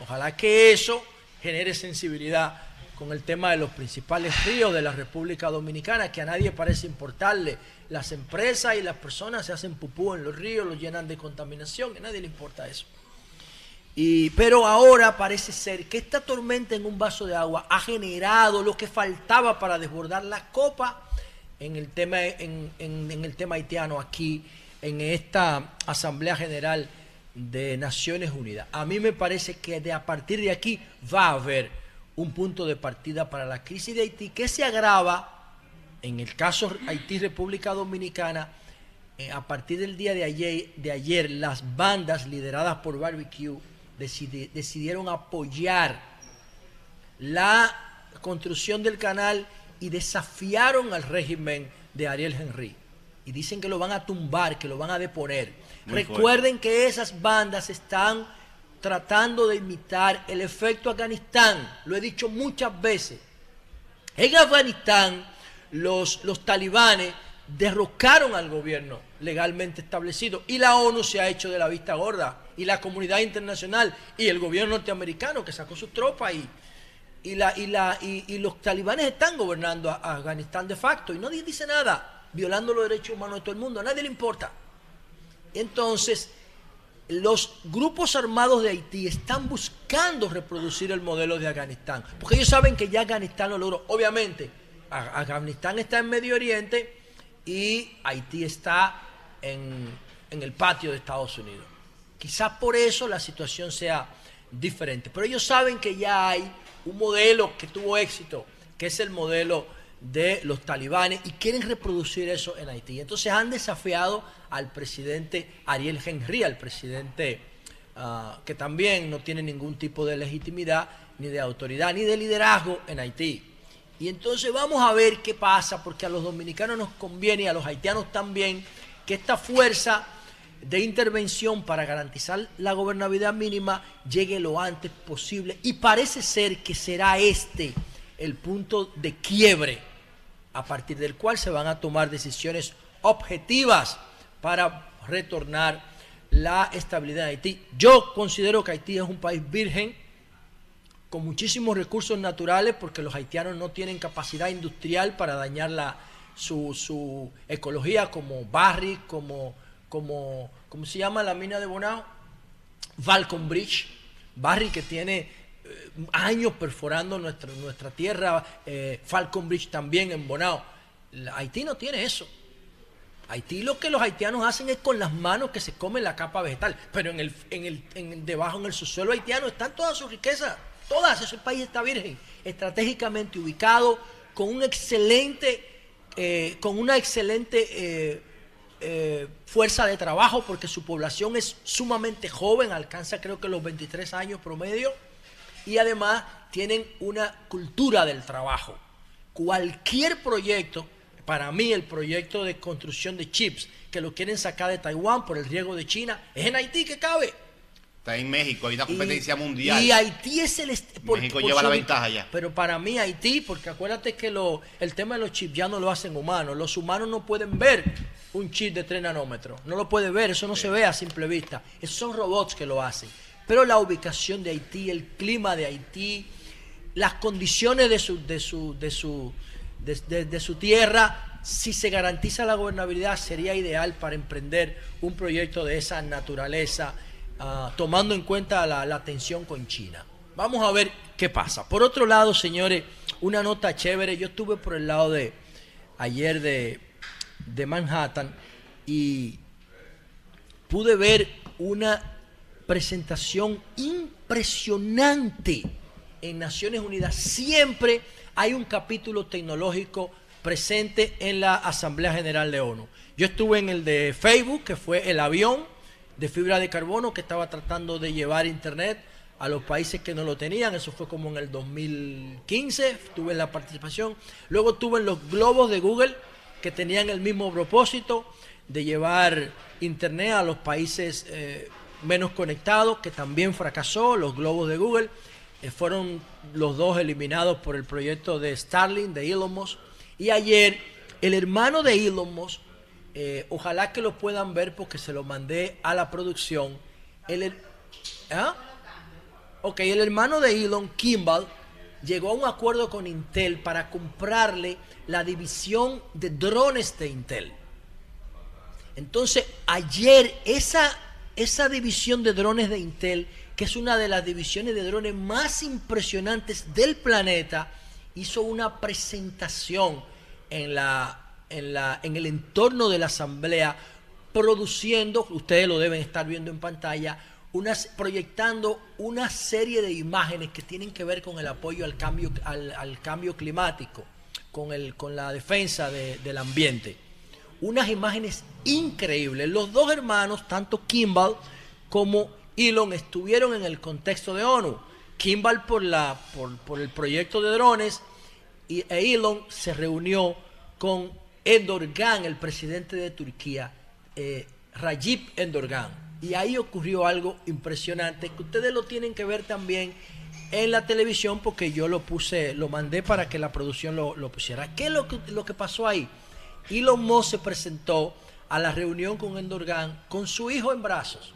J: Ojalá que eso genere sensibilidad con el tema de los principales ríos de la República Dominicana, que a nadie parece importarle. Las empresas y las personas se hacen pupú en los ríos, los llenan de contaminación, a nadie le importa eso. Y, pero ahora parece ser que esta tormenta en un vaso de agua ha generado lo que faltaba para desbordar la copa en el tema, en, el tema haitiano aquí, en esta Asamblea General de Naciones Unidas. A mí me parece que de a partir de aquí va a haber un punto de partida para la crisis de Haití que se agrava en el caso Haití-República Dominicana, eh, a partir del día de ayer, de ayer, las bandas lideradas por Barbecue decidi- decidieron apoyar la construcción del canal y desafiaron al régimen de Ariel Henry. Y dicen que lo van a tumbar, que lo van a deponer.
D: Muy
J: Recuerden que esas bandas están tratando de imitar el efecto Afganistán. Lo he dicho muchas veces. En Afganistán, los, los talibanes derrocaron al gobierno legalmente establecido y la ONU se ha hecho de la vista gorda y la comunidad internacional y el gobierno norteamericano que sacó sus tropas y, y, la, y, la, y, y los talibanes están gobernando a, Afganistán de facto y nadie dice nada, violando los derechos humanos de todo el mundo, a nadie le importa. Entonces, los grupos armados de Haití están buscando reproducir el modelo de Afganistán, porque ellos saben que ya Afganistán lo logró. Obviamente, Afganistán está en Medio Oriente y Haití está en, en el patio de Estados Unidos. Quizás por eso la situación sea diferente, pero ellos saben que ya hay un modelo que tuvo éxito, que es el modelo de los talibanes y quieren reproducir eso en Haití. Entonces han desafiado al presidente Ariel Henry, al presidente ah, que también no tiene ningún tipo de legitimidad, ni de autoridad, ni de liderazgo en Haití. Y entonces vamos a ver qué pasa, porque a los dominicanos nos conviene y a los haitianos también que esta fuerza de intervención para garantizar la gobernabilidad mínima llegue lo antes posible. Y parece ser que será este el punto de quiebre a partir del cual se van a tomar decisiones objetivas para retornar la estabilidad de Haití. Yo considero que Haití es un país virgen con muchísimos recursos naturales porque los haitianos no tienen capacidad industrial para dañar la, su, su ecología como Barry, como, como, ¿cómo se llama la mina de Bonao? Falcon Bridge. Barry que tiene eh, años perforando nuestra, nuestra tierra, eh, Falcon Bridge también en Bonao. Haití no tiene eso. Haití lo que los haitianos hacen es con las manos que se comen la capa vegetal, pero en el, en el, en el- debajo en el subsuelo haitiano están todas sus riquezas, todas, ese país está virgen, estratégicamente ubicado, con un excelente, eh, con una excelente eh, eh, fuerza de trabajo, porque su población es sumamente joven, alcanza creo que los 23 años promedio, y además tienen una cultura del trabajo. Cualquier proyecto, para mí el proyecto de construcción de chips, que lo quieren sacar de Taiwán por el riesgo de China, es en Haití que cabe.
D: Está en México, hay una competencia
J: Y-
D: mundial.
J: Y Haití es el... est-
D: México lleva la ventaja ya.
J: Pero para mí Haití, porque acuérdate que lo, el tema de los chips ya no lo hacen humanos. Los humanos no pueden ver un chip de 3 nanómetros. No lo puede ver, eso no se ve a simple vista. Esos son robots que lo hacen. Pero la ubicación de Haití, el clima de Haití, las condiciones de su, de su, de su, de, de- de su tierra, si se garantiza la gobernabilidad, sería ideal para emprender un proyecto de esa naturaleza, ah, tomando en cuenta la, la tensión con China. Vamos a ver qué pasa. Por otro lado, señores, una nota chévere. Yo estuve por el lado de ayer de, de Manhattan y pude ver una presentación impresionante en Naciones Unidas. Siempre hay un capítulo tecnológico presente en la Asamblea General de ONU. Yo estuve en el de Facebook, que fue el avión de fibra de carbono que estaba tratando de llevar Internet a los países que no lo tenían. Eso fue como en el 2015, tuve la participación. Luego tuve en los globos de Google que tenían el mismo propósito de llevar Internet a los países eh, menos conectados, que también fracasó. Los globos de Google eh, fueron los dos eliminados por el proyecto de Starlink, de Elon Musk. Y ayer, el hermano de Elon Musk, eh, ojalá que lo puedan ver porque se lo mandé a la producción. El, ¿Ah? Ok, el hermano de Elon, Kimball, llegó a un acuerdo con Intel para comprarle la división de drones de Intel. Entonces, ayer esa, esa división de drones de Intel, que es una de las divisiones de drones más impresionantes del planeta, hizo una presentación en, la, en, la, en el entorno de la asamblea, produciendo, ustedes lo deben estar viendo en pantalla, unas, proyectando una serie de imágenes que tienen que ver con el apoyo al cambio, al, cambio climático, con, el, con la defensa de- del ambiente unas imágenes increíbles. Los dos hermanos, tanto Kimball como Elon, estuvieron en el contexto de ONU. Kimball por, la, por, el proyecto de drones y e Elon se reunió con Erdogan, el presidente de Turquía, eh, Recep Erdogan. Y ahí ocurrió algo impresionante que ustedes lo tienen que ver también en la televisión porque yo lo puse, lo mandé para que la producción lo, lo pusiera. ¿Qué es lo que, lo que pasó ahí? Elon Musk se presentó a la reunión con Endorgan con su hijo en brazos.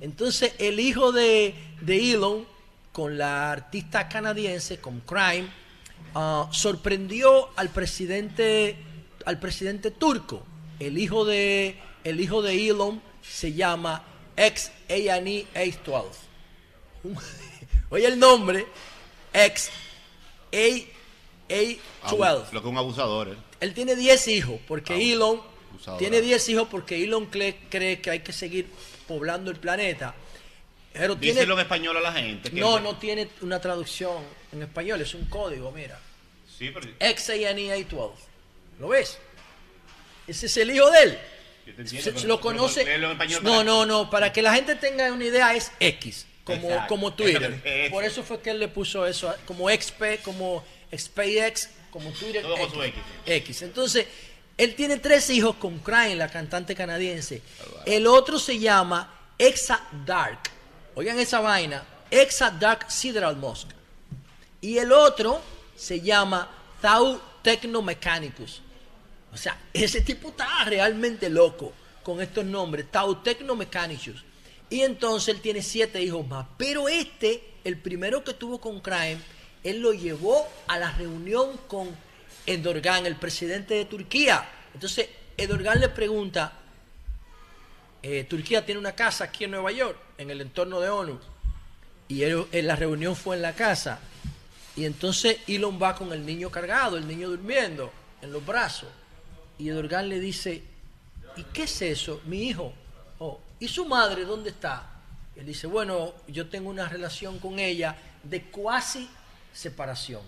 J: Entonces el hijo de, de Elon, con la artista canadiense, con Crime, ah, sorprendió al presidente, al presidente turco. El hijo de, el hijo de Elon se llama ex A&E A12. [laughs] Oye el nombre, ex A12.
D: Abu- Lo que es un abusador. ¿eh?
J: Él tiene 10 hijos, porque Elon
D: abusador.
J: tiene 10 hijos porque Elon cree, cree que hay que seguir poblando el planeta. Pero tiene,
D: Díselo en español a la gente. que
J: no, no tiene una traducción en español, es un código, mira.
D: Sí, pero
J: Ex A&E A12. ¿Lo ves? Ese es el hijo de él.
D: yo te entiendo,
J: Se-
D: pero-
J: lo conoce.
D: en
J: No,
D: para-
J: no, no. Para que la gente tenga una idea es X, como,
D: Exacto.
J: como Twitter. Por eso fue que él le puso eso, como XP, como SpaceX, como Twitter.
D: Todo con su X.
J: X. Entonces, él tiene tres hijos con Crane, la cantante canadiense. El otro se llama Exa Dark. Oigan esa vaina. Exa Dark Sideral Mosque. Y el otro se llama Tau Technomechanicus. O sea, [laughs] ese tipo está realmente loco con estos nombres. Tau Technomechanicus. Y entonces él tiene siete hijos más. Pero este, el primero que tuvo con Crime, él lo llevó a la reunión con Erdogan, el presidente de Turquía. Entonces, Erdogan le pregunta, eh, Turquía tiene una casa aquí en Nueva York, en el entorno de ONU. Y él- en la reunión fue en la casa. Y entonces Elon va con el niño cargado, el niño durmiendo en los brazos. Y Erdogan le dice, ¿y qué es eso? Mi hijo. Oh, ¿Y su madre dónde está? Él dice, bueno, yo tengo una relación con ella de cuasi separación.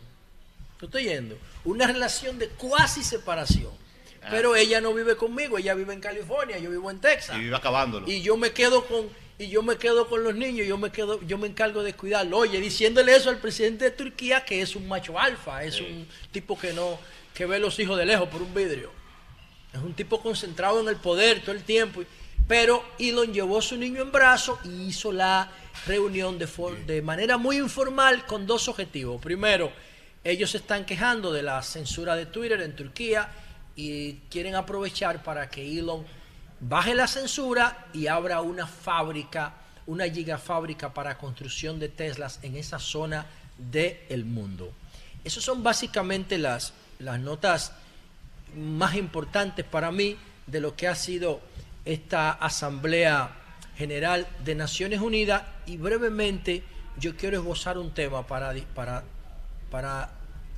J: ¿Lo estoy yendo? Una relación de cuasi separación.
D: Ah.
J: Pero ella no vive conmigo, ella vive en California, yo vivo en Texas.
D: Y vive acabándolo.
J: y yo me quedo con y yo me quedo con los niños yo me quedo yo me encargo de cuidarlo. Oye diciéndole eso al presidente de Turquía que es un macho alfa es un tipo que no que ve los hijos de lejos por un vidrio. Es un tipo concentrado en el poder todo el tiempo. Pero Elon llevó a su niño en brazos y hizo la reunión de, for- de manera muy informal con dos objetivos. Primero ellos se están quejando de la censura de Twitter en Turquía y quieren aprovechar para que Elon baje la censura y abra una fábrica, una gigafábrica para construcción de Teslas en esa zona del mundo. Esas son básicamente las, las notas más importantes para mí de lo que ha sido esta Asamblea General de Naciones Unidas y brevemente yo quiero esbozar un tema para, para, para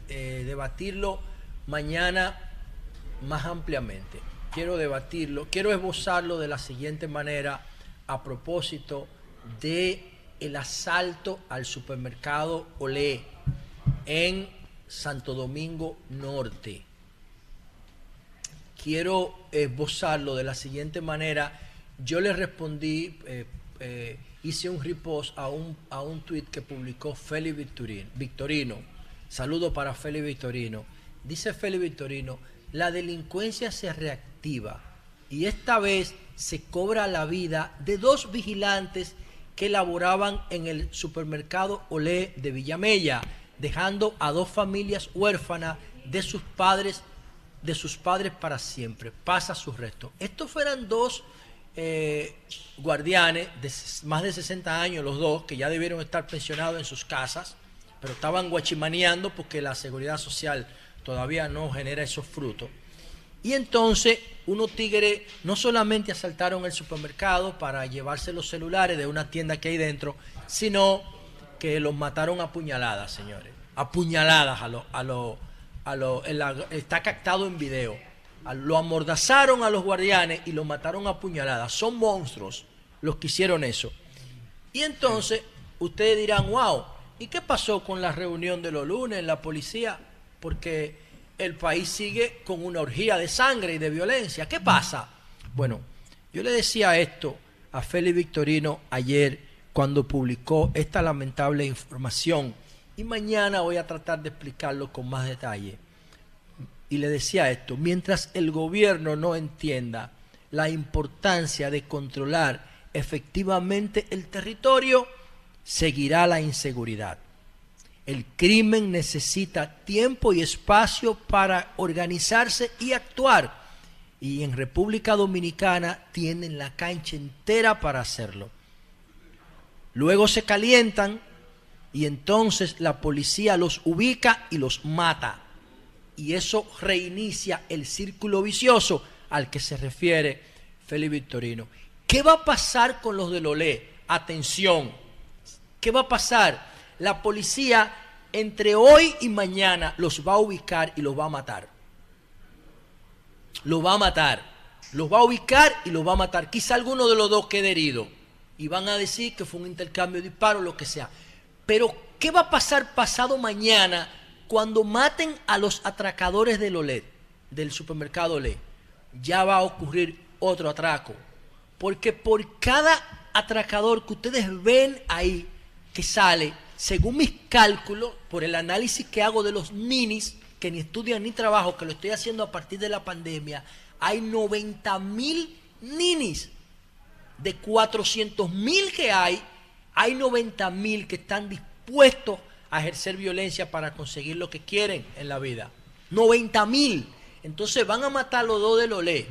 J: eh, debatirlo mañana más ampliamente. Quiero debatirlo, quiero esbozarlo de la siguiente manera a propósito de el asalto al supermercado Olé en Santo Domingo Norte. Quiero esbozarlo de la siguiente manera. Yo le respondí, eh, eh, hice un repost a un, a un tweet que publicó Félix Victorino. Saludo para Félix Victorino. Dice Félix Victorino, la delincuencia se reactiva y esta vez se cobra la vida de dos vigilantes que laboraban en el supermercado Olé de Villamella, dejando a dos familias huérfanas de sus padres de sus padres para siempre. Pasa sus restos. Estos fueran dos eh, guardianes de más de 60 años, los dos, que ya debieron estar pensionados en sus casas, pero estaban guachimaneando porque la seguridad social todavía no genera esos frutos. Y entonces unos tigres no solamente asaltaron el supermercado para llevarse los celulares de una tienda que hay dentro, sino que los mataron a puñaladas, señores. A puñaladas a los... A lo, a lo- está captado en video. Lo amordazaron a los guardianes y los mataron a puñaladas. Son monstruos los que hicieron eso. Y entonces ustedes dirán, wow, ¿y qué pasó con la reunión de los lunes en la policía? Porque el país sigue con una orgía de sangre y de violencia. ¿Qué pasa? Bueno, yo le decía esto a Félix Victorino ayer cuando publicó esta lamentable información y mañana voy a tratar de explicarlo con más detalle. Y le decía esto, mientras el gobierno no entienda la importancia de controlar efectivamente el territorio, seguirá la inseguridad. El crimen necesita tiempo y espacio para organizarse y actuar. Y en República Dominicana tienen la cancha entera para hacerlo. Luego se calientan y entonces la policía los ubica y los mata. Y eso reinicia el círculo vicioso al que se refiere Félix Victorino. ¿Qué va a pasar con los del OLE? Atención, ¿qué va a pasar? La policía entre hoy y mañana los va a ubicar y los va a matar. Los va a matar. Los va a ubicar y los va a matar. Quizá alguno de los dos quede herido. Y van a decir que fue un intercambio de disparos, lo que sea. Pero, ¿qué va a pasar pasado mañana cuando maten a los atracadores del OLED, del supermercado OLED? Ya va a ocurrir otro atraco. Porque por cada atracador que ustedes ven ahí que sale, según mis cálculos, por el análisis que hago de los ninis, que ni estudian ni trabajo, que lo estoy haciendo a partir de la pandemia, hay 90 mil ninis. De 400 mil que hay, hay 90 mil que están dispuestos a ejercer violencia para conseguir lo que quieren en la vida. 90 mil. Entonces van a matar los dos del OLE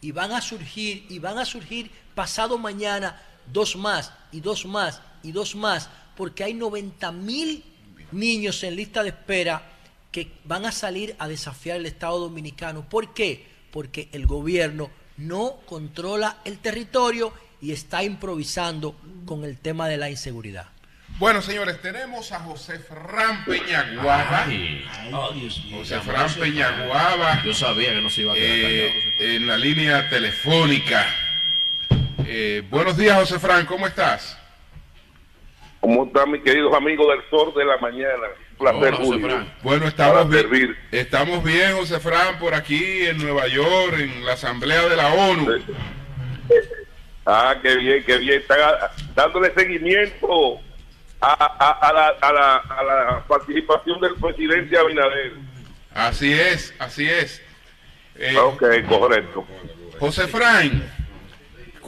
J: y van a surgir, y van a surgir pasado mañana dos más, y dos más, y dos más, porque hay 90 mil niños en lista de espera que van a salir a desafiar el Estado dominicano. ¿Por qué? Porque el gobierno no controla el territorio y está improvisando con el tema de la inseguridad.
B: Bueno, señores, tenemos a José Fran Peñaguaba. José Fran Peñaguaba.
H: Yo sabía que no se iba a quedar
B: eh,
H: callado.
B: en la línea telefónica. Eh, buenos días, José Fran, ¿cómo estás?
K: ¿Cómo están mis queridos amigos del Sol de la Mañana? Un placer, Julio.
B: Bueno, estamos bien, estamos bien, José Fran, por aquí en Nueva York, en la Asamblea de la ONU.
K: Ah, qué bien, qué bien. Están dándole seguimiento a, a- a la, a la- a la participación del presidente Abinader.
B: Así es, así es. Eh,
K: ok, correcto.
B: José Fran,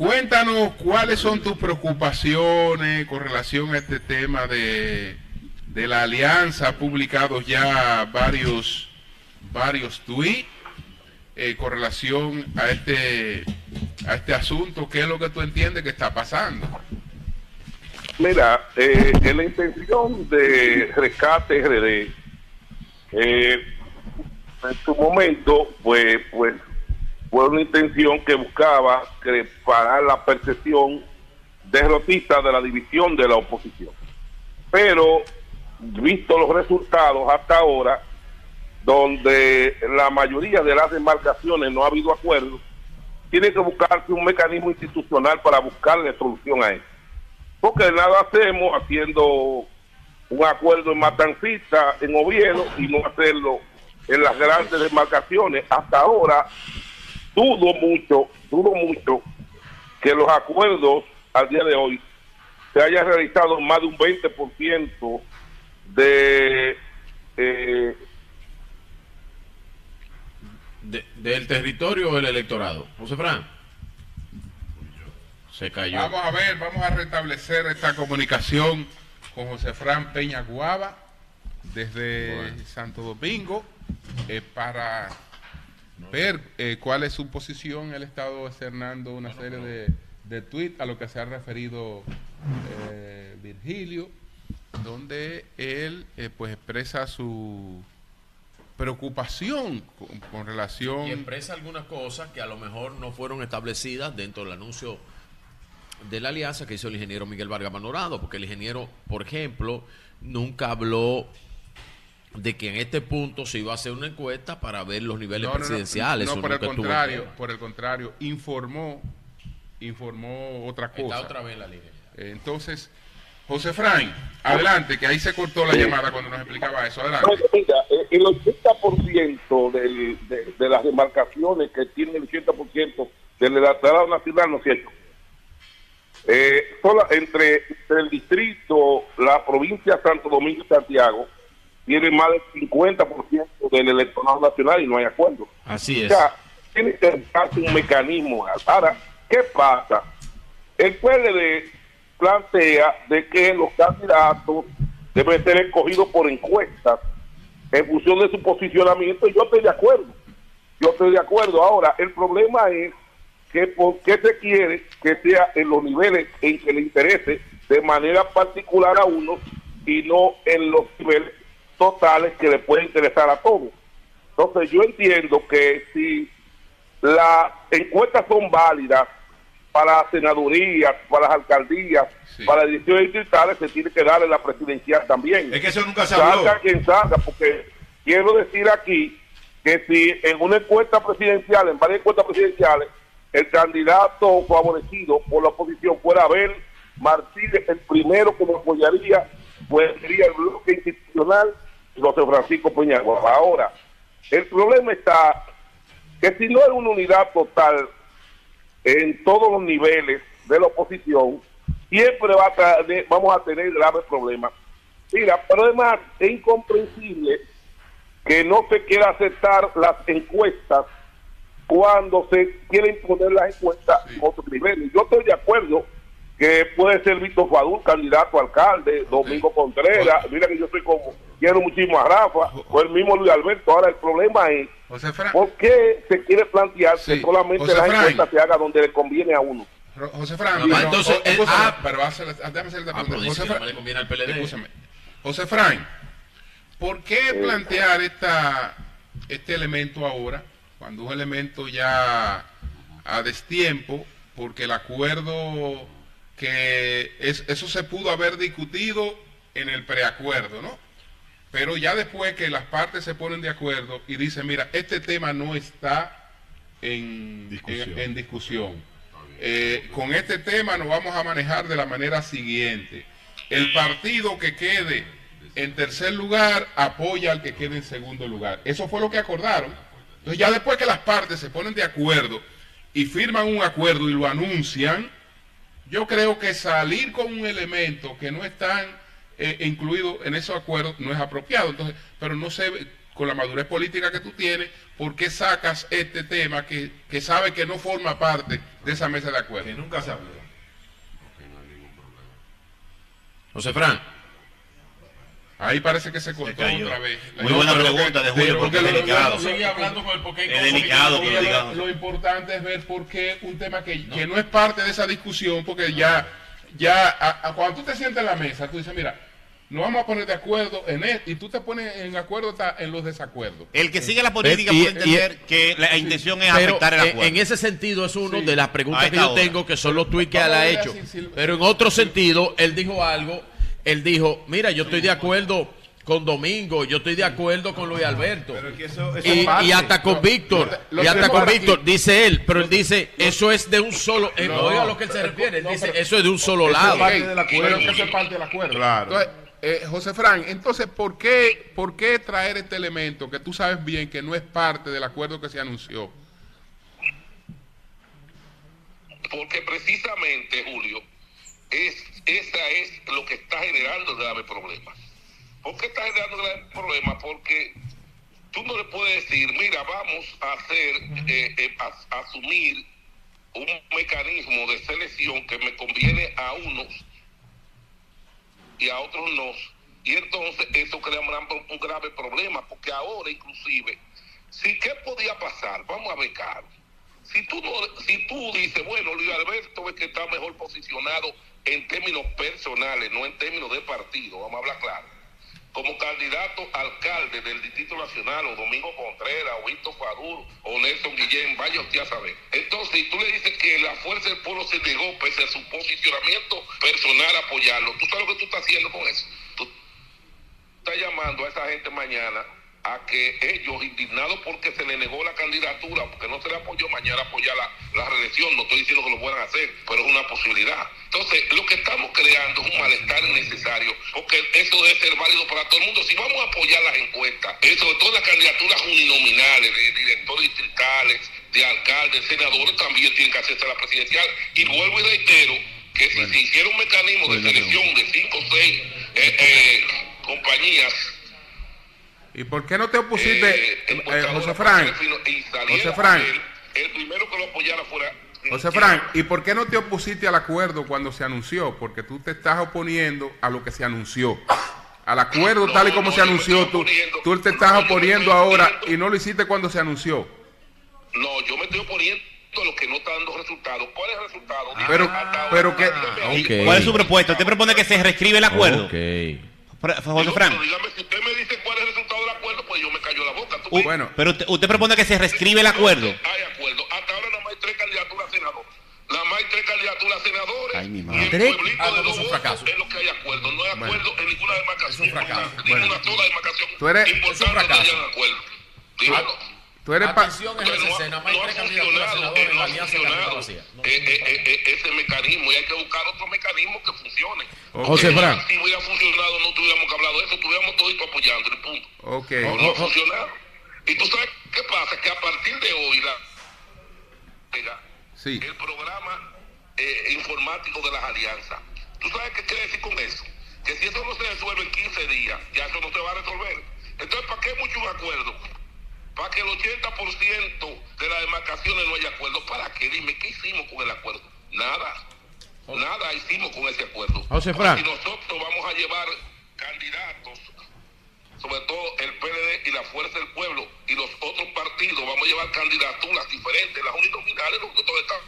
B: cuéntanos cuáles son tus preocupaciones con relación a este tema de, de la alianza. Ha publicado ya varios, varios tweets eh, con relación a este, a este asunto. ¿Qué es lo que tú entiendes que está pasando?
K: Mira, eh, en la intención de rescate RD, eh, en su momento, pues, pues, fue una intención que buscaba parar la percepción derrotista de la división de la oposición. Pero, visto los resultados hasta ahora, donde la mayoría de las demarcaciones no ha habido acuerdo, tiene que buscarse un mecanismo institucional para buscarle solución a eso porque nada hacemos haciendo un acuerdo en Matancita, en Oviedo, y no hacerlo en las grandes demarcaciones. Hasta ahora, dudo mucho, dudo mucho que los acuerdos al día de hoy se haya realizado más de un 20% de... Eh,
H: De- ¿Del territorio o del electorado? José Fran. Se cayó.
B: Vamos a ver, vamos a restablecer esta comunicación con José Fran Peña Guava desde Santo Domingo eh, para ver eh, cuál es su posición. Él ha estado externando una serie de, de tweets a lo que se ha referido eh, Virgilio, donde él eh, pues expresa su preocupación con, con relación
H: Y expresa algunas cosas que a lo mejor no fueron establecidas dentro del anuncio de la alianza que hizo el ingeniero Miguel Vargas Manorado, porque el ingeniero, por ejemplo, nunca habló de que en este punto se iba a hacer una encuesta para ver los niveles
B: No, no, no,
H: presidenciales.
B: No,
H: Eso
B: por el contrario, por el contrario, informó, informó otra
H: Está
B: cosa.
H: otra vez la línea.
B: Entonces, José Fran, adelante, que ahí se cortó la llamada cuando nos explicaba eso. Adelante.
K: Mira, eh, el 80% del, de, de las demarcaciones que tienen el 80% del electorado nacional no es cierto. Eh, sola- entre, entre el distrito, la provincia de Santo Domingo y Santiago, tiene más del 50% del electorado nacional y no hay acuerdo.
H: Así
K: O
H: es.
K: sea, tiene que buscarse un mecanismo. Ahora, ¿qué pasa? El PLD plantea de que los candidatos deben ser escogidos por encuestas en función de su posicionamiento y yo estoy de acuerdo. Yo estoy de acuerdo. Ahora, el problema es que por qué se quiere que sea en los niveles en que le interese de manera particular a uno y no en los niveles totales que le puede interesar a todos. Entonces yo entiendo que si las encuestas son válidas para senadurías, para las alcaldías, para ediciones distritales, se tiene que darle la presidencial también.
C: Es que eso nunca se habló.
K: Salga quien salga, porque quiero decir aquí que si en una encuesta presidencial, en varias encuestas presidenciales, el candidato favorecido por la oposición fuera Abel Martínez, el primero que lo apoyaría, pues sería el bloque institucional José Francisco Peñagua. Ahora, el problema está que si no hay una unidad total en todos los niveles de la oposición, siempre va a vamos a tener graves problemas. Mira, pero además es incomprensible que no se quiera aceptar las encuestas cuando se quiere imponer las encuestas a otro nivel. Yo estoy de acuerdo que puede ser Víctor Fadul candidato a alcalde, Domingo Contreras, mira que yo soy como, quiero muchísimo a Rafa, o el mismo Luis Alberto. Ahora el problema es, ¿por qué se quiere plantear que solamente
B: José
K: las encuestas se haga donde le conviene a uno?
B: José Fran,
H: No,
B: pero-
H: entonces,
B: o-
H: eh, ah,
B: pero va a hacer- déjame hacer esta
H: Ah,
B: pregunta. José
H: que
B: Fran,
H: no le conviene al PLD.
B: escúchame. José Fran, ¿por qué plantear esta, este elemento ahora, cuando un elemento ya a destiempo, porque el acuerdo que es, eso se pudo haber discutido en el preacuerdo, ¿no? Pero ya después que las partes se ponen de acuerdo y dicen, mira, este tema no está en
C: Discusión.
B: en- en discusión. Eh, con este tema nos vamos a manejar de la manera siguiente. El partido que quede en tercer lugar apoya al que quede en segundo lugar. Eso fue lo que acordaron. Entonces ya después que las partes se ponen de acuerdo y firman un acuerdo y lo anuncian, yo creo que salir con un elemento que no están eh, incluido en esos acuerdos no es apropiado. Entonces, pero no sé, con la madurez política que tú tienes, ¿por qué sacas este tema que, que sabe que no forma parte de esa mesa de acuerdo? Que
C: nunca se habló.
H: José Fran.
B: Ahí parece que se cortó
D: cayó.
B: otra vez.
D: Muy buena pregunta de Julio, porque
B: que
D: es delicado.
B: lo-
H: Sigue hablando con el porqué.
D: Es delicado que lo
B: lo,
D: digamos.
B: lo importante es ver por qué un tema que no, que no es parte de esa discusión, porque ya, ya a- a cuando tú te sientas en la mesa, tú dices, mira, nos vamos a poner de acuerdo en esto, y tú te pones en acuerdo en los desacuerdos.
D: El que sigue la política
H: Y-
D: puede entender que la intención es
H: Pero
D: afectar el acuerdo.
H: en ese sentido es uno
B: Sí.
H: de las preguntas que yo
D: ahora.
H: tengo, que son los tweets que él ha hecho. Pero en otro sentido, él dijo algo, él dijo, mira, yo estoy de acuerdo con Domingo, yo estoy de acuerdo con Luis Alberto.
C: Pero es que eso, eso
H: Y, hasta con Víctor, y hasta con. Víctor, dice él, pero él dice, eso es de un solo, eh,
B: No.
H: oiga lo que él se refiere, él
B: No,
H: dice, eso es de un solo
B: es
H: lado.
B: parte
C: del acuerdo.
B: Pero que eso es parte del acuerdo.
C: Claro.
B: Entonces, eh, José Fran, entonces, ¿por qué, ¿por qué traer este elemento que tú sabes bien que no es parte del acuerdo que se anunció?
L: Porque precisamente, Julio, es, esa es lo que está generando grave problema. ¿Por qué está generando grave problema? Porque tú no le puedes decir, mira, vamos a hacer, eh, eh, a- asumir un mecanismo de selección que me conviene a unos y a otros no. Y entonces eso crea un grave problema, porque ahora inclusive, si qué podía pasar, vamos a ver, Carlos. Si tú, no, si tú dices, bueno, Luis Alberto es que está mejor posicionado en términos personales, no en términos de partido, vamos a hablar claro. Como candidato alcalde del Distrito Nacional, o Domingo Contreras, o Víctor Faduro, o Nelson Guillén, vaya usted a saber. Entonces, si tú le dices que la fuerza del pueblo se negó, pese a su posicionamiento personal, apoyarlo, ¿tú sabes lo que tú estás haciendo con eso? Tú estás llamando a esa gente mañana a que ellos, indignados porque se le negó la candidatura, porque no se le apoyó, mañana apoyar la, la reelección. No estoy diciendo que lo puedan hacer, pero es una posibilidad. Entonces, lo que estamos creando es un malestar innecesario, porque eso debe ser válido para todo el mundo. Si vamos a apoyar las encuestas, eh, sobre todo las candidaturas uninominales, de directores distritales, de alcaldes, senadores, también tienen que hacerse la presidencial. Y vuelvo y reitero que si se hiciera un mecanismo de selección de cinco o seis eh, eh, compañías,
B: ¿Y por qué no te opusiste,
L: eh,
B: eh, José
L: para
B: Fran?
L: hacer fino- y saliera
B: José Fran.
L: él, el primero que lo apoyara fuera
B: José Fran, ¿y por qué no te opusiste al acuerdo cuando se anunció? Porque tú te estás oponiendo a lo que se anunció. Al acuerdo
L: No,
B: tal y como
L: no,
B: se anunció, tú, tú te estás
L: No, yo me
B: oponiendo
L: estoy
B: ahora
L: oponiendo.
B: y no lo hiciste cuando se anunció.
L: No, yo me estoy oponiendo a lo que no está dando resultados. ¿Cuál es el resultado?
B: Pero-
L: ahora.
B: pero que-
L: Dígame,
H: ok.
D: ¿Cuál es su propuesta? ¿Usted propone que se reescribe el acuerdo?
H: Ok.
D: Fra- José Fran.
L: si usted me dice cuál es el resultado del acuerdo, pues yo me callo la boca. ¿Tú
D: U-
L: ves?
B: Bueno.
D: pero usted, usted propone que se reescribe el acuerdo.
L: Hay acuerdo. Hasta ahora nada más hay tres candidaturas a senador. Nada más hay tres candidaturas a senadores.
D: Ay, mi
L: y
D: madre.
L: el
D: ¿Tres?
L: pueblito
D: Ah,
L: de
D: no,
L: dos
D: es un
L: votos
D: fracaso.
L: es lo que hay acuerdo. No hay
B: Bueno.
L: acuerdo en ninguna demarcación.
B: Es un fracaso.
L: importante, Ninguna
B: Bueno.
L: sola demarcación
B: Tú eres- es un fracaso.
L: no acuerdo. Dímelo.
B: Tú eres pa-
H: Atención,
L: no,
H: RCC, nada más hay
L: no ha
H: tres candidaturas
L: que
H: en
L: no
H: la alianza
L: funcionado
H: Caracas-Vacía.
L: eh, eh, eh, eh, ese mecanismo y hay que buscar otro mecanismo que funcione.
B: Ok.
H: José Fran.
L: Si hubiera funcionado, no tuviéramos que hablar de eso, estuviéramos todos apoyando el punto.
B: Ok.
L: No, no ha funcionado. Y tú sabes qué pasa, que a partir de hoy la,
B: Sí.
L: el programa eh, informático de las alianzas. ¿Tú sabes qué quiere decir con eso? Que si eso no se resuelve en 15 días, ya eso no se va a resolver. Entonces, ¿para qué mucho un acuerdo? Para que el 80% de las demarcaciones no haya acuerdo. ¿Para qué? Dime, ¿qué hicimos con el acuerdo? Nada. Nada hicimos con ese acuerdo.
H: José
L: Ahora,
H: Fran.
L: Si nosotros vamos a llevar candidatos, sobre todo el PLD y la Fuerza del Pueblo y los otros partidos, vamos a llevar candidaturas diferentes. Las uninominales, nosotros estamos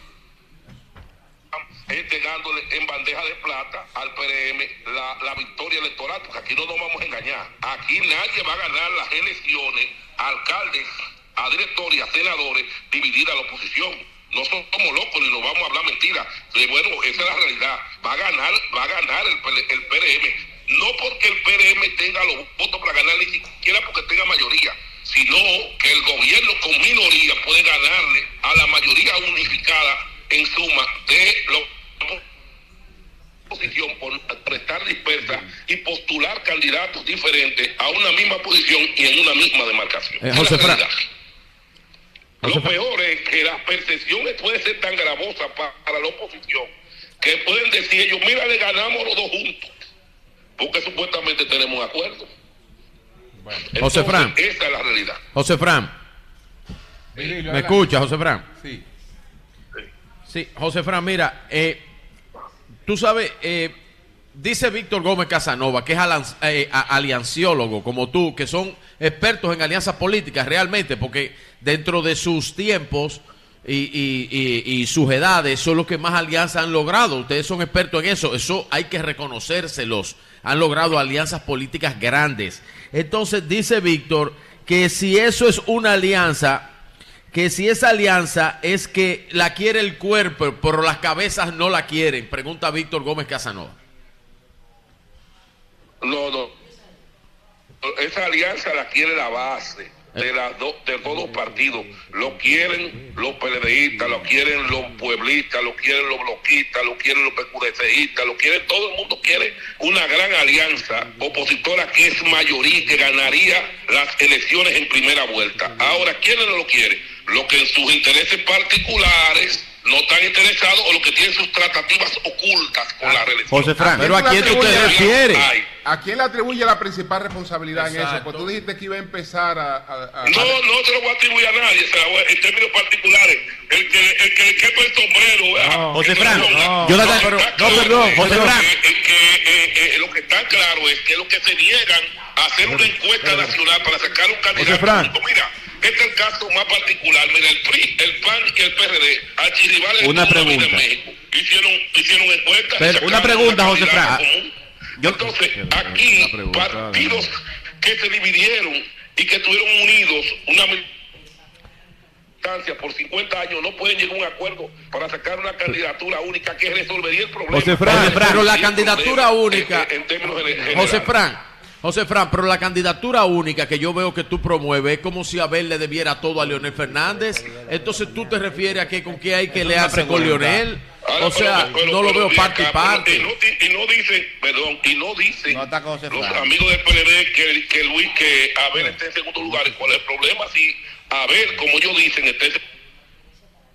L: entregándole en bandeja de plata al PRM la, la victoria electoral, porque aquí no nos vamos a engañar. Aquí nadie va a ganar las elecciones, a alcaldes, a directores, a senadores, dividida la oposición. No somos locos ni nos vamos a hablar mentiras. Bueno, esa es la realidad. Va a ganar, va a ganar el, el PRM. No porque el PRM tenga los votos para ganar, ni siquiera porque tenga mayoría, sino que el gobierno con minoría puede ganarle a la mayoría unificada en suma de los posición por, estar dispersa y postular candidatos diferentes a una misma posición y en una misma demarcación.
H: Eh, José
L: la
H: Fra-
L: realidad. Lo peor es que las percepciones pueden ser tan gravosas pa- para la oposición que pueden decir ellos, mira, le ganamos los dos juntos, porque supuestamente tenemos un acuerdo.
H: José
L: Entonces,
H: Fran.
L: Esa es la realidad.
H: José Fran. ¿Me escucha, José Fran?
B: Sí.
H: Sí, José Fran, mira, eh, tú sabes, eh, dice Víctor Gómez Casanova, que es eh, alianciólogo como tú, que son expertos en alianzas políticas realmente, porque dentro de sus tiempos y- y sus edades son los que más alianzas han logrado. Ustedes son expertos en eso, eso hay que reconocérselos. Han logrado alianzas políticas grandes. Entonces dice Víctor que si eso es una alianza, que si esa alianza es que la quiere el cuerpo, pero las cabezas no la quieren, pregunta Víctor Gómez Casanova.
L: No, no. Esa alianza la quiere la base de, de todos los partidos. Lo quieren los PLDistas, lo quieren los pueblistas, lo quieren los bloquistas, lo quieren los PQDCistas, lo quieren, todo el mundo quiere una gran alianza opositora que es mayoría que ganaría las elecciones en primera vuelta. Ahora, ¿quiénes no lo quieren? Los que en sus intereses particulares no están interesados o los que tienen sus tratativas ocultas con la reelección.
C: José Fran, pero ¿a quién
B: tú te
H: refieres?
B: ¿A quién le atribuye la principal responsabilidad en eso? Pues tú dijiste que iba a empezar a... a- a-
L: No, no se lo voy a atribuir a nadie, se la voy a- en términos particulares. El que, el que le quepa el sombrero, ¿verdad?
D: José
L: Eso
D: Fran,
L: no, yo
D: no,
L: está
D: pero-
L: claro,
D: no, perdón,
L: eh,
D: José
L: eh,
D: Fran.
L: eh, que, eh, eh, lo que está claro es que los que se niegan a hacer una encuesta nacional para sacar un candidato
C: Fran.
L: único, mira, este es el caso más particular, mira, el PRI, el PAN y el PRD, archirrivales
D: Una pregunta.
L: en México, hicieron, hicieron encuestas.
D: Pero, una pregunta, José Fran.
L: común. Entonces, aquí, partidos que se dividieron y que estuvieron unidos, una militancia por 50 años, no pueden llegar a un acuerdo para sacar una candidatura única que resolvería el problema.
C: José Fran,
H: José Fran, pero la candidatura única-
L: En, en términos
H: José. Fran, José Fran, pero la candidatura única que yo veo que tú promueves es como si Abel le debiera todo a Leonel Fernández. Entonces tú te refieres a que con qué hay que le hace con Leonel.
L: Ahora,
H: O sea,
L: pero- pero-
H: no lo veo parte y parte.
L: Y no, y no dicen, perdón, y no dicen
D: No
L: los amigos del PLD que, que Luis, que Abel esté en segundo lugar. ¿Y cuál es el problema? Si Abel, como ellos dicen, esté en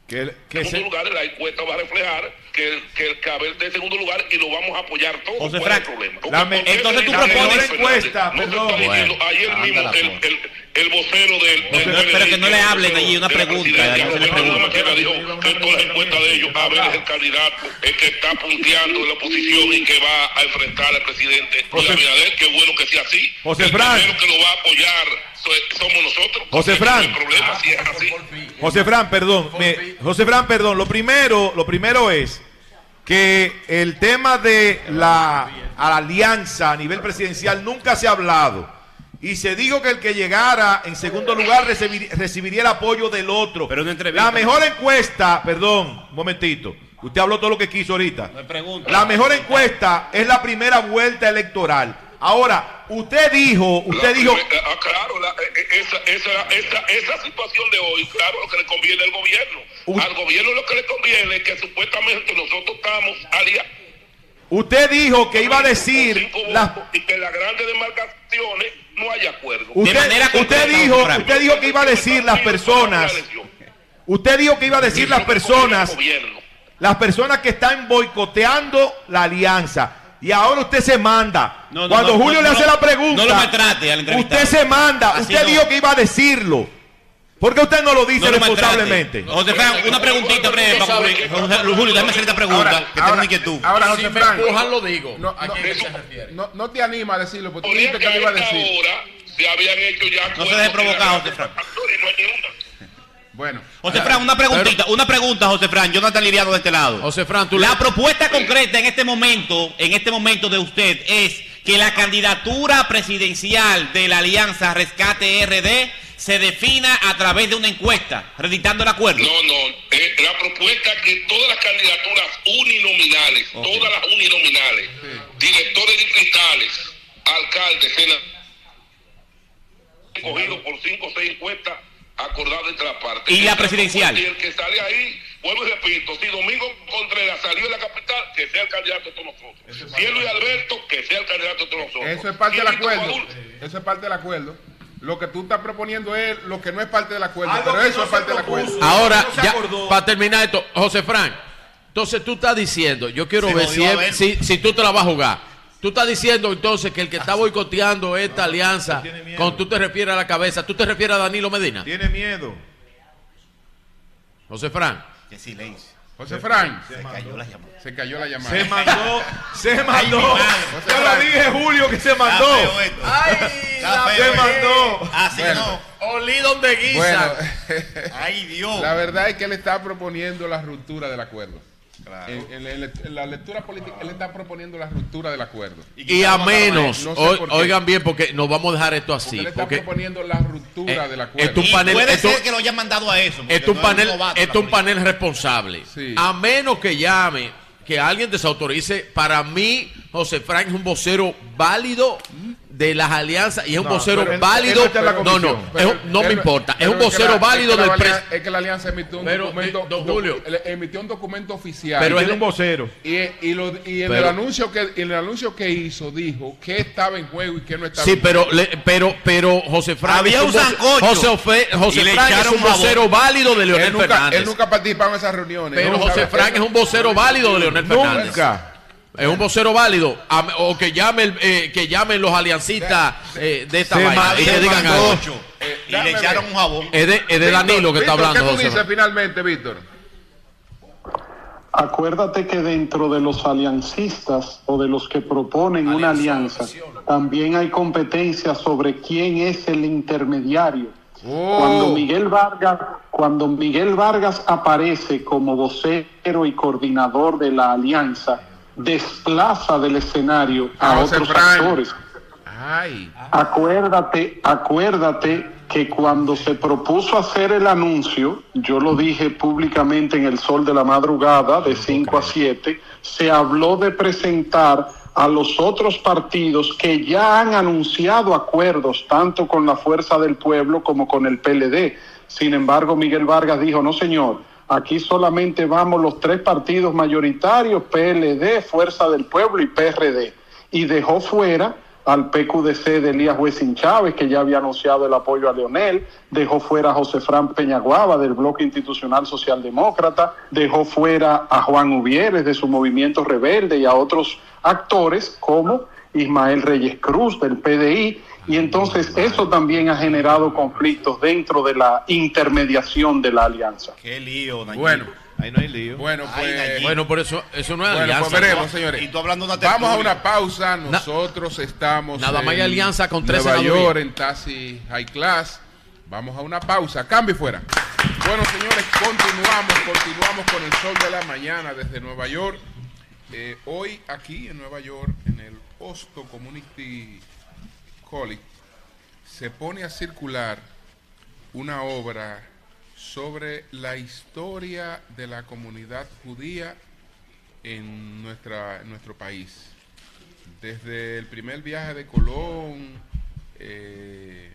C: que, que
L: segundo
C: se-
L: lugar, la encuesta va a reflejar que, el- que el que Abel esté en segundo lugar y lo vamos a apoyar todos.
D: José
L: ¿Cuál es el
D: Fran,
L: problema?
C: me-
L: ¿por qué
D: entonces tú
L: la
D: propones-
C: encuesta,
L: no
C: perdón.
L: está diciendo,
D: Bueno,
L: ayer mismo el, el, el vocero del, del
D: No, pero que no le
L: el
D: hablen allí, una
L: de la
D: pregunta, no se le pregunta.
L: Dijo que en todas las encuestas de ellos Abel es el candidato, el que está punteando en la oposición y que va a enfrentar al presidente
C: José-
L: Abinader, qué bueno que sea así.
C: José
L: el
C: Fran.
L: primero que lo va a apoyar somos nosotros.
C: José Fran.
L: es El problema si es así.
C: José Fran, perdón, me- José Fran, perdón. Lo primero, lo primero es que el tema de la alianza a nivel presidencial nunca se ha hablado. y se dijo que el que llegara en segundo lugar recibir- recibiría el apoyo del otro.
D: Pero.
C: La mejor encuesta, perdón, un momentito. Usted habló todo lo que quiso ahorita.
D: Me pregunto.
C: La mejor encuesta es la primera vuelta electoral. Ahora, usted dijo, usted dijo,
L: Ah, claro, la- eh, eh, esa, esa, esa, esa situación de hoy, claro, lo que le conviene al gobierno.
C: U-
L: Al gobierno lo que le conviene es que supuestamente nosotros estamos aliados.
C: usted dijo que iba a decir las
L: y que en las grandes demarcaciones no hay acuerdo.
C: Usted, usted dijo, usted dijo que iba a decir las personas, usted dijo que iba a decir las personas, las personas que están boicoteando la alianza. Y ahora usted se manda.
D: No, no,
C: Cuando
D: no,
C: Julio
D: no,
C: le hace
D: no,
C: la pregunta,
D: no lo maltrate al
C: usted se manda.
D: Así
C: usted
D: no.
C: dijo que iba a decirlo. ¿Por qué usted no lo dice
D: No lo
C: responsablemente?
D: José Fran, una preguntita breve para Julio, déjame hacer esta pregunta, que tengo una inquietud.
B: Ahora,
M: Si
B: José
M: me
B: Frank,
M: empujan, lo digo.
B: No,
M: ¿A quién
B: eso-
M: se refiere?
B: no, no te anima a decirlo, porque tú dijiste
L: que
B: lo iba a decir.
L: hora se habían hecho ya
D: No se deje provocar, José Fran.
B: Bueno.
D: José Fran, una preguntita, una pregunta, José Fran, Jonathan Liriano de este lado.
H: José Fran, tú
D: La
H: le-
D: propuesta concreta en este momento, en este momento de usted es que la candidatura presidencial de la Alianza Rescate RD se defina a través de una encuesta, redictando el acuerdo.
L: No, no. eh, la propuesta es que todas las candidaturas uninominales, todas las uninominales, directores distritales, alcaldes, senadores, cogidos por cinco o seis encuestas acordadas entre las partes.
D: ¿Y la presidencial?
L: Y el que sale ahí, vuelvo y repito, si Domingo Contreras salió de la capital, que sea el candidato de todos nosotros. Si es Luis Alberto, que sea el candidato de todos nosotros.
B: Eso es parte del acuerdo. Eso es parte del acuerdo. Lo que tú estás proponiendo es lo que no es parte del acuerdo,
C: Algo
B: pero eso
C: no
B: es parte del acuerdo.
H: Ahora,
C: no
H: ya, para terminar esto, José Frank, entonces tú estás diciendo, yo quiero
D: Se
H: ver si,
D: ver.
H: si, si tú te la vas a jugar. Tú estás diciendo entonces que el que está boicoteando esta alianza,
C: tiene miedo.
H: cuando tú te refieres a la cabeza, tú te refieres a Danilo Medina.
C: Tiene miedo.
H: José Frank.
D: Qué silencio.
B: José Frank,
D: Se cayó la llamada.
B: se cayó la llamada.
C: Se mandó, se
D: Ay,
C: mandó. Yo lo dije, Julio, que se mandó.
D: Feo
C: Se mandó.
D: Así
B: Bueno.
D: no.
H: Olí donde guisa.
B: Bueno,
D: Ay, Dios.
B: la verdad es que él está proponiendo la ruptura del acuerdo.
D: Claro.
B: En, en la- en la lectura política, él está proponiendo la ruptura del acuerdo.
H: y a menos,
B: No sé
H: o-
B: por qué.
H: oigan bien, porque nos vamos a dejar esto
B: Porque
H: así.
B: él está
H: Porque
B: proponiendo la ruptura
H: Eh,
B: del acuerdo.
H: esto un
D: Y
H: panel-
D: puede
H: esto-
D: ser que lo hayan mandado a eso. porque
H: esto es un
D: no
H: panel, es un panel responsable.
B: Sí.
H: A menos que llame, que alguien desautorice. Para mí, José Frank es un vocero válido de las alianzas y es un
B: No,
H: vocero
B: pero él-
H: válido.
B: él no
H: no, no,
B: Pero
H: es un- no
B: él-
H: me importa. Es
B: pero
H: un
B: que
H: vocero
B: la-
H: válido
B: es que
H: del presidente.
B: alianza- Es que la alianza emitió un
H: Pero,
B: documento.
H: eh, don Julio.
B: emitió un documento oficial.
H: Pero él-
C: un vocero.
B: y, y, lo- y en, el
H: Pero-
B: anuncio que, en el anuncio que hizo dijo que estaba en juego y que no estaba
H: Sí,
B: en
H: pero,
B: juego.
H: le- pero, pero José Frank
D: Había
H: es
D: un sancocho.
H: José, Ofe- José Frank es un vocero válido de Leonel
B: él, nunca,
H: Fernández.
B: él nunca participaba en esas reuniones.
H: pero
B: No
H: José Frank es un vocero válido de Leonel Fernández.
C: Nunca.
H: Es un vocero válido. O que llame el- eh, que llamen los aliancistas eh, de esta
C: Se
H: vaina y
C: se
H: digan algo.
B: Eh,
D: Y le echaron un jabón.
H: Es de, es de
B: Víctor,
H: Danilo que está hablando,
B: ¿Qué tú dices finalmente, Víctor?
N: Acuérdate que dentro de los aliancistas o de los que proponen una alianza, también hay competencia sobre quién es el intermediario.
B: Oh.
N: Cuando Miguel Vargas, cuando Miguel Vargas aparece como vocero y coordinador de la alianza, desplaza del escenario a,
B: A José
N: otros actores.
B: Ay.
N: Acuérdate, acuérdate que cuando se propuso hacer el anuncio, yo lo dije públicamente en el sol de la madrugada, de 5 a 7, se habló de presentar a los otros partidos que ya han anunciado acuerdos, tanto con la Fuerza del Pueblo como con el PLD. Sin embargo, Miguel Vargas dijo, no señor, aquí solamente vamos los tres partidos mayoritarios, PLD, Fuerza del Pueblo y PRD. Y dejó fuera al PQDC de Elías Huesin Chávez, que ya había anunciado el apoyo a Leonel, dejó fuera a José Fran Peñaguaba del Bloque Institucional Socialdemócrata, dejó fuera a Juan Uvieres de su movimiento rebelde y a otros actores como Ismael Reyes Cruz del PDI, y entonces eso también ha generado conflictos dentro de la intermediación de la alianza.
D: Qué lío, Nayib.
B: Bueno,
C: Ahí no hay lío.
B: bueno,
D: Ay,
B: pues.
D: Nayib.
H: Bueno, por eso, eso no es
B: Bueno,
H: alianza.
B: pues veremos, señores.
D: Y tú hablando de una
B: Vamos a una pausa. Nosotros estamos.
H: Nada más hay
B: en
H: alianza con tres
B: Nueva. York, en Taxi High Class. Vamos a una pausa. Cambio y fuera. Bueno, señores, continuamos. Continuamos con el sol de la mañana desde Nueva York. Eh, hoy aquí en Nueva York, en el Hosto Community College, se pone a circular una obra sobre la historia de la comunidad judía en, nuestra, nuestro país. Desde el primer viaje de Colón, eh,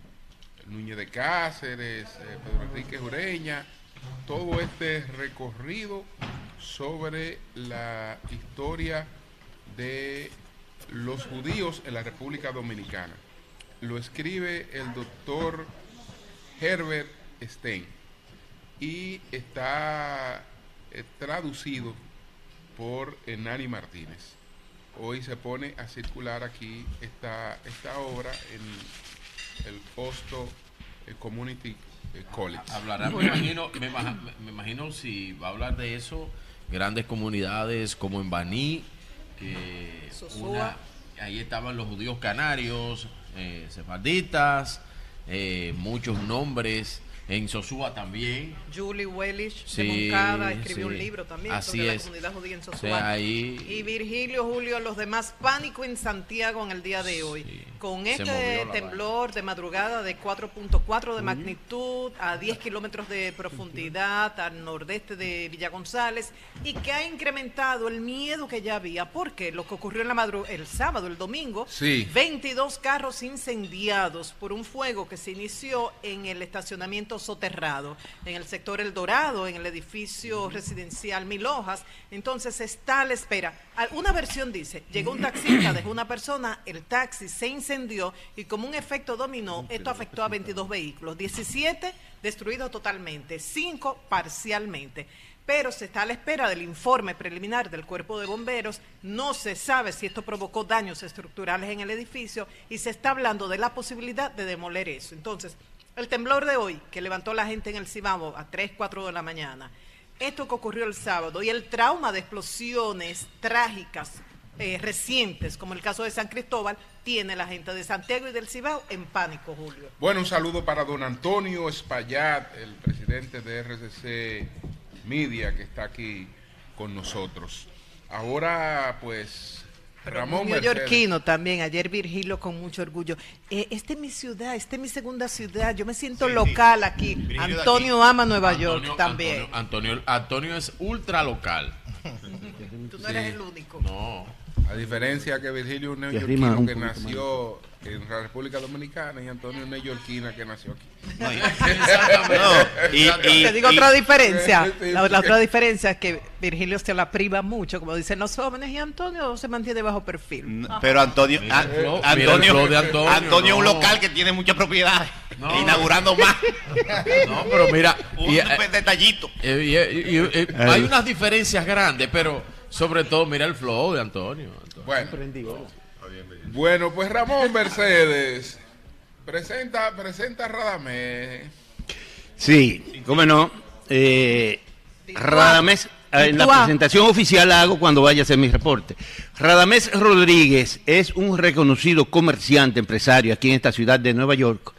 B: Núñez de Cáceres, eh, Pedro Enrique Ureña, todo este recorrido sobre la historia de los judíos en la República Dominicana. Lo escribe el doctor Herbert Stein y está eh, traducido por Nani Martínez. Hoy se pone a circular aquí esta, esta obra en el Hosto eh, Community eh, College.
H: Hablará, me imagino, me, ima- me imagino si va a hablar de eso, grandes comunidades como en Baní, una- ahí estaban los judíos canarios, eh, sefarditas, eh, muchos nombres, en Sosúa también.
A: Julie Wellich
H: Sí,
A: de Moncada escribió
H: sí.
A: un libro también
H: Así
A: sobre
H: es.
A: la comunidad judía en
H: O sea,
A: Sosúa.
H: ahí-
A: Y Virgilio, Julio, los demás, pánico en Santiago en el día de hoy. Con este temblor de madrugada de 4.4 de magnitud, a 10 kilómetros de profundidad, al nordeste de Villa González, y que ha incrementado el miedo que ya había. porque Lo que ocurrió en la madru el sábado, el domingo,
B: Sí.
A: 22 carros incendiados por un fuego que se inició en el estacionamiento soterrado, en el sector El Dorado, en el edificio residencial Mil Hojas. Entonces está a la espera. Una versión dice, llegó un taxista, dejó una persona, el taxi se incendió y como un efecto dominó, esto afectó a 22 vehículos, 17 destruidos totalmente, 5 parcialmente pero se está a la espera del informe preliminar del cuerpo de bomberos. No se sabe si esto provocó daños estructurales en el edificio y se está hablando de la posibilidad de demoler eso. Entonces, el temblor de hoy que levantó la gente en el Cibao a 3, 4 de la mañana, esto que ocurrió el sábado y el trauma de explosiones trágicas eh, recientes, como el caso de San Cristóbal, tiene la gente de Santiago y del Cibao en pánico, Julio.
B: Bueno, un saludo para don Antonio Espaillat, el presidente de RCC Media, que está aquí con nosotros. Ahora, pues, Ramón.
A: Yorkino también, ayer Virgilio con mucho orgullo. Eh, esta es mi ciudad, esta es mi segunda ciudad, yo me siento local aquí.
H: Virgilio
A: Antonio
H: aquí.
A: ama Nueva
H: Antonio-
A: York también.
H: Antonio, Antonio, Antonio es ultra local. [laughs]
A: Tú no eres el único.
H: No.
B: A diferencia que Virgilio es un neoyorquino que nació en la República Dominicana y Antonio es neoyorquina que nació aquí.
D: No, y- [laughs] y-
A: Te digo
D: y-
A: otra diferencia. La, otra diferencia es que Virgilio se la priva mucho, como dicen los jóvenes, y Antonio se mantiene bajo perfil.
D: Pero Antonio,
H: Mira
D: a-
H: el flow- mira el
D: Antonio,
H: flow de Antonio,
D: Antonio es un local que tiene muchas propiedades,
H: No.
D: inaugurando más. [laughs]
H: No, pero mira,
D: Un
H: y, eh,
D: detallito.
H: y, y, eh, hay unas diferencias grandes, pero sobre todo mira el flow de Antonio. Antonio.
B: Bueno, bueno, pues Ramón Mercedes, [laughs] presenta, presenta a Radamés.
O: Sí, cómo no. Eh, Radamés, eh, en la presentación oficial la hago cuando vaya a hacer mi reporte. Radamés Rodríguez es un reconocido comerciante, empresario aquí en esta ciudad de Nueva York,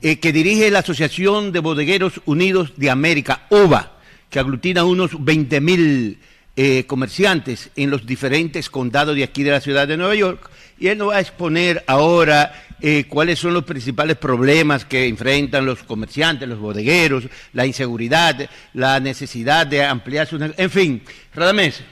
O: eh, que dirige la Asociación de Bodegueros Unidos de América, OVA, que aglutina unos 20 mil eh, comerciantes en los diferentes condados de aquí de la ciudad de Nueva York. Y él nos va a exponer ahora eh, cuáles son los principales problemas que enfrentan los comerciantes, los bodegueros, la inseguridad, la necesidad de ampliar sus... En fin, Radamés,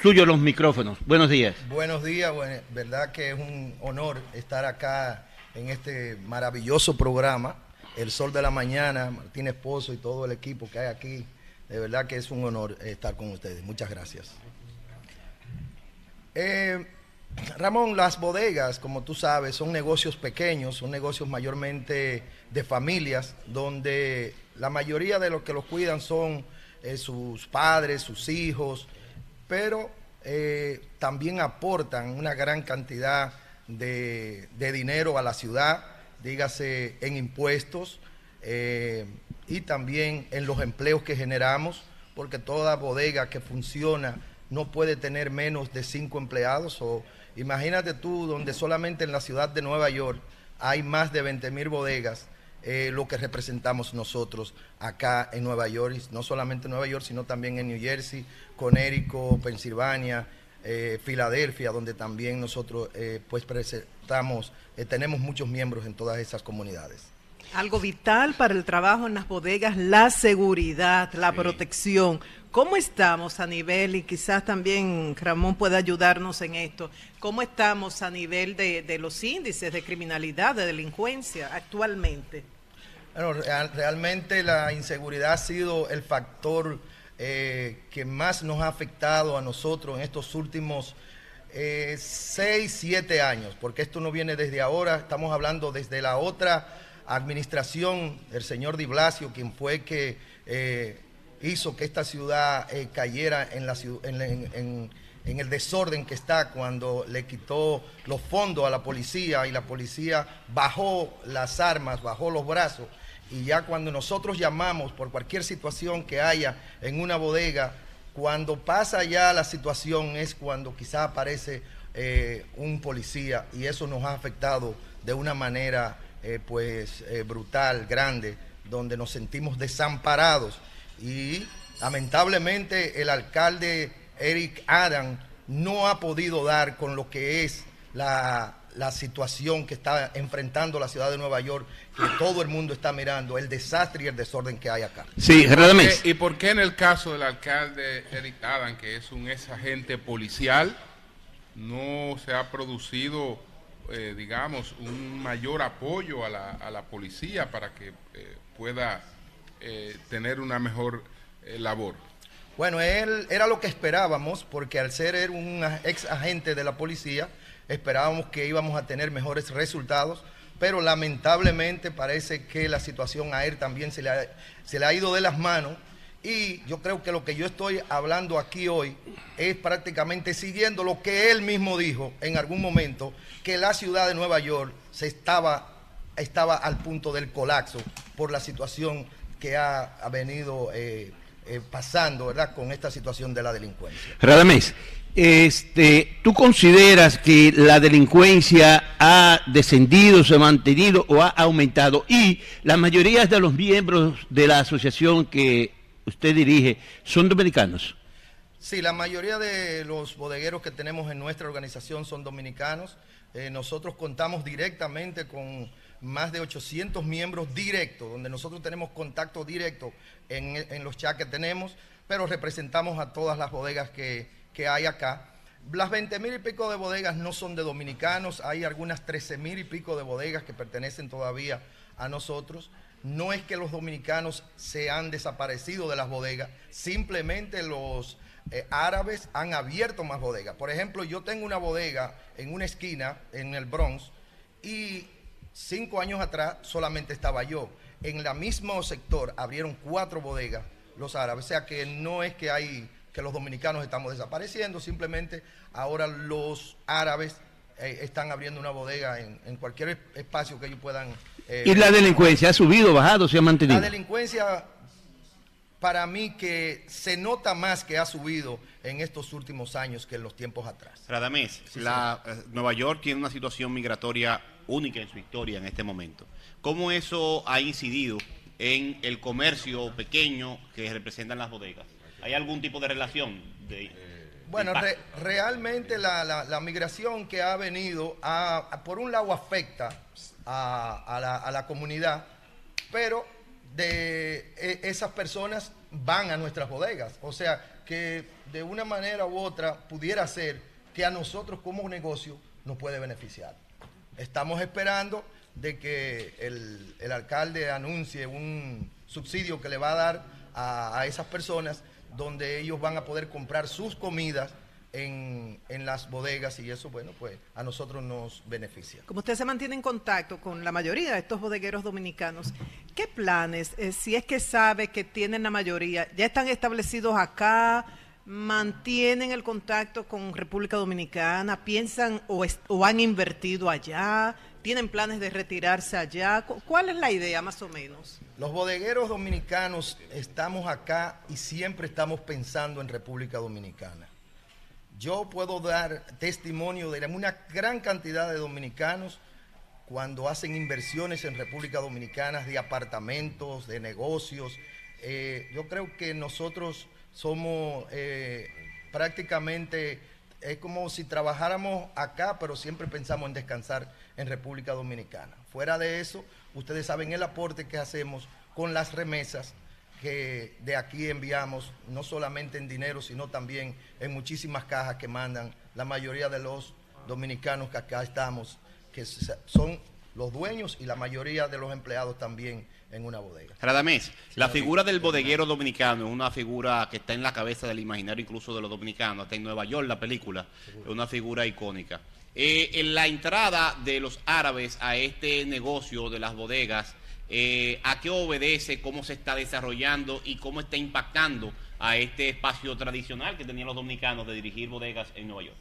O: suyo los micrófonos. Buenos días.
P: Buenos días, verdad que es un honor estar acá en este maravilloso programa, El Sol de la Mañana, Martín Esposo y todo el equipo que hay aquí. De verdad que es un honor estar con ustedes. Muchas gracias. Eh, Ramón, las bodegas, como tú sabes, son negocios pequeños, son negocios mayormente de familias, donde la mayoría de los que los cuidan son eh, sus padres, sus hijos, pero eh, también aportan una gran cantidad de, dinero a la ciudad, dígase en impuestos eh, y también en los empleos que generamos, porque toda bodega que funciona no puede tener menos de cinco empleados. O imagínate tú, donde solamente en la ciudad de Nueva York hay más de 20 mil bodegas, eh, lo que representamos nosotros acá en Nueva York, no solamente en Nueva York, sino también en New Jersey, Connecticut, Pensilvania, eh, Filadelfia, donde también nosotros eh, pues presentamos, tenemos muchos miembros en todas esas comunidades.
A: Algo vital para el trabajo en las bodegas, la seguridad, la protección. ¿Cómo estamos a nivel, y quizás también Ramón pueda ayudarnos en esto, cómo estamos a nivel de, de los índices de criminalidad, de delincuencia actualmente?
P: Bueno, real- realmente la inseguridad ha sido el factor eh, que más nos ha afectado a nosotros en estos últimos eh, seis, siete años, porque esto no viene desde ahora, estamos hablando desde la otra administración, el señor Di Blasio, quien fue que eh, hizo que esta ciudad eh, cayera en, el desorden que está cuando le quitó los fondos a la policía y la policía bajó las armas, bajó los brazos. Y ya cuando nosotros llamamos por cualquier situación que haya en una bodega, cuando pasa ya la situación es cuando quizá aparece eh, un policía. Y eso nos ha afectado de una manera eh, pues eh, brutal, grande, donde nos sentimos desamparados y lamentablemente el alcalde Eric Adam no ha podido dar con lo que es la, la situación que está enfrentando la ciudad de Nueva York, que todo el mundo está mirando, el desastre y el desorden que hay acá.
O: Sí,
B: ¿Y por
O: Radamés.
B: qué- ¿Y por qué en el caso del alcalde Eric Adam, que es un ex agente policial, no se ha producido, eh, digamos, un mayor apoyo a la, a la policía para que eh, pueda eh, tener una mejor labor?
P: Bueno, él era lo que esperábamos, porque al ser un ex agente de la policía, esperábamos que íbamos a tener mejores resultados, pero lamentablemente parece que la situación a él también se le se le ha ido de las manos. Y yo creo que lo que yo estoy hablando aquí hoy es prácticamente siguiendo lo que él mismo dijo en algún momento, que la ciudad de Nueva York se estaba, estaba al punto del colapso por la situación que ha, ha venido eh, eh, pasando, ¿verdad?, con esta situación de la delincuencia.
O: Radamés, este, ¿tú consideras que la delincuencia ha descendido, se ha mantenido o ha aumentado? Y la mayoría de los miembros de la asociación que usted dirige son dominicanos.
P: Sí, la mayoría de los bodegueros que tenemos en nuestra organización son dominicanos. Eh, nosotros contamos directamente con más de 800 miembros directos, donde nosotros tenemos contacto directo en, los chats que tenemos, pero representamos a todas las bodegas que, que hay acá. Las 20 mil y pico de bodegas no son de dominicanos, hay algunas 13 mil y pico de bodegas que pertenecen todavía a nosotros. No es que los dominicanos se han desaparecido de las bodegas, simplemente los eh, árabes han abierto más bodegas. Por ejemplo, yo tengo una bodega en una esquina en el Bronx y cinco años atrás solamente estaba yo. En el mismo sector abrieron cuatro bodegas los árabes. O sea que no es que hay que los dominicanos estamos desapareciendo, simplemente ahora los árabes eh, están abriendo una bodega en, en cualquier espacio que ellos puedan. Eh,
O: ¿Y la delincuencia ha subido, bajado, se ha mantenido?
P: la delincuencia, para mí, que se nota más que ha subido en estos últimos años que en los tiempos atrás.
D: Radamés, la, eh, Nueva York tiene una situación migratoria única en su historia en este momento. ¿Cómo eso ha incidido en el comercio pequeño que representan las bodegas? ¿Hay algún tipo de relación? De,
P: Bueno,
D: de
P: re-
D: impacto?
P: realmente la, la- la migración que ha venido, a- a- por un lado afecta a, la, a la comunidad, pero de e- esas personas van a nuestras bodegas. O sea, que de una manera u otra pudiera ser que a nosotros como negocio nos puede beneficiar. Estamos esperando de que el, el alcalde anuncie un subsidio que le va a dar a esas personas donde ellos van a poder comprar sus comidas en, en las bodegas y eso, bueno, pues a nosotros nos beneficia.
A: Como usted se mantiene en contacto con la mayoría de estos bodegueros dominicanos, ¿qué planes, eh, si es que sabe que tienen la mayoría, ya están establecidos acá, mantienen el contacto con República Dominicana, piensan o, es- o han invertido allá, tienen planes de retirarse allá? Cu- ¿Cuál es la idea más o menos?
P: Los bodegueros dominicanos estamos acá y siempre estamos pensando en República Dominicana. Yo puedo dar testimonio de una gran cantidad de dominicanos cuando hacen inversiones en República Dominicana de apartamentos, de negocios. Eh, yo creo que nosotros somos eh, prácticamente es como si trabajáramos acá, pero siempre pensamos en descansar en República Dominicana. Fuera de eso, ustedes saben el aporte que hacemos con las remesas que de aquí enviamos, no solamente en dinero, sino también en muchísimas cajas que mandan la mayoría de los dominicanos que acá estamos, que son los dueños y la mayoría de los empleados también en una bodega.
D: Radamés, la figura del bodeguero dominicano es una figura que está en la cabeza del imaginario incluso de los dominicanos, hasta en Nueva York la película, es una figura icónica. Eh, en la entrada de los árabes a este negocio de las bodegas, eh, ¿a qué obedece, cómo se está desarrollando y cómo está impactando a este espacio tradicional que tenían los dominicanos de dirigir bodegas en Nueva York?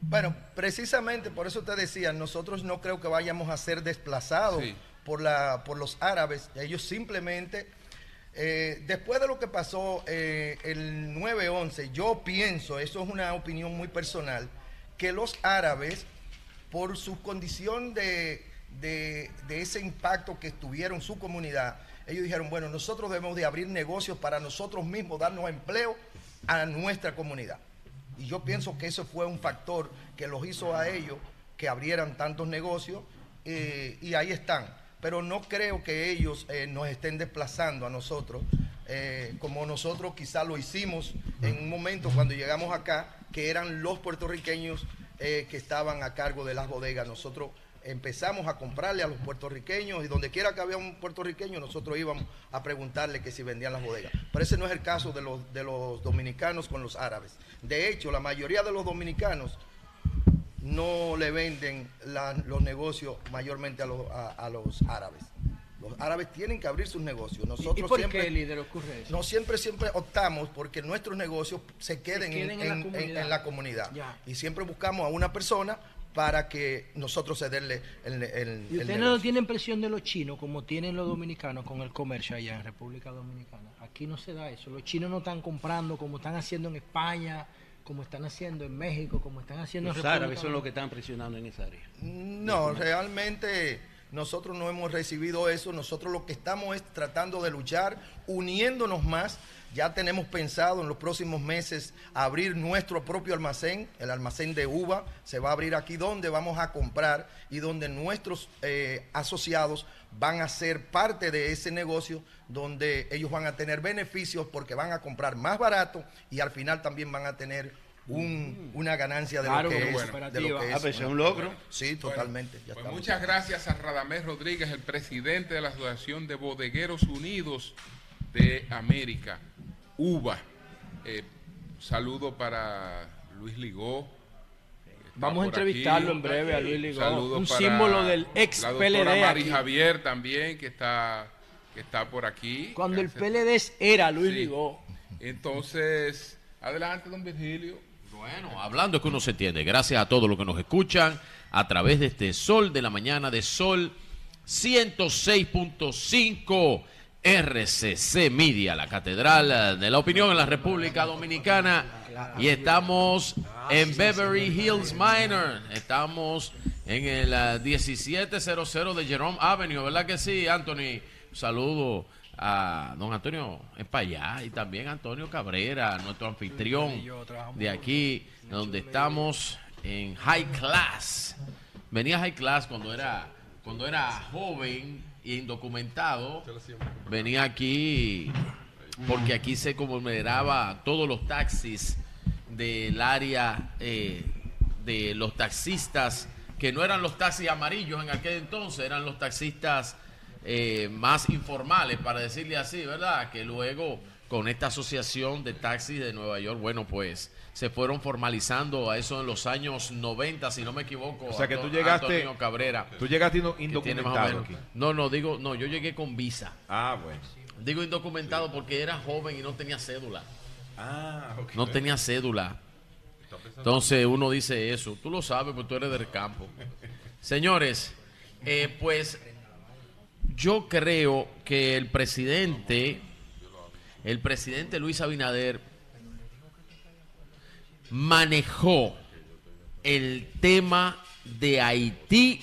P: Bueno, precisamente por eso te decía, nosotros no creo que vayamos a ser desplazados
L: Sí.
P: por, la, por los árabes. Ellos simplemente, eh, después de lo que pasó eh, el 9-11, yo pienso, eso es una opinión muy personal, que los árabes, por su condición de, de- ese impacto que tuvieron su comunidad, ellos dijeron, bueno, nosotros debemos de abrir negocios para nosotros mismos, darnos empleo a nuestra comunidad. Y yo pienso que eso fue un factor que los hizo a ellos que abrieran tantos negocios eh, y ahí están. Pero no creo que ellos eh, nos estén desplazando a nosotros, eh, como nosotros quizá lo hicimos en un momento cuando llegamos acá, que eran los puertorriqueños que estaban a cargo de las bodegas. Nosotros empezamos a comprarle a los puertorriqueños y donde quiera que había un puertorriqueño nosotros íbamos a preguntarle que si vendían las bodegas. Pero ese no es el caso de los, de los dominicanos con los árabes. De hecho, la mayoría de los dominicanos no le venden la- los negocios mayormente a los, a, a los árabes. Los árabes tienen que abrir sus negocios. Nosotros
J: ¿Y por
P: siempre,
J: qué, líder, ocurre eso?
P: no siempre, siempre optamos porque nuestros negocios se queden,
J: queden
P: en,
J: en la
P: en-
J: comunidad.
P: en la comunidad.
J: Ya.
P: Y siempre buscamos a una persona para que nosotros cederle el, el-
J: ¿Y ustedes no tienen presión de los chinos como tienen los dominicanos con el comercio allá en República Dominicana? Aquí no se da eso. Los chinos no están comprando como están haciendo en España, como están haciendo en México, como están haciendo
O: Los
J: en República
O: árabes son los que están presionando en esa área.
P: No, realmente nosotros no hemos recibido eso. Nosotros lo que estamos es tratando de luchar, uniéndonos más. Ya tenemos pensado en los próximos meses abrir nuestro propio almacén, el almacén de uva. Se va a abrir aquí donde vamos a comprar y donde nuestros eh, asociados van a ser parte de ese negocio, donde ellos van a tener beneficios porque van a comprar más barato y al final también van a tener un- una ganancia de
J: Claro,
P: lo que
J: una
P: es. de lo que
O: Ah, pues, es un logro.
P: Sí, totalmente. ya
L: Pues muchas gracias a Radamés Rodríguez, el presidente de la Asociación de Bodegueros Unidos de América, UBA. Eh, saludo para Luis Ligó.
J: Vamos a entrevistarlo
L: aquí.
J: en breve a Luis Ligó,
L: Saludo
J: un
L: para
J: símbolo del ex
L: La doctora
J: PLD
L: Mari
J: aquí.
L: Javier también, que está, que está por aquí.
J: Cuando el PLD era Luis
L: Sí.
J: Ligó.
L: Entonces, adelante, don Virgilio.
H: Bueno, hablando es que uno se entiende. Gracias a todos los que nos escuchan a través de este Sol de la Mañana de Sol 106.5 RCC Media, la Catedral de la Opinión en la República Dominicana. Y estamos en Beverly Hills Minor. Estamos en el ah, 1700 de Jerome Avenue, ¿verdad que sí, Anthony? Saludo a don Antonio Espallá y también a Antonio Cabrera, nuestro anfitrión de aquí, donde estamos en High Class. Venía High Class cuando era, cuando era joven indocumentado. Venía aquí porque aquí se conmemoraba todos los taxis del área eh, de los taxistas que no eran los taxis amarillos en aquel entonces, eran los taxistas eh, más informales, para decirle así, ¿verdad? Que luego con esta asociación de taxis de Nueva York, bueno, pues se fueron formalizando a eso en los años 90, si no me equivoco.
C: O sea, que tú llegaste-
H: Antonio Cabrera.
C: tú llegaste indocumentado aquí.
H: No, no, digo, no, yo llegué con visa.
C: Ah, bueno.
H: Digo indocumentado porque era joven y no tenía cédula.
C: Ah, ok.
H: No tenía cédula. Entonces uno dice eso. Tú lo sabes, porque tú eres del campo. Señores, eh, pues yo creo que el presidente, el presidente Luis Abinader, manejó el tema de Haití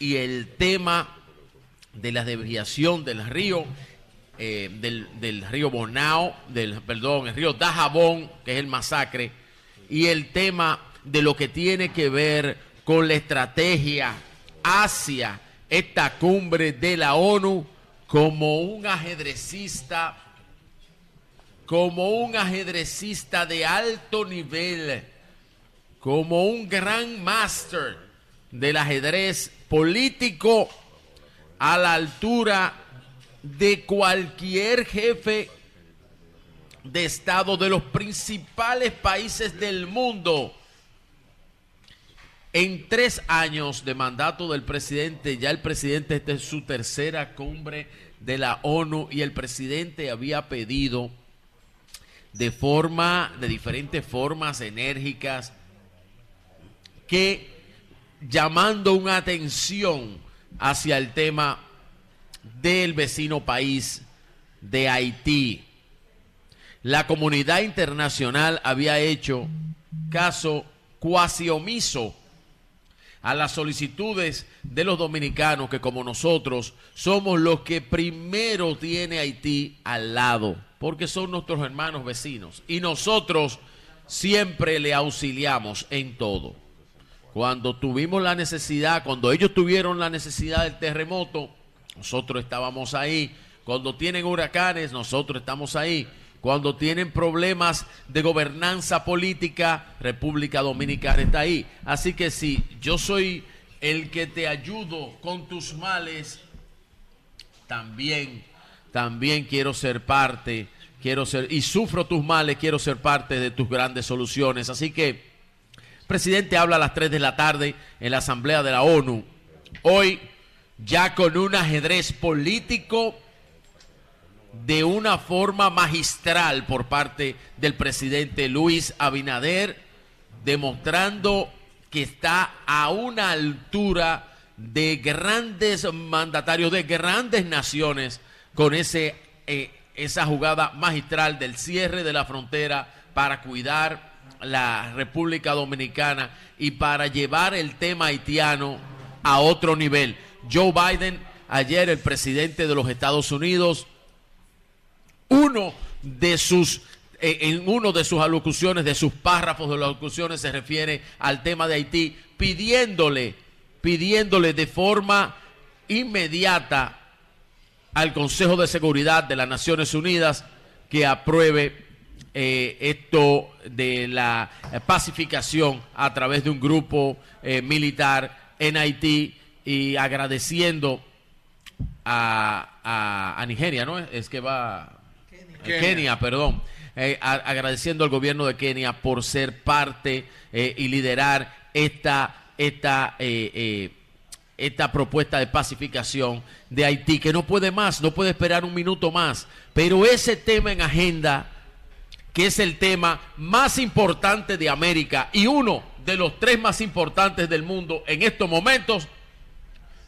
H: y el tema de la desviación del río, eh, del, del río Bonao, del, perdón, el río Dajabón, que es el masacre, y el tema de lo que tiene que ver con la estrategia hacia esta cumbre de la ONU como un ajedrecista, como un ajedrecista de alto nivel, como un gran máster del ajedrez político a la altura de cualquier jefe de Estado de los principales países del mundo. En tres años de mandato del presidente, ya el presidente esta es su tercera cumbre de la ONU y el presidente había pedido de forma, de diferentes formas enérgicas, que llamando una atención hacia el tema del vecino país de Haití. La comunidad internacional había hecho caso cuasi omiso a las solicitudes de los dominicanos que como nosotros somos los que primero tiene Haití al lado, porque son nuestros hermanos vecinos y nosotros siempre le auxiliamos en todo. Cuando tuvimos la necesidad, cuando ellos tuvieron la necesidad del terremoto, nosotros estábamos ahí. Cuando tienen huracanes, nosotros estamos ahí. Cuando tienen problemas de gobernanza política, República Dominicana está ahí. Así que si yo soy el que te ayudo con tus males, también, también quiero ser parte, quiero ser, y sufro tus males, quiero ser parte de tus grandes soluciones. Así que, presidente habla a las 3 de la tarde en la Asamblea de la ONU. Hoy, ya con un ajedrez político de una forma magistral por parte del presidente Luis Abinader, demostrando que está a una altura de grandes mandatarios, de grandes naciones, con ese, eh, esa jugada magistral del cierre de la frontera para cuidar la República Dominicana y para llevar el tema haitiano a otro nivel. Joe Biden, ayer el presidente de los Estados Unidos, uno de sus eh, en uno de sus alocuciones, de sus párrafos de las alocuciones se refiere al tema de Haití, pidiéndole, pidiéndole de forma inmediata al Consejo de Seguridad de las Naciones Unidas que apruebe eh, esto de la pacificación a través de un grupo eh, militar en Haití y agradeciendo a, a- a Nigeria, ¿no? Es que va... Kenia,
L: Kenia.
H: perdón. Eh, a- agradeciendo al gobierno de Kenia por ser parte eh, y liderar esta, esta, esta propuesta de pacificación de Haití, que no puede más, no puede esperar un minuto más. Pero ese tema en agenda, que es el tema más importante de América y uno de los tres más importantes del mundo en estos momentos,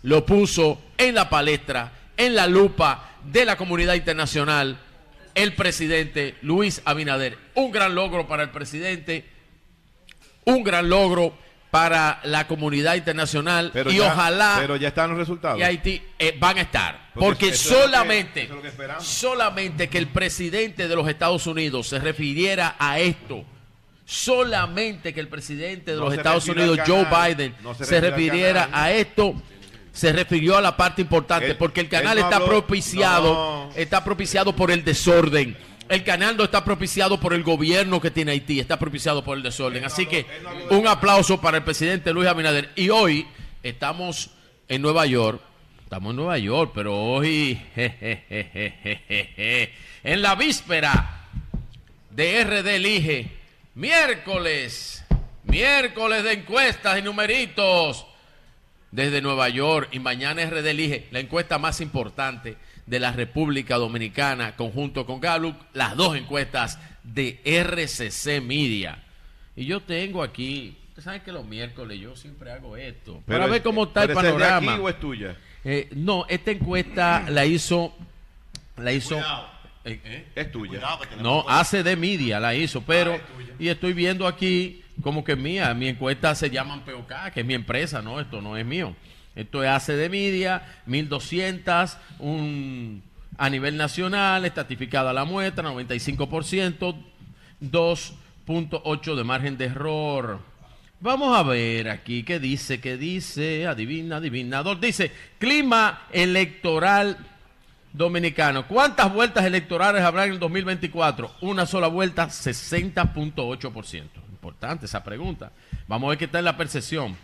H: lo puso en la palestra, en la lupa de la comunidad internacional, el presidente Luis Abinader. Un gran logro para el presidente, un gran logro para la comunidad internacional
C: Pero
H: y
C: ya-
H: ojalá
C: Pero ya están los resultados.
H: y Haití eh, van a estar.
C: Porque
H: Porque
C: eso es lo que-
H: solamente,
C: es que
H: solamente que el presidente de los Estados Unidos se refiriera a esto, solamente que el presidente de
C: No
H: los Estados Unidos, Joe Biden,
C: no se
H: refiriera a esto, se refirió a la parte importante,
C: Él-
H: porque el canal
C: no
H: está
C: habló-
H: propiciado, está propiciado por el desorden. El canal no está propiciado por el gobierno que tiene Haití, está propiciado por el desorden. Así que un aplauso para el presidente Luis Abinader. Y hoy estamos en Nueva York. Estamos en Nueva York, pero hoy en la víspera de RD Elige, miércoles, miércoles de encuestas y numeritos desde Nueva York y mañana RD Elige, la encuesta más importante de la República Dominicana, conjunto con Gallup, las dos encuestas de RCC Media. Y yo tengo aquí, ustedes saben que los miércoles yo siempre hago esto,
C: Pero
H: para ver
C: es-
H: cómo está el
C: pero ¿esa es de
H: panorama.
C: aquí o es tuya?
H: Eh, no, esta encuesta la hizo, la hizo, eh, ¿eh?
C: Es tuya.
H: No, hace de media la hizo, pero y estoy viendo aquí como que es mía, mi encuesta se llama POK, que es mi empresa, no, esto no es mío. Esto es hace de media, 1200, un a nivel nacional, estatificada la muestra, 95%, dos 0.8 de margen de error. Vamos a ver aquí qué dice, qué dice, adivina, adivinador. Dice, clima electoral dominicano. ¿Cuántas vueltas electorales habrá en el 2024? Una sola vuelta, 60.8%. Importante esa pregunta. Vamos a ver qué está en la percepción.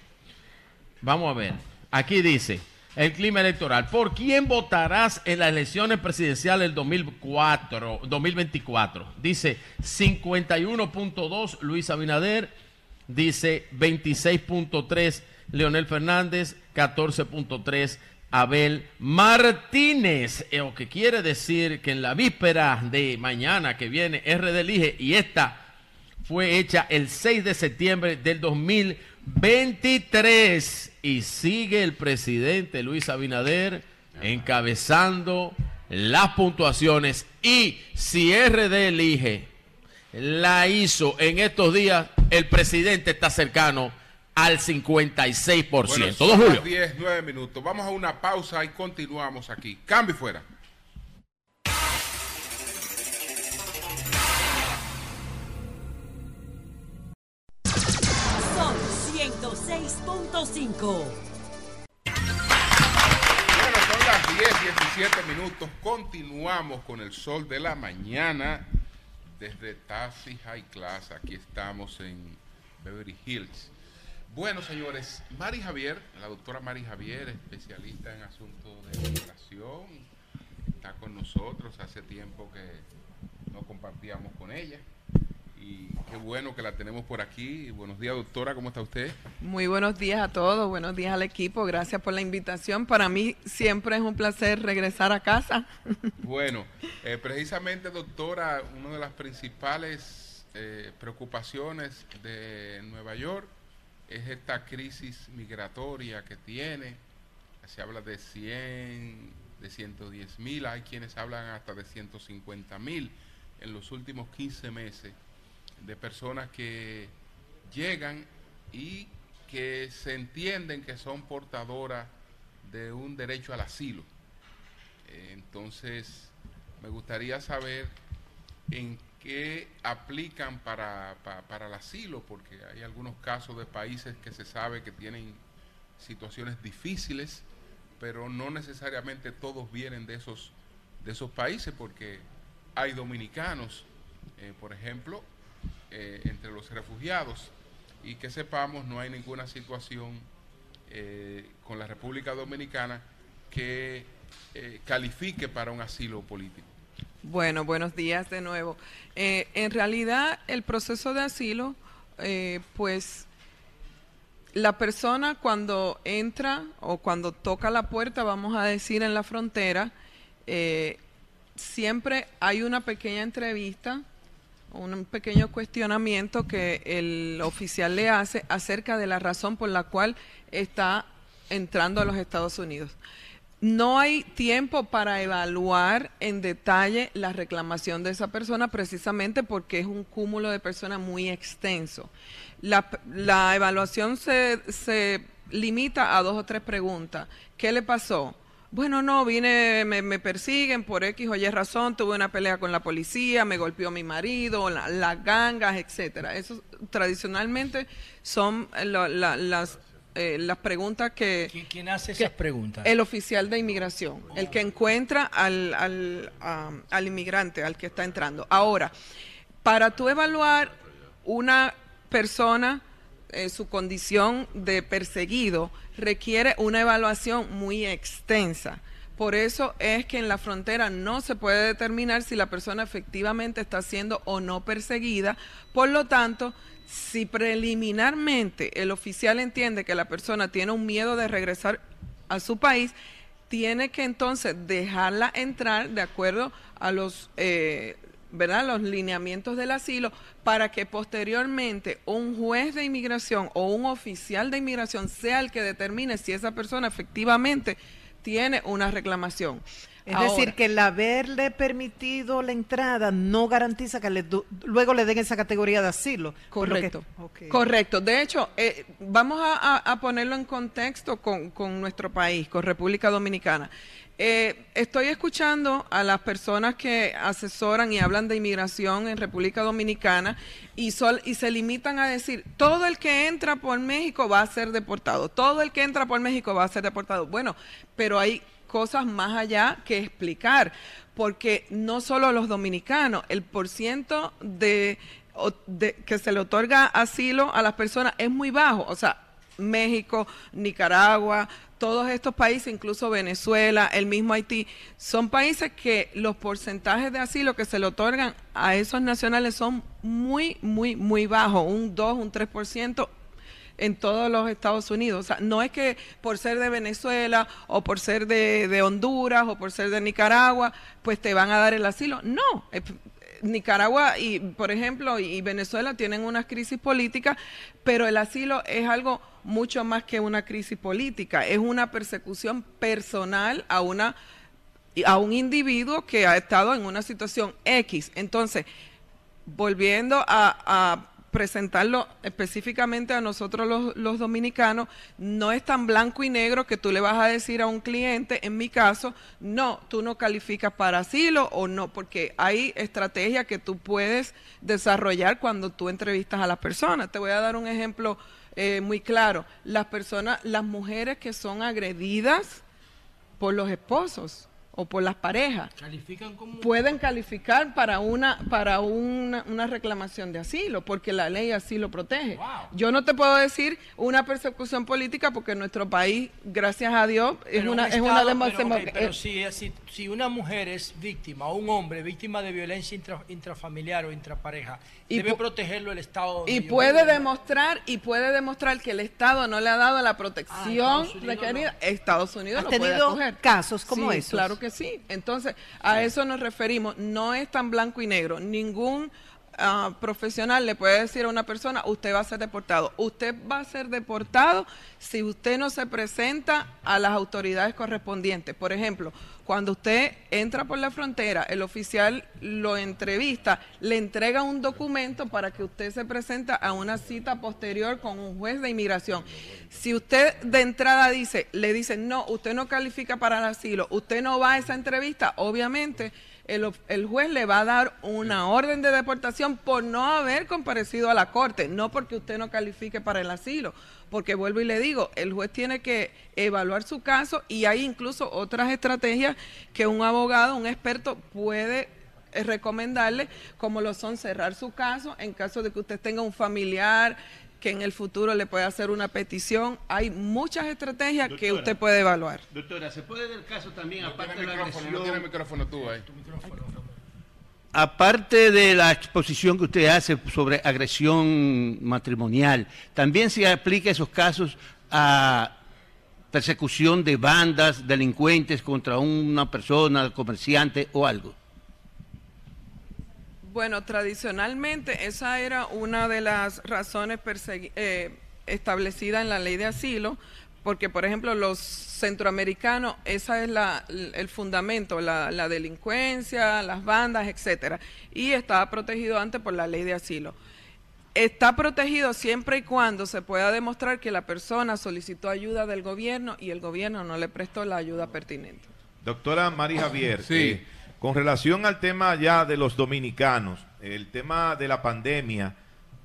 H: Vamos a ver. Aquí dice, el clima electoral. ¿Por quién votarás en las elecciones presidenciales del 2004, 2024? Dice 51.2 Luis Abinader, dice 26.3 Leonel Fernández, 14.3 Abel Martínez, eh, o que quiere decir que en la víspera de mañana que viene RD elige y esta fue hecha el 6 de septiembre del 2023 y sigue el presidente Luis Abinader encabezando las puntuaciones y si RD elige la hizo en estos días, el presidente está cercano al 56%.
B: Bueno,
H: Don
B: son
H: Julio.
B: las 10, 9 minutos. Vamos a una pausa y continuamos aquí. Cambio y fuera.
F: 106.5.
B: Bueno, son las 10, 17 minutos. Continuamos con el sol de la mañana desde Tassi High Class. Aquí estamos en Beverly Hills. Bueno, señores, Mari Javier, la doctora Mari Javier, especialista en asuntos de migración, está con nosotros. Hace tiempo que no compartíamos con ella. Y qué bueno que la tenemos por aquí. Buenos días, doctora, ¿cómo está usted?
Q: Muy buenos días a todos, buenos días al equipo, gracias por la invitación. Para mí siempre es un placer regresar a casa. [laughs]
B: Bueno, eh, precisamente, doctora, una de las principales eh, preocupaciones de Nueva York es esta crisis migratoria que tiene. Se habla de 100, de 110 mil, hay quienes hablan hasta de 150 mil en los últimos 15 meses de personas que llegan y que se entienden que son portadoras de un derecho al asilo. Eh, Entonces, me gustaría saber en qué aplican para, pa- para el asilo, porque hay algunos casos de países que se sabe que tienen situaciones difíciles, pero no necesariamente todos vienen de esos, de esos países, porque hay dominicanos, eh, por ejemplo, eh, entre los refugiados, y que sepamos no hay ninguna situación eh, con la República Dominicana que eh, califique para un asilo político.
Q: Bueno, buenos días de nuevo. En realidad, el proceso de asilo, pues la persona cuando entra o cuando toca la puerta, vamos a decir, en la frontera, siempre hay una pequeña entrevista, un pequeño cuestionamiento que el oficial le hace acerca de la razón por la cual está entrando a los Estados Unidos. No hay tiempo para evaluar en detalle la reclamación de esa persona precisamente porque es un cúmulo de personas muy extenso. La, evaluación se limita a dos o tres preguntas. ¿Qué le pasó? Bueno, no, vine, me, me persiguen por X o Y razón, tuve una pelea con la policía, me golpeó mi marido, la- las gangas, etcétera. Eso tradicionalmente son eh, lo- la- las, eh, las preguntas que...
J: ¿Quién, quién hace
Q: que-
J: esas preguntas?
Q: El oficial de inmigración, el que encuentra al, al, al inmigrante, al que está entrando. Ahora, para tú evaluar una persona, eh, su condición de perseguido, requiere una evaluación muy extensa. Por eso es que en la frontera no se puede determinar si la persona efectivamente está siendo o no perseguida. Por lo tanto, si preliminarmente el oficial entiende que la persona tiene un miedo de regresar a su país, tiene que entonces dejarla entrar de acuerdo a los, eh, ¿verdad? los lineamientos del asilo para que posteriormente un juez de inmigración o un oficial de inmigración sea el que determine si esa persona efectivamente tiene una reclamación.
A: Es
Q: Ahora,
A: decir, que el haberle permitido la entrada no garantiza que le luego le den esa categoría de asilo. que-
Q: Correcto. Correcto. De hecho, eh, vamos a, a- a ponerlo en contexto con, con nuestro país, con República Dominicana. Eh, estoy escuchando a las personas que asesoran y hablan de inmigración en República Dominicana y, sol- y se limitan a decir, todo el que entra por México va a ser deportado, todo el que entra por México va a ser deportado. Bueno, pero hay cosas más allá que explicar, porque no solo los dominicanos, el porciento de, de- que se le otorga asilo a las personas es muy bajo, o sea, México, Nicaragua, todos estos países, incluso Venezuela, el mismo Haití, son países que los porcentajes de asilo que se le otorgan a esos nacionales son muy, muy, muy bajos, un 2, un 3% en todos los Estados Unidos. O sea, no es que por ser de Venezuela o por ser de, Honduras o por ser de Nicaragua, pues te van a dar el asilo. No. Eh, Nicaragua y, por ejemplo, y Venezuela tienen unas crisis políticas, pero el asilo es algo mucho más que una crisis política, es una persecución personal a una a un individuo que ha estado en una situación X. Entonces, volviendo a presentarlo específicamente a nosotros los, los dominicanos, no es tan blanco y negro que tú le vas a decir a un cliente, en mi caso, no, tú no calificas para asilo o no, porque hay estrategias que tú puedes desarrollar cuando tú entrevistas a las personas. Te voy a dar un ejemplo eh, muy claro. Las personas, las mujeres que son agredidas por los esposos o por las parejas
J: Califican como...
Q: pueden calificar para una para una, una reclamación de asilo porque la ley así lo protege. Yo no te puedo decir una persecución política porque nuestro país, gracias a Dios, es
J: Pero
Q: una
J: un
Q: es una
J: Estado-
Q: demo-
J: pero, ok, pero
Q: eh,
J: si, si, si una mujer es víctima o un hombre víctima de violencia intra- intrafamiliar o intrapareja,
Q: Y
J: debe protegerlo el Estado.
Q: y puede
J: vivo.
Q: demostrar y puede demostrar que el Estado no le ha dado la protección
J: Estados Unidos
Q: requerida. Estados Unidos
A: ¿Has
Q: lo puede
A: tenido
Q: acoger.
A: casos como
Q: Sí,
A: esos?
Q: Claro que sí. Entonces, a eso nos referimos. No es tan blanco y negro. Ningún ah, profesional le puede decir a una persona, usted va a ser deportado. Usted va a ser deportado si usted no se presenta a las autoridades correspondientes. Por ejemplo, cuando usted entra por la frontera, el oficial lo entrevista, le entrega un documento para que usted se presente a una cita posterior con un juez de inmigración. Si usted de entrada dice, le dice, no, usted no califica para el asilo, usted no va a esa entrevista, obviamente el, juez le va a dar una orden de deportación por no haber comparecido a la corte, no porque usted no califique para el asilo, porque vuelvo y le digo, el juez tiene que evaluar su caso y hay incluso otras estrategias que un abogado, un experto puede eh, recomendarle, como lo son cerrar su caso en caso de que usted tenga un familiar que en el futuro le pueda hacer una petición. Hay muchas estrategias que usted puede evaluar.
O: Doctora, ¿se puede dar caso también,
B: No
O: aparte de la
B: micrófono, no
O: agresión?
B: tiene micrófono tú ahí.
O: Aparte de la exposición que usted hace sobre agresión matrimonial, también se aplica esos casos a persecución de bandas, delincuentes contra una persona, comerciante o algo.
Q: Bueno, tradicionalmente esa era una de las razones eh, establecidas en la ley de asilo, porque por ejemplo los centroamericanos, esa es la, el fundamento, la, la delincuencia, las bandas, etcétera, y estaba protegido antes por la ley de asilo. Está protegido siempre y cuando se pueda demostrar que la persona solicitó ayuda del gobierno y el gobierno no le prestó la ayuda pertinente.
C: Doctora María Javier,
B: Sí.
C: eh, con relación al tema ya de los dominicanos, el tema de la pandemia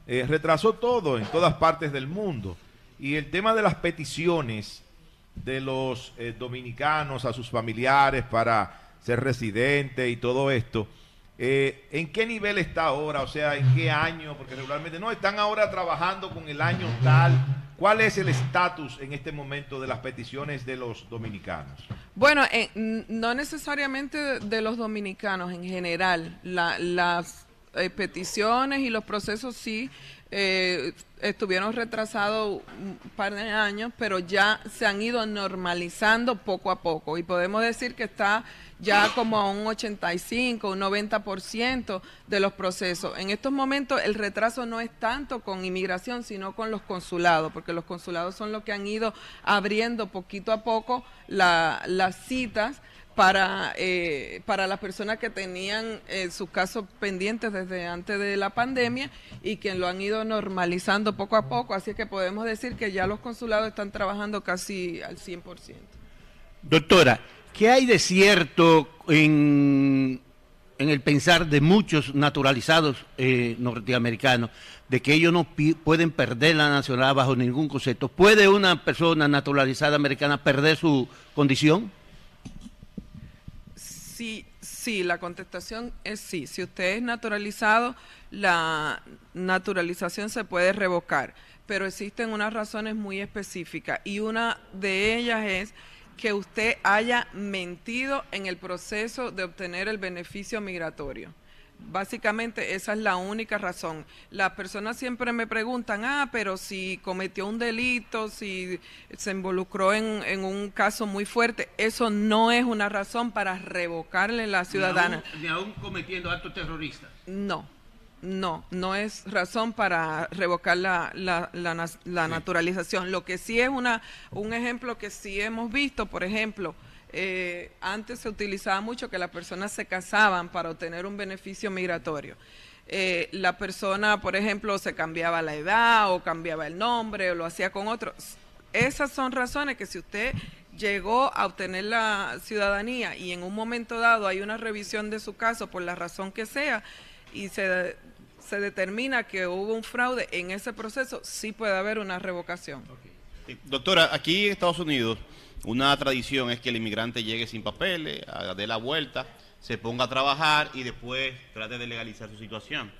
C: eh, retrasó todo en todas partes del mundo. Y el tema de las peticiones de los eh, dominicanos a sus familiares para ser residente y todo esto, eh, ¿en qué nivel está ahora? O sea, ¿en qué año? Porque regularmente no, están ahora trabajando con el año tal. ¿Cuál es el estatus en este momento de las peticiones de los dominicanos?
Q: Bueno, no necesariamente de, de los dominicanos en general. La- las eh, peticiones y los procesos sí eh, estuvieron retrasados un par de años, pero ya se han ido normalizando poco a poco y podemos decir que está ya como a un 85, un 90% de los procesos. En estos momentos el retraso no es tanto con inmigración, sino con los consulados, porque los consulados son los que han ido abriendo poquito a poco la- las citas para, eh, para las personas que tenían eh, sus casos pendientes desde antes de la pandemia y que lo han ido normalizando poco a poco. Así que podemos decir que ya los consulados están trabajando casi al 100%.
O: Doctora, ¿qué hay de cierto en, el pensar de muchos naturalizados eh, norteamericanos de que ellos no pueden perder la nacionalidad bajo ningún concepto? ¿Puede una persona naturalizada americana perder su condición?
Q: Sí, sí, la contestación es sí. Si usted es naturalizado, la naturalización se puede revocar, pero existen unas razones muy específicas y una de ellas es que usted haya mentido en el proceso de obtener el beneficio migratorio. Básicamente esa es la única razón. Las personas siempre me preguntan, ah, pero si cometió un delito, si se involucró en, en un caso muy fuerte, eso no es una razón para revocarle la ciudadana.
O: Ni aún, cometiendo actos terroristas.
Q: No, no, no es razón para revocar la, la, la nas- la naturalización. Lo que sí es una, un ejemplo que sí hemos visto, por ejemplo, eh, antes se utilizaba mucho que las personas se casaban para obtener un beneficio migratorio. Eh, la persona, por ejemplo, se cambiaba la edad o cambiaba el nombre o lo hacía con otro. Esas son razones que si usted llegó a obtener la ciudadanía y en un momento dado hay una revisión de su caso por la razón que sea y se, se determina que hubo un fraude en ese proceso, sí puede haber una revocación.
D: Doctora, aquí en Estados Unidos una tradición es que el inmigrante llegue sin papeles, dé la vuelta, se ponga a trabajar y después trate de legalizar su situación.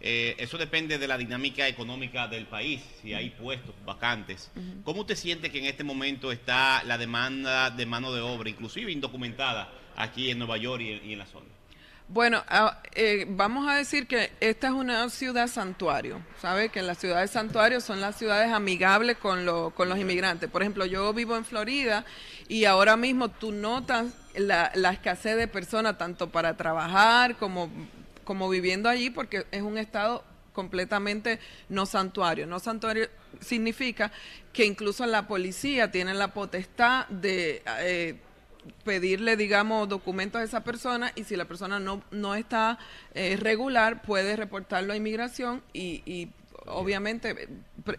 D: Eh, eso depende de la dinámica económica del país, si hay puestos vacantes. ¿Cómo usted siente que en este momento está la demanda de mano de obra, inclusive indocumentada, aquí en Nueva York y en, y en la zona?
Q: Bueno, ah, eh, vamos a decir que esta es una ciudad santuario, ¿sabe? Que las ciudades santuarios son las ciudades amigables con, lo- con los inmigrantes. Por ejemplo, yo vivo en Florida y ahora mismo tú notas la, la escasez de personas tanto para trabajar como, como viviendo allí porque es un estado completamente no santuario. No santuario significa que incluso la policía tiene la potestad de... eh, pedirle, digamos, documentos a esa persona y si la persona no, no está eh, regular, puede reportarlo a inmigración y, y obviamente eh,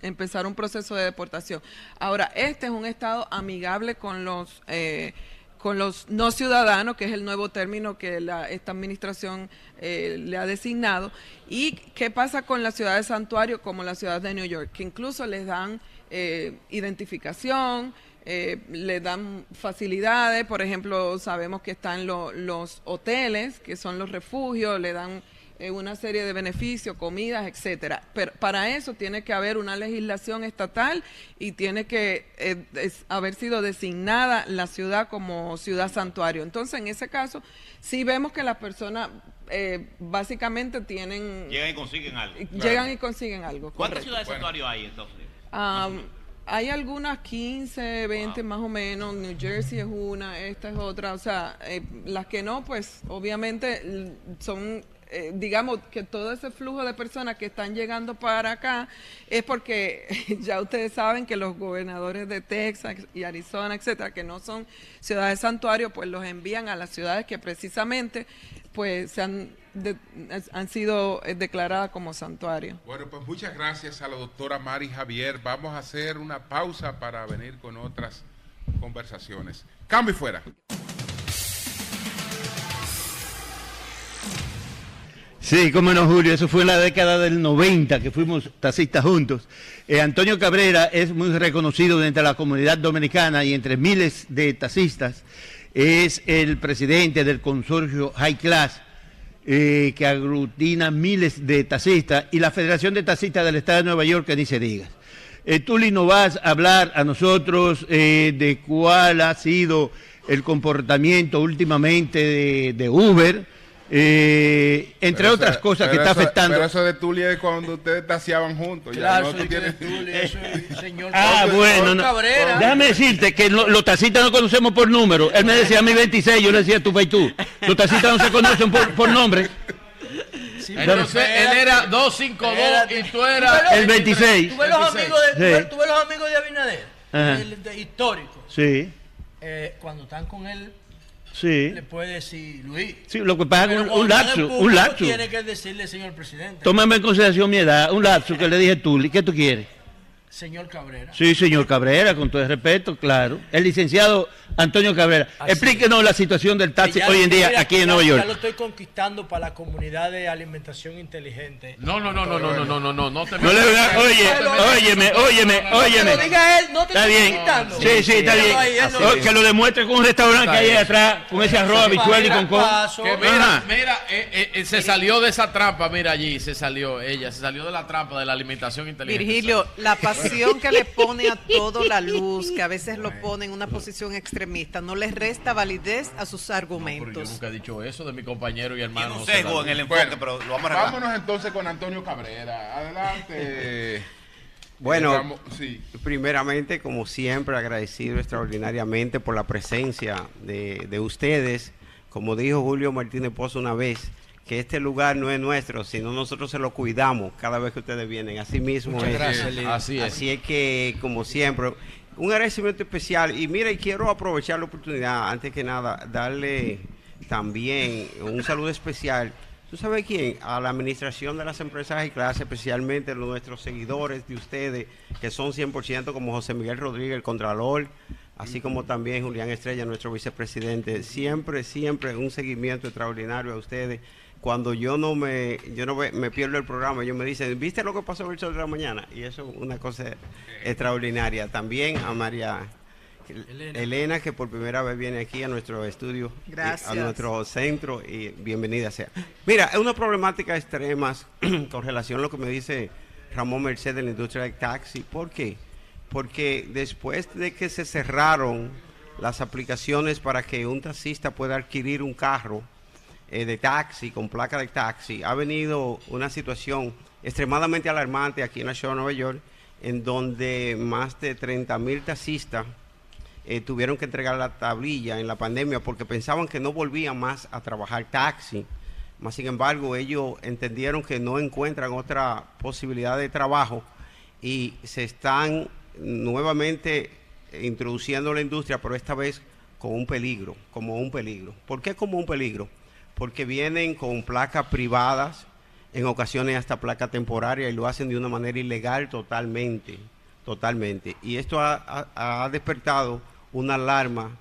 Q: empezar un proceso de deportación. Ahora, este es un estado amigable con los... eh, con los no ciudadanos, que es el nuevo término que la, esta administración eh, le ha designado. ¿Y qué pasa con las ciudades santuario como la ciudad de New York? Que incluso les dan eh, identificación, eh, le dan facilidades, por ejemplo, sabemos que están lo- los hoteles, que son los refugios, le dan eh, una serie de beneficios, comidas, etcétera. Pero para eso tiene que haber una legislación estatal y tiene que eh, es- haber sido designada la ciudad como ciudad santuario. Entonces, en ese caso, sí vemos que las personas eh, básicamente tienen
D: Llegan y consiguen algo.
Q: llegan y consiguen algo.
D: ¿Cuántas ciudades santuario hay en Estados Unidos?
Q: Am, hay algunas 15, 20 más o menos. New Jersey es una, esta es otra. O sea, eh, las que no, pues obviamente son, eh, digamos, que todo ese flujo de personas que están llegando para acá es porque [laughs] ya ustedes saben que los gobernadores de Texas y Arizona, etcétera, que no son ciudades santuario, pues los envían a las ciudades que precisamente pues se han, de- han sido eh, declaradas como santuario.
L: Bueno, pues muchas gracias a la doctora Mari Javier. Vamos a hacer una pausa para venir con otras conversaciones. Cambio y fuera.
O: Sí, cómo no, Julio, eso fue en la década del 90 que fuimos taxistas juntos. Eh, Antonio Cabrera es muy reconocido dentro de la comunidad dominicana y entre miles de taxistas es el presidente del consorcio High Class eh, que aglutina miles de taxistas y la Federación de Taxistas del Estado de Nueva York, que ni se diga. Eh, Tuli, nos vas a hablar a nosotros eh, de cuál ha sido el comportamiento últimamente de Uber, eh, entre
L: Pero
O: otras
L: eso-
O: cosas que está
L: eso-
O: afectando.
L: Pero eso de Tulia es cuando ustedes taseaban juntos. ya,
J: Claro,
L: ¿no?
J: es que
L: tienes-
J: de Tuli, eso es señor
O: Ah,
J: Cabrera.
O: bueno, no.
J: Cabrera.
O: déjame decirte que lo- los taxistas no conocemos por número. Él me decía a mí 26, yo le decía tú y tú. Los taxistas no se conocen por, por nombre.
H: Entonces él era 252 y tú eras
O: El 26.
J: Tú ves los amigos de,
O: Sí.
J: ves- tú ves los amigos de Abinader, el de- histórico.
O: Sí.
J: Eh, cuando están con él,
O: Sí.
J: le puede decir Luis.
O: Sí, lo que pasa es un, un lapso, un lapso.
J: Tiene que decirle, señor presidente.
O: Tómame en consideración mi edad, un lapso que le dije tú, ¿qué tú quieres?
J: Señor Cabrera.
O: Sí, señor Cabrera, con todo el respeto, claro. El licenciado Antonio Cabrera.
J: Así
O: Explíquenos la situación del taxi hoy en día aquí en Nueva York.
J: Ya lo estoy conquistando para la comunidad de alimentación inteligente.
H: No, no, no, no, no, no, no, no, no, no te
O: No oye, óyeme, óyeme, óyeme.
J: lo diga él, no te
O: Está bien.
J: quitando.
O: Sí, sí, está bien.
J: no-
O: es. Que lo demuestre con un restaurante que hay ahí atrás, con ese arroz, habichuel y con con.
H: Que mira, mira, eh, eh, eh, se salió de esa trampa, mira allí, se salió ella, se salió de la trampa de la alimentación inteligente.
A: Virgilio, la pasión que le pone a [laughs] todo la luz, que a veces lo pone en una posición extremista, no le resta validez a sus
H: Pero yo
A: argumentos.
H: nunca he dicho eso de mi compañero y hermano. David.
D: en el enfoque,
B: Bueno,
D: pero lo vamos a arreglar.
B: Vámonos entonces con Antonio Cabrera. Adelante. [laughs]
R: Bueno,
B: sí.
R: primeramente, como siempre, agradecido extraordinariamente por la presencia de, de ustedes. Como dijo Julio Martínez Pozo una vez, que este lugar no es nuestro, sino nosotros se lo cuidamos cada vez que ustedes vienen. Así mismo
H: Muchas
R: es.
H: gracias, líder. Así es.
R: Así es que, como siempre, un agradecimiento especial. Y mira, y quiero aprovechar la oportunidad, antes que nada, darle también un saludo especial. ¿Tú sabes quién? A la administración de las empresas y clase, especialmente a nuestros seguidores de ustedes, que son 100% como José Miguel Rodríguez, el Contralor, así como también Julián Estrella, nuestro vicepresidente. Siempre, siempre un seguimiento extraordinario a ustedes. Cuando yo no me, yo no me, me pierdo el programa, ellos me dicen, ¿viste lo que pasó el sol de la mañana? Y eso es una cosa extraordinaria. También a María Elena. que por primera vez viene aquí a nuestro estudio,
A: Gracias.
R: a nuestro centro y bienvenida sea. Mira, es una problemática extrema [clears throat] con relación a lo que me dice Ramón Merced de la industria del taxi. ¿Por qué? Porque después de que se cerraron las aplicaciones para que un taxista pueda adquirir un carro eh, de taxi, con placa de taxi, ha venido una situación extremadamente alarmante aquí en la ciudad de Nueva York, en donde más de 30 mil taxistas eh, tuvieron que entregar la tablilla en la pandemia porque pensaban que no volvían más a trabajar taxi. Más sin embargo, ellos entendieron que no encuentran otra posibilidad de trabajo y se están nuevamente introduciendo en la industria, pero esta vez con un peligro, como un peligro. ¿Por qué como un peligro? Porque vienen con placas privadas, en ocasiones hasta placa temporaria, y lo hacen de una manera ilegal totalmente, totalmente. Y esto ha, ha- ha despertado una alarma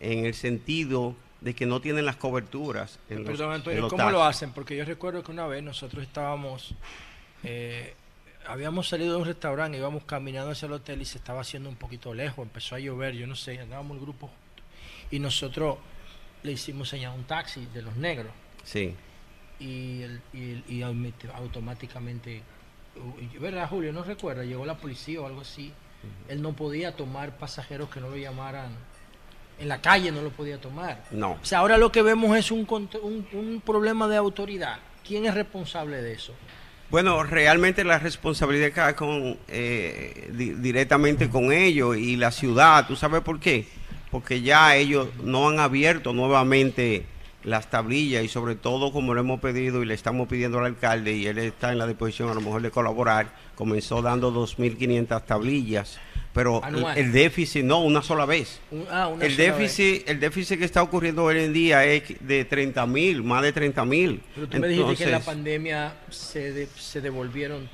R: en el sentido de que no tienen las coberturas. En los-
J: Perdón,
R: en
J: Antonio,
R: los
J: ¿cómo lo hacen? Porque yo recuerdo que una vez nosotros estábamos, eh, habíamos salido de un restaurante, íbamos caminando hacia el hotel y se estaba haciendo un poquito lejos, empezó a llover, yo no sé, andábamos el grupo y nosotros le hicimos señal a un taxi de los negros
R: Sí.
J: y, el- y, automáticamente, ¿verdad Julio? No recuerda, llegó la policía o algo así, él no podía tomar pasajeros que no lo llamaran, en la calle no lo podía tomar.
R: No.
J: O sea, ahora lo que vemos es un, un, un problema de autoridad. ¿Quién es responsable de eso?
R: Bueno, realmente la responsabilidad cae con, eh, di- directamente con ellos y la ciudad. ¿Tú sabes por qué? Porque ya ellos no han abierto nuevamente las tablillas y sobre todo como lo hemos pedido y le estamos pidiendo al alcalde y él está en la disposición a lo mejor de colaborar, comenzó dando 2.500 tablillas, pero
J: Anual.
R: el déficit no, una sola vez.
J: Ah, una
R: El
J: sola
R: déficit, el déficit que está ocurriendo hoy en día es de 30 mil, más de 30 mil.
J: Pero tú me dijiste que en la pandemia se, de- se devolvieron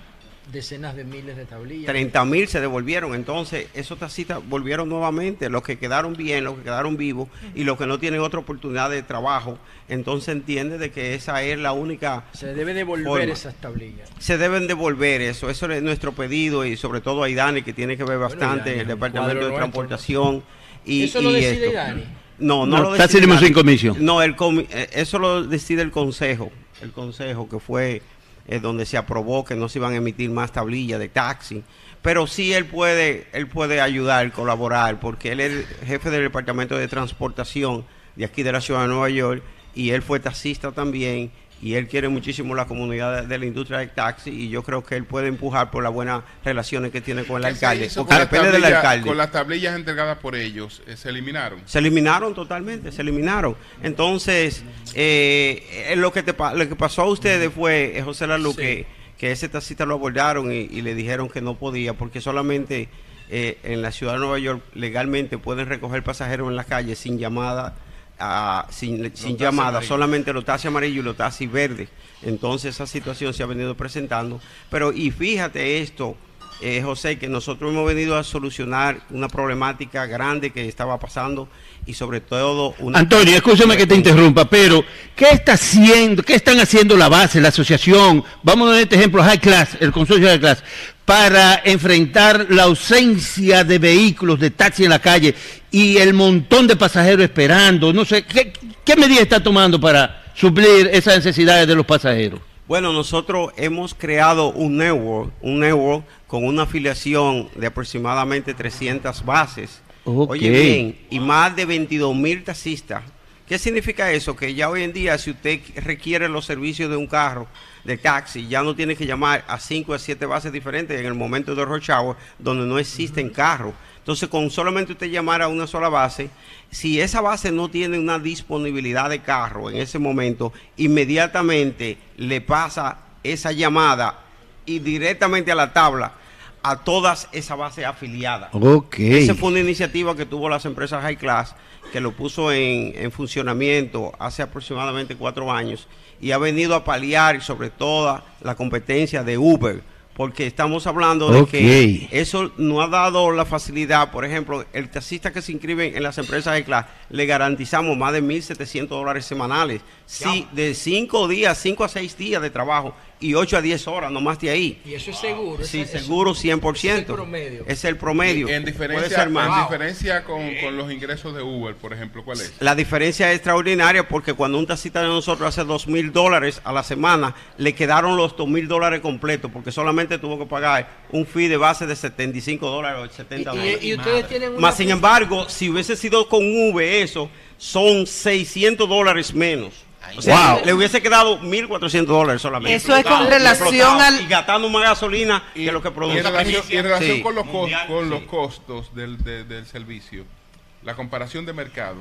J: decenas de miles de tablillas.
R: 30 mil se devolvieron. Entonces, esos taxistas volvieron nuevamente. Los que quedaron bien, los que quedaron vivos y los que no tienen otra oportunidad de trabajo. Entonces, entiende de que esa es la única.
J: Se debe devolver
R: forma.
J: esas tablillas.
R: Se deben devolver eso. Eso es nuestro pedido y sobre todo a Idani, que tiene que ver bastante
J: Idani,
R: el Departamento de
J: nuestro,
R: Transportación. Y,
J: ¿Eso lo
R: y
J: decide
R: esto.
J: Idani?
R: No, no,
O: No,
R: lo
O: está
R: decide
O: sin
R: Idani.
O: comisión.
R: No, el comi- eh, eso lo decide el Consejo. El Consejo que fue eh, donde se aprobó que no se iban a emitir más tablillas de taxi. Pero sí él puede, él puede ayudar, colaborar, porque él es jefe del Departamento de Transportación de aquí de la ciudad de Nueva York y él fue taxista también y él quiere muchísimo la comunidad de, de la industria del taxi y yo creo que él puede empujar por las buenas relaciones que tiene con el
B: ¿Qué se
R: alcalde, porque
B: con las
R: depende del
B: tablillas-
R: alcalde.
B: Con las tablillas entregadas por ellos, eh, se eliminaron.
R: Se eliminaron totalmente, se eliminaron. Entonces, eh, eh, lo, que te, lo que pasó a ustedes fue, eh, José Lalu, que, que ese taxista lo abordaron y, y le dijeron que no podía, porque solamente eh, en la ciudad de Nueva York legalmente pueden recoger pasajeros en la calle sin llamada sin, sin
H: taxis
R: llamada,
H: amarillos.
R: solamente los taxis amarillos y los taxis verdes. Entonces esa situación se ha venido presentando. Pero y fíjate esto, eh, José, que nosotros hemos venido a solucionar una problemática grande que estaba pasando y sobre todo una...
O: Antonio, escúchame que te interrumpa, pero ¿qué está haciendo, qué están haciendo la base, la asociación? Vamos a dar este ejemplo, High Class, el consorcio de High Class, para enfrentar la ausencia de vehículos, de taxi en la calle y el montón de pasajeros esperando. No sé, ¿qué, qué medidas está tomando para suplir esas necesidades de los pasajeros?
R: Bueno, nosotros hemos creado un network, un network con una afiliación de aproximadamente 300 bases.
O: Ok.
R: Oye bien, y más de 22 mil taxistas. ¿Qué significa eso? Que ya hoy en día, si usted requiere los servicios de un carro, de taxi, ya no tiene que llamar a 5 o 7 bases diferentes en el momento de rush hour, donde no existen carros. Entonces, con solamente usted llamar a una sola base, si esa base no tiene una disponibilidad de carro en ese momento, inmediatamente le pasa esa llamada y directamente a la tabla a todas esas bases afiliadas.
O: Ok.
R: Esa fue una iniciativa que tuvo las empresas High Class, que lo puso en, en funcionamiento hace aproximadamente cuatro años y ha venido a paliar sobre todo la competencia de Uber, porque estamos hablando de que eso no ha dado la facilidad, por ejemplo, el taxista que se inscribe en las empresas High Class, le garantizamos más de 1.700 dólares semanales, sí, de cinco días, cinco a seis días de trabajo y 8 a 10 horas, no más de ahí.
J: Y eso es seguro.
R: Sí,
J: eso-
R: seguro 100%.
J: ese es el promedio.
R: Es el promedio.
L: En
R: Puede
L: diferencia,
R: ser más.
L: en diferencia con, con los ingresos de Uber, por ejemplo, ¿cuál es?
R: La diferencia es extraordinaria porque cuando un taxista de nosotros hace dos mil dólares a la semana, le quedaron los dos mil dólares completos porque solamente tuvo que pagar un fee de base de 75 dólares o 70
J: Y- y-
R: dólares.
J: y ustedes tienen una
R: Más sin embargo, si hubiese sido con V eso, son 600 dólares menos. O sea,
O: Wow.
R: le hubiese quedado 1.400 dólares solamente.
A: Eso es con relación al-
R: Y gastando más gasolina que lo que
L: Y
R: produce.
L: en relación, y en relación
R: Sí.
L: con, los,
R: Mundial,
L: con
R: sí.
L: los costos del, de- del servicio, la comparación de mercado.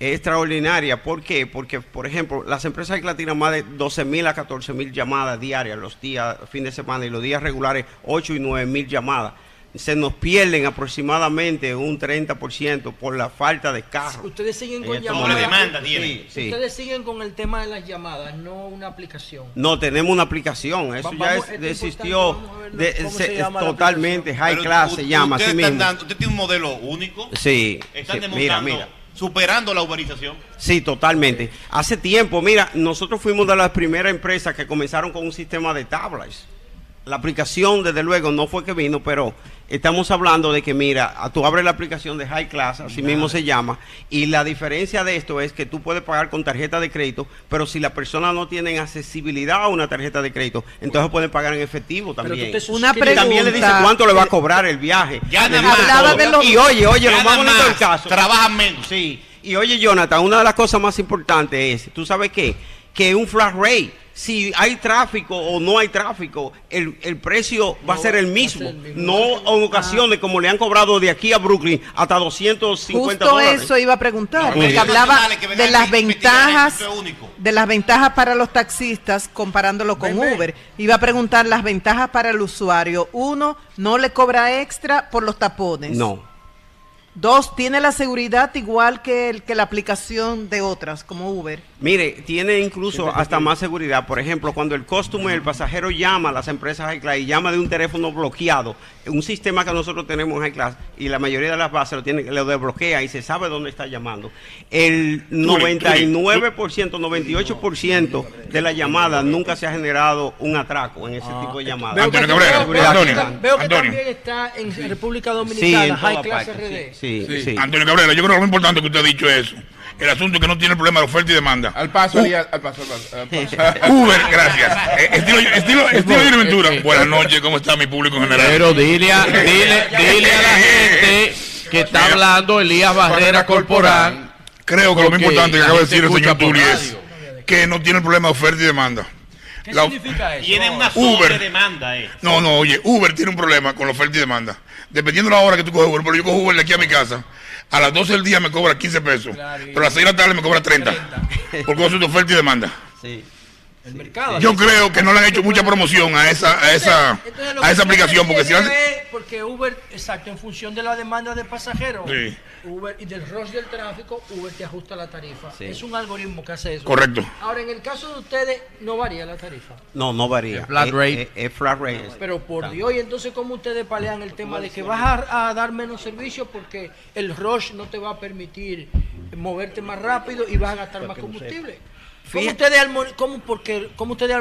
R: es extraordinaria. ¿Por qué? Porque, por ejemplo, las empresas que tiran más de 12 mil a 14 mil llamadas diarias los días, fin de semana, y los días regulares 8 y 9 mil llamadas. Se nos pierden aproximadamente un 30% por la falta de carros.
J: Ustedes siguen con llamadas.
R: Sí, sí.
J: Ustedes siguen con el tema de las llamadas, no una aplicación.
R: No, tenemos una aplicación. Eso
J: Va-
R: ya
J: vamos,
R: es- desistió. de- se-
J: se llama la
R: totalmente. High
D: Pero
R: class se llama
D: están
R: mismo.
D: dando- usted tiene un modelo único.
R: Sí.
D: Están
R: sí, Mira,
D: demostrando,
R: mira.
D: superando la uberización.
R: Sí, totalmente. Hace tiempo, mira, nosotros fuimos de las primeras empresas que comenzaron con un sistema de tablas. La aplicación, desde luego, no fue que vino, pero estamos hablando de que, mira, a- tú abres la aplicación de High Class, así mismo se llama, y la diferencia de esto es que tú puedes pagar con tarjeta de crédito, pero si la persona no tiene accesibilidad a una tarjeta de crédito, entonces pueden pagar en efectivo
J: Pero tú
R: también.
J: te
A: Una
R: Y también le dice
A: pregunta.
R: cuánto le va a cobrar el viaje.
D: Ya nada más.
A: de los-
R: Y oye, oye, lo más bonito del caso.
D: Trabajan menos.
R: Sí, y oye Jonathan, una de las cosas más importantes es, ¿tú sabes qué? Que un flat rate, si hay tráfico o no hay tráfico, el, el precio va a ser el mismo. No en ocasiones como le han cobrado de aquí a Brooklyn hasta 250
A: Justo
R: dólares.
A: eso iba a preguntar, porque hablaba de las ventajas, de las ventajas para los taxistas comparándolo con Uber. Iba a preguntar las ventajas para el usuario. Uno, no le cobra extra por los tapones.
R: No.
A: Dos, tiene la seguridad igual que, el, que la aplicación de otras, como Uber.
R: Mire, tiene incluso hasta más seguridad. Por ejemplo, cuando el customer, el pasajero llama a las empresas High Class y llama de un teléfono bloqueado, un sistema que nosotros tenemos en High Class y la mayoría de las bases lo, tiene, lo desbloquea y se sabe dónde está llamando. El 99%, 98% de las llamadas nunca se ha generado un atraco en ese tipo de llamadas.
J: Veo que,
S: Antonio Cabrera,
J: veo- veo que
S: Antonio,
J: tam- veo que
S: Antonio.
J: también está en República
R: Sí,
J: Dominicana,
R: en
J: High Class RD.
R: sí, sí, sí.
S: Antonio Cabrera, yo creo que lo más importante que usted ha dicho es el asunto es que no tiene el problema de oferta y demanda.
L: Al paso,
S: U-
L: Elías, al paso, al paso, al paso. [laughs]
S: Uber, gracias. Eh, estilo, estilo, estilo de Ventura. Buenas noches, ¿cómo está mi público en general?
H: Pero dile a, dile, [laughs] dile a la gente que está hablando Elías Barrera Corporal.
S: Creo que lo más importante que acaba de decir el señor Turi es que no tiene el problema de oferta y demanda.
J: ¿Qué
S: La-
J: significa eso?
D: Tiene una
S: Uber.
D: sobredemanda. Eh.
S: No, no, oye, Uber tiene un problema con la oferta y demanda. Dependiendo de la hora que tú coges Uber, pero yo cojo Uber de aquí a mi casa, a las 12 del día me cobra 15 pesos, pero a las 6 de la tarde me cobra 30, porque eso es de oferta y demanda.
R: Sí.
J: El mercado.
S: Yo creo que no le han hecho mucha promoción a esa, a esa,
J: Entonces,
S: a esa aplicación, porque si
J: porque Uber, exacto, en función de la demanda de pasajeros
S: Sí.
J: Uber y del rush del tráfico, Uber te ajusta la tarifa.
R: Sí.
J: Es un algoritmo que hace eso.
S: Correcto.
J: Ahora, en el caso de ustedes, no varía la tarifa.
R: No, no varía.
H: Es flat
R: Es-
H: rate.
R: Es, es flat rate.
J: Pero por Dios, y entonces, ¿cómo ustedes palean el tema de que vas a, a dar menos servicio porque el rush no te va a permitir moverte más rápido y vas a gastar más combustible? ¿Cómo ustedes, cómo, porque, cómo ustedes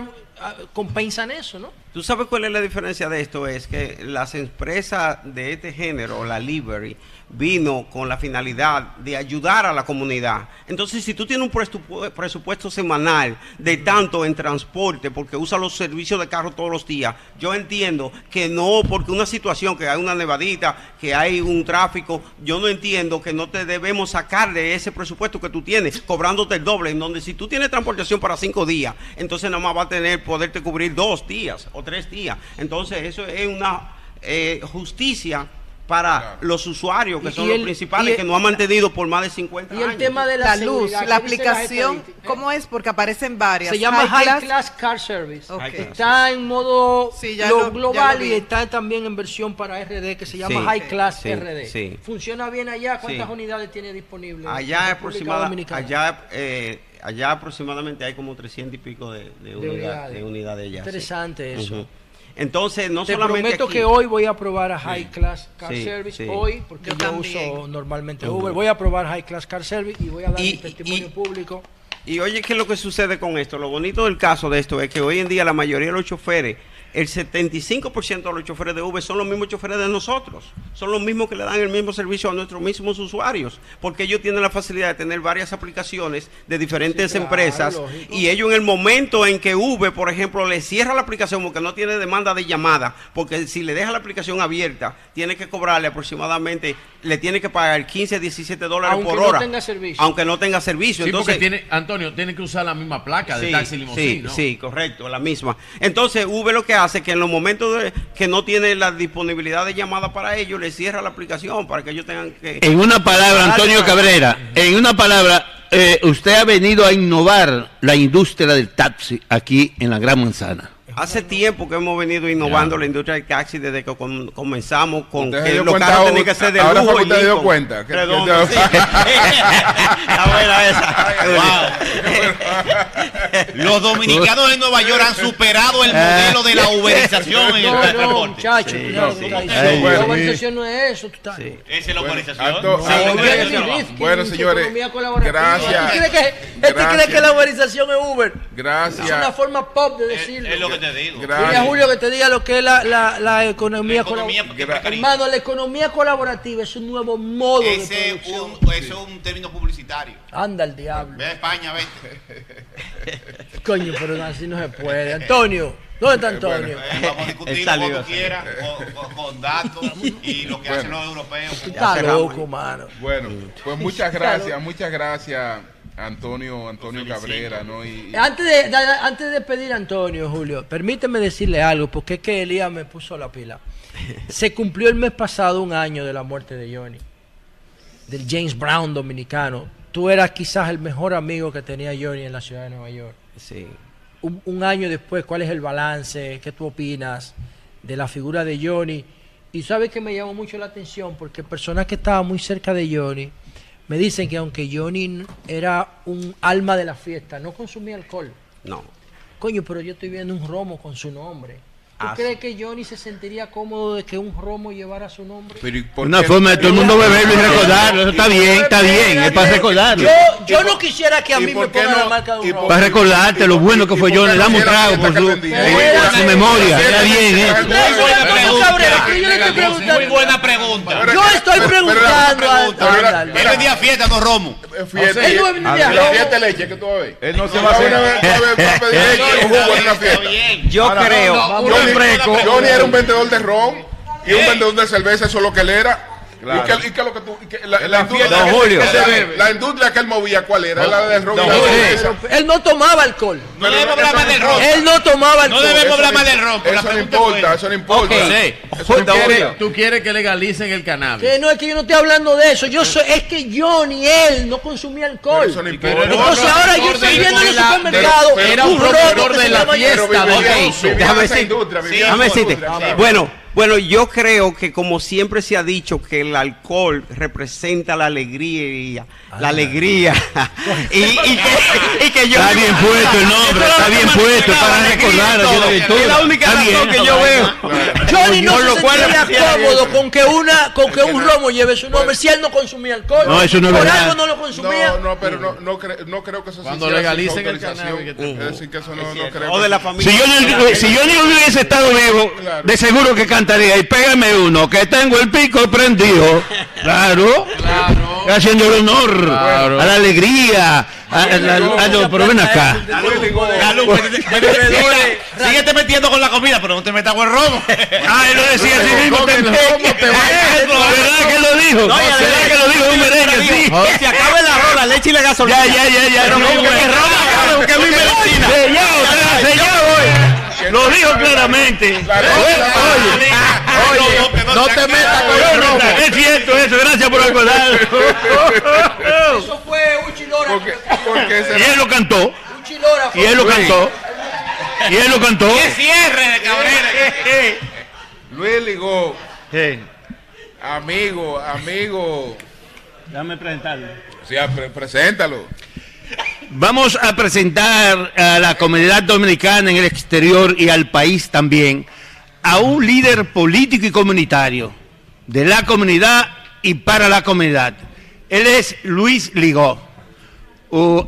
J: compensan eso, no?
R: ¿Tú sabes cuál es la diferencia de esto? Es que las empresas de este género, la Livery, vino con la finalidad de ayudar a la comunidad. Entonces, si tú tienes un presupu- presupuesto semanal de tanto en transporte, porque usa los servicios de carro todos los días, yo entiendo que no, porque una situación, que hay una nevadita, que hay un tráfico, yo no entiendo que no te debemos sacar de ese presupuesto que tú tienes, cobrándote el doble, en donde si tú tienes transportación para cinco días, entonces nada más va a tener, poderte cubrir dos días o tres días. Entonces, eso es una eh, justicia para los usuarios, que
J: Y-
R: son
J: y
R: los
J: el-
R: principales,
J: y el-
R: que nos han mantenido por más de 50
J: Y
R: años.
J: el tema de la,
A: La luz, la
J: ¿qué dicen las
A: aplicación,
J: estadísticas?
A: ¿cómo es? Porque aparecen varias.
J: Se llama High
A: Class.
J: Class, Car Service. Está en modo
A: Sí, ya
J: lo global
A: lo
J: y está también en versión para RD que se llama
R: Sí,
J: High Class
R: sí,
J: RD.
R: sí.
J: ¿Funciona bien allá? ¿Cuántas
R: Sí.
J: unidades tiene disponibles?
R: Allá, aproximada- allá, eh, allá aproximadamente hay como 300 y pico de, de, unidad-
J: unidades.
R: de unidades ya. sí.
J: Interesante eso.
R: Entonces, no
J: Te
R: solamente
J: prometo
R: aquí-
J: que hoy voy a probar a High Class Car
R: Sí,
J: Service.
R: sí.
J: Hoy, porque
A: Yo
J: uso normalmente. Uber. Voy a probar High Class Car Service y voy a dar
R: Y-
J: mi testimonio
R: y-
J: público.
R: Y oye, ¿qué es lo que sucede con esto? Lo bonito del caso de esto es que hoy en día la mayoría de los choferes, el 75% de los choferes de Uber son los mismos choferes de nosotros. Son los mismos que le dan el mismo servicio a nuestros mismos usuarios. Porque ellos tienen la facilidad de tener varias aplicaciones de diferentes
J: Sí, claro,
R: empresas.
J: lógico.
R: Y ellos en el momento en que Uber, por ejemplo, le cierra la aplicación porque no tiene demanda de llamada, porque si le deja la aplicación abierta, tiene que cobrarle aproximadamente, le tiene que pagar 15, 17 dólares
J: Aunque
R: por
J: no
R: hora.
J: tenga servicio.
R: Aunque no tenga servicio.
H: Sí,
R: Entonces,
H: porque tiene, Antonio, tiene que usar la misma placa de
R: Sí,
H: taxi limosina,
R: sí,
H: ¿no?
R: sí, correcto, la misma. Entonces, Uber lo que hace es que en los momentos de- que no tiene la disponibilidad de llamada para ellos, le cierra la aplicación para que ellos tengan que...
O: En una palabra, Antonio Cabrera, en una palabra, eh, usted ha venido a innovar la industria del taxi aquí en la Gran Manzana.
R: Hace tiempo que hemos venido innovando la industria del taxi desde que com- comenzamos con que
B: dio
R: los
B: cuenta
R: carros
B: ahora-
R: tenían que ser de
B: ahora
R: lujo
B: usted dio cuenta que-
R: Redondo,
B: que-
R: sí. [laughs] Está buena esa.
D: Los dominicanos en Nueva York han superado el modelo de la [laughs] uberización en el
J: No, no,
D: transporte.
J: muchacho,
D: Sí,
J: cuidado,
D: sí.
J: no
D: bueno,
J: La urbanización no es eso. Tú estás,
D: Esa es la uberización. La
J: Bueno,
D: uberización.
J: Dice
B: señores, gracias.
J: Este cree que,
B: Gracias.
J: cree que la urbanización es Uber.
B: Gracias.
J: Es una forma pop de decirlo.
D: Es lo que te digo.
B: Gracias.
J: Dile a Julio que te diga lo que es la, la, la economía,
D: economía
J: colab-
D: que precariza.
J: Hermano, la economía colaborativa es un nuevo modo de
D: Ese es
J: producción.
D: un, ese es un término publicitario.
J: Anda el diablo.
D: Ve a España, vete. [laughs]
J: Coño, pero así no se puede. Antonio, ¿dónde está Antonio?
D: Eh, vamos a [laughs] discutir como tú quieras, con, con- datos y lo que hacen
B: Bueno.
D: los europeos.
J: Tú estás loco, mano.
B: Bueno, pues muchas gracias, muchas gracias, Antonio, Antonio Cabrera, ¿no? Y, y-
J: Antes de, da- antes de pedir a Antonio, Julio, permíteme decirle algo, porque es que Elías me puso la pila. [laughs] Se cumplió el mes pasado un año de la muerte de Johnny, del James Brown dominicano. Tú eras quizás el mejor amigo que tenía Johnny en la ciudad de Nueva York.
R: Sí.
J: Un, un año después, ¿cuál es el balance? ¿Qué tú opinas de la figura de Johnny? Y sabes que me llamó mucho la atención porque personas que estaban muy cerca de Johnny me dicen que aunque Johnny era un alma de la fiesta, no consumía alcohol.
R: No.
J: Coño, pero yo estoy viendo un romo con su nombre. ¿Tú
R: Ah,
J: crees que Johnny se sentiría cómodo de que un romo llevara su nombre?
B: pero ¿y por
O: Una forma de todo el mundo beberlo y recordarlo. Eso está bien, está bien, es para recordarlo.
J: Yo, yo no quisiera que a
B: ¿Y
J: mí me pongan
B: no?
J: la marca de
B: ¿Y
J: un romo.
O: Para recordarte lo bueno que fue. Le damos un trago por su, por su memoria. Está bien, ¿eh?
D: Muy buena pregunta.
J: Yo le estoy preguntando.
D: Él vendía fiesta, no romo.
B: Fiesta,
J: Él no
B: Ah, fiesta leche que tú vas a ver.
C: Él no se
B: Va
C: va a hacer. [laughs]
R: Yo creo.
B: Johnny, era un vendedor de ron y un vendedor de cerveza, eso es lo que él era.
C: Claro.
B: ¿Y qué, y qué es lo que tú.? y qué- la,
C: En
B: la
C: la
B: industria que-
C: don Julio.
B: la industria que él movía, ¿cuál era?
C: Don-
B: la del ron cerveza.
J: Él no tomaba alcohol.
D: No
B: Pero
D: debemos hablar más
B: no
D: del romo.
J: Él no tomaba alcohol.
D: No debemos hablar
B: no-
D: más del ron.
B: Eso no importa, eso no importa. No.
H: Tú quieres que legalicen el cannabis.
J: Que no es que yo no estoy hablando de eso. Yo soy, es que yo ni él no consumía alcohol.
B: Pero eso no importa.
J: Entonces ahora yo estoy viendo en el supermercado
H: Era un
J: que
H: de la fiesta,
R: Déjame decirte. Déjame decirte. Bueno, Bueno, yo creo que como siempre se ha dicho que el alcohol representa la alegría, la alegría. [laughs] y, y que, y que yo
O: Está bien puesto el nombre, está bien puesto, para recordar la juventud.
R: Es la única
O: Está
R: razón
O: bien.
R: que yo veo.
J: Johnny no
R: lo
J: se cómodo con que una con que un romo lleve su nombre si él no consumía alcohol.
O: No, eso no es
J: Por
O: verdad.
J: algo no lo consumía.
B: No, no, pero no, no, cre- no creo que eso se
T: Cuando legalicen el cannabis, que te-
B: Es decir, que eso no, no creo.
R: O de la familia.
O: Si yo, no, si yo ni hubiese estado vivo, de seguro que cantaría. Y pégame uno, que tengo el pico prendido. Claro. Haciendo el honor
T: Claro.
O: a la alegría. A, a- a- a- no, pero ven acá.
D: Síguete [laughs] metiendo con la comida, pero no te metas con el robo.
O: Ah, [laughs] él lo decía así mismo. te- ¿Verdad que lo dijo? ¿Verdad que lo dijo un merengue? Sí.
D: Se arroz, la leche y la gasolina.
O: Ya, ya, ya, ya.
D: Pero
O: No,
D: como
O: que roba, que es mi medicina. Sellado hoy. Lo dijo claramente. Oye,
B: no te metas con el.
O: Es cierto eso, gracias por acordar.
J: Eso fue un chilora.
B: Porque, porque ese-
O: Y él lo cantó.
J: Un.
O: Y él lo cantó. Y él lo cantó.
D: ¡Qué cierre de Cabrera!
B: Luis Ligó,
O: Sí.
B: amigo, amigo.
O: Déjame presentarlo.
B: Sea, pre- preséntalo.
O: Vamos a presentar a la comunidad dominicana en el exterior y al país también a un líder político y comunitario de la comunidad y para la comunidad. Él es Luis Ligó.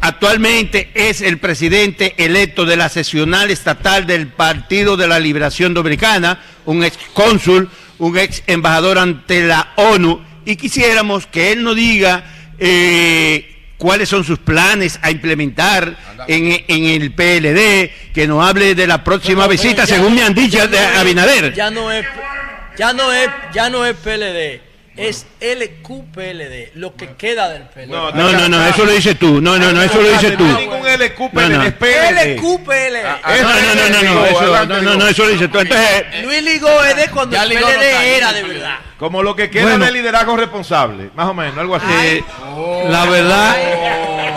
O: Actualmente es el presidente electo de la sesional estatal del Partido de la Liberación Dominicana, un ex cónsul, un ex embajador ante la ONU, y quisiéramos que él nos diga eh, cuáles son sus planes a implementar en, en el PLD, que nos hable de la próxima visita,
J: ya-
O: según me han dicho, de
J: no
O: Abinader.
J: Ya no es ya no es ya no es PLD, es LQPLD, lo que queda del PLD.
O: No, no, no, eso lo dices tú. No, no, no, eso lo dices tú.
C: No hay ningún LQP
O: No.
J: LQPLD.
O: No, no, no, no, no, eso, no, no, no, eso lo dices tú. Entonces,
J: Luis Ligó es de cuando el PLD era de verdad.
C: Como lo que queda
T: Bueno.
C: de liderazgo responsable, más o menos, algo así.
T: Eh, la verdad,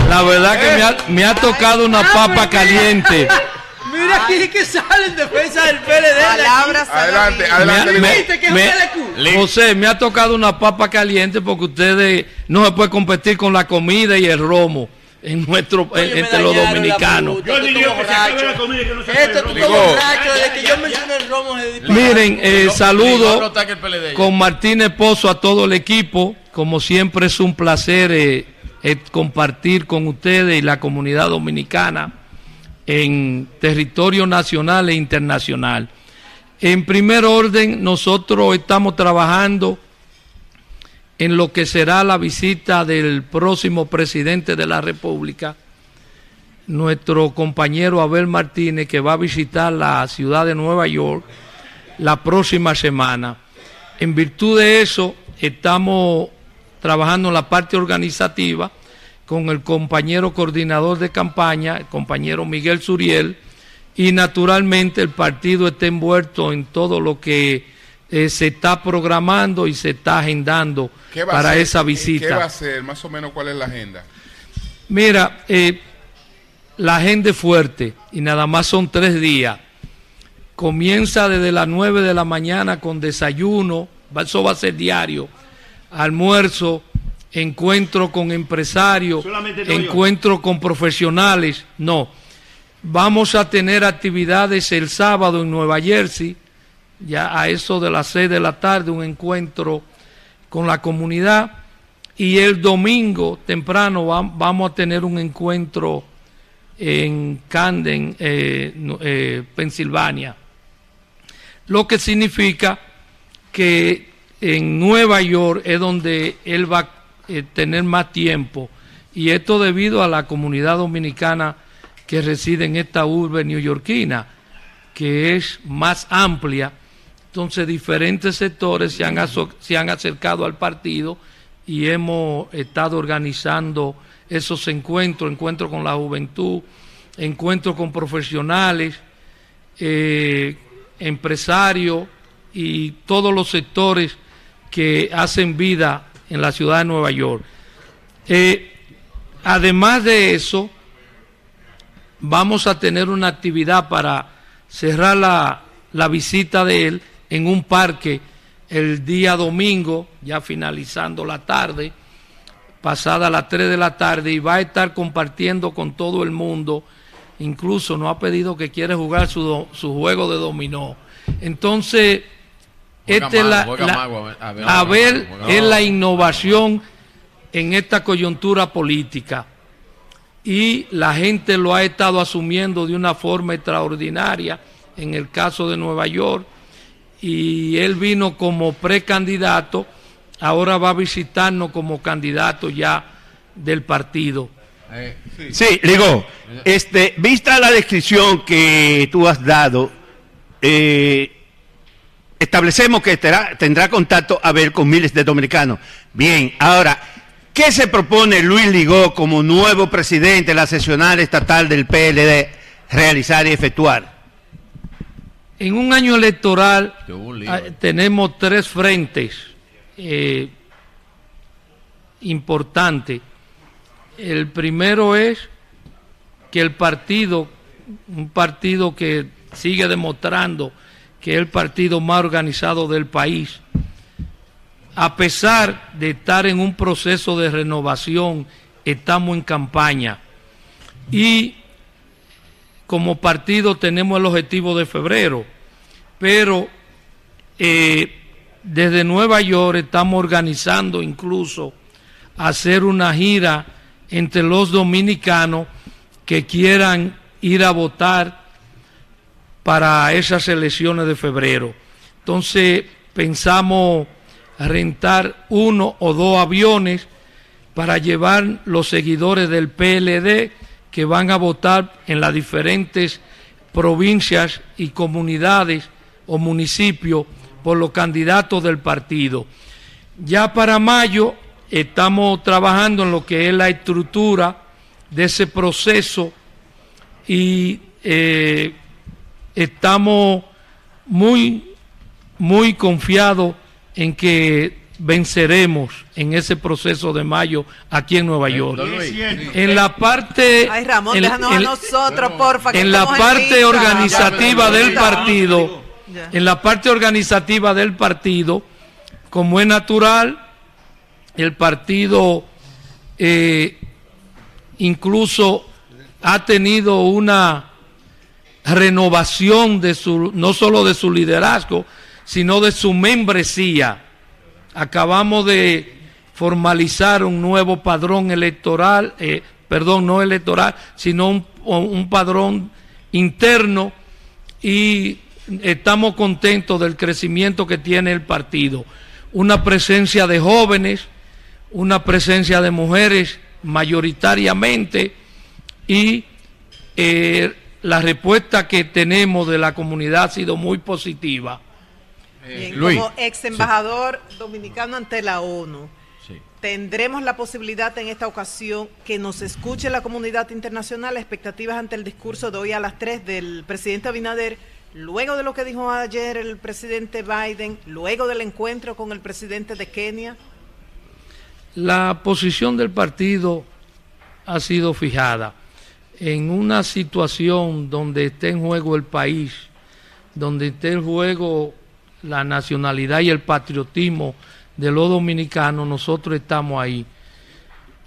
T: la verdad que me ha, me ha tocado una papa caliente. [laughs]
J: Mira aquí que sale en defensa del PLD.
A: Palabras
B: Adelante,
T: Me-
B: adelante, Ligó.
J: ¿Viste que es
T: me-? José, me ha tocado una papa caliente porque ustedes no se puede competir con la comida y el romo en nuestro
J: Oye,
T: en-
J: me
T: entre los
J: dañaron la
T: dominicanos.
J: fruta, tú estás borracho. Esto tú estás
B: Ligó.
J: borracho desde que yo mencioné el romo.
T: Miren, eh, No, saludo no con Martín Pozo a todo el equipo. Como siempre es un placer eh, eh, compartir con ustedes y la comunidad dominicana en territorio nacional e internacional. En primer orden, nosotros estamos trabajando en lo que será la visita del próximo presidente de la República, nuestro compañero Abel Martínez, que va a visitar la ciudad de Nueva York la próxima semana. En virtud de eso, estamos trabajando en la parte organizativa con el compañero coordinador de campaña, el compañero Miguel Suriel, y naturalmente el partido está envuelto en todo lo que eh, se está programando y se está agendando
B: ¿Qué va a
T: para
B: hacer?
T: esa visita.
B: ¿Qué va a hacer? Más o menos, ¿cuál es la agenda?
T: Mira, eh, la agenda es fuerte y nada más son tres días. Comienza desde las 9 de la mañana con desayuno, eso va a ser diario, almuerzo, encuentro con empresarios, encuentro con profesionales. No, vamos a tener actividades el sábado en Nueva Jersey, ya a eso de las 6 de la tarde, un encuentro con la comunidad. Y el domingo temprano va- vamos a tener un encuentro en Camden, eh, eh, Pensilvania. Lo que significa que en Nueva York es donde él va a eh, tener más tiempo. Y esto debido a la comunidad dominicana que reside en esta urbe neoyorquina, que es más amplia. Entonces diferentes sectores se han, se han acercado al partido y hemos estado organizando esos encuentros, encuentros con la juventud, encuentros con profesionales, eh, empresarios y todos los sectores que hacen vida en la ciudad de Nueva York. Eh, además de eso, vamos a tener una actividad para cerrar la, la visita de él en un parque el día domingo, ya finalizando la tarde, pasada las 3 de la tarde, y va a estar compartiendo con todo el mundo. Incluso nos ha pedido que quiere jugar su, su juego de dominó. Entonces, es la, la-
H: a ver, mago.
T: es la innovación en esta coyuntura política. Y la gente lo ha estado asumiendo de una forma extraordinaria en el caso de Nueva York. Y él vino como precandidato, ahora va a visitarnos como candidato ya del partido.
O: Sí, digo, este, vista la descripción que tú has dado, eh, establecemos que tendrá contacto a ver con miles de dominicanos. Bien, ahora, ¿qué se propone Luis Ligó como nuevo presidente de la sesional estatal del PLD realizar y efectuar?
T: En un año electoral ah,
H: eh.
T: tenemos tres frentes eh, importantes. El primero es que el partido, un partido que sigue demostrando que es el partido más organizado del país, a pesar de estar en un proceso de renovación, estamos en campaña. Y como partido tenemos el objetivo de febrero, pero eh, desde Nueva York estamos organizando incluso hacer una gira entre los dominicanos que quieran ir a votar para esas elecciones de febrero. Entonces pensamos rentar uno o dos aviones para llevar los seguidores del PLD que van a votar en las diferentes provincias y comunidades o municipios por los candidatos del partido. Ya para mayo estamos trabajando en lo que es la estructura de ese proceso y eh, estamos muy, muy confiados en que venceremos en ese proceso de mayo aquí en Nueva York. En la parte,
A: Ay, Ramón,
T: en-
A: déjanos a nosotros, porfa. que
T: en la parte organizativa del partido, En la parte organizativa del partido, como es natural, el partido eh, incluso ha tenido una renovación de su, no solo de su liderazgo, sino de su membresía. Acabamos de formalizar un nuevo padrón electoral, eh, perdón, no electoral, sino un padrón interno y estamos contentos del crecimiento que tiene el partido. Una presencia de jóvenes, una presencia de mujeres mayoritariamente y eh, la respuesta que tenemos de la comunidad ha sido muy positiva.
A: Bien, como ex embajador dominicano ante la ONU, tendremos la posibilidad en esta ocasión que nos escuche la comunidad internacional, expectativas ante el discurso de hoy a las 3 del presidente Abinader, luego de lo que dijo ayer el presidente Biden, luego del encuentro con el presidente de Kenia.
T: La posición del partido ha sido fijada en una situación donde esté en juego el país, donde esté en juego la nacionalidad y el patriotismo de los dominicanos, nosotros estamos ahí.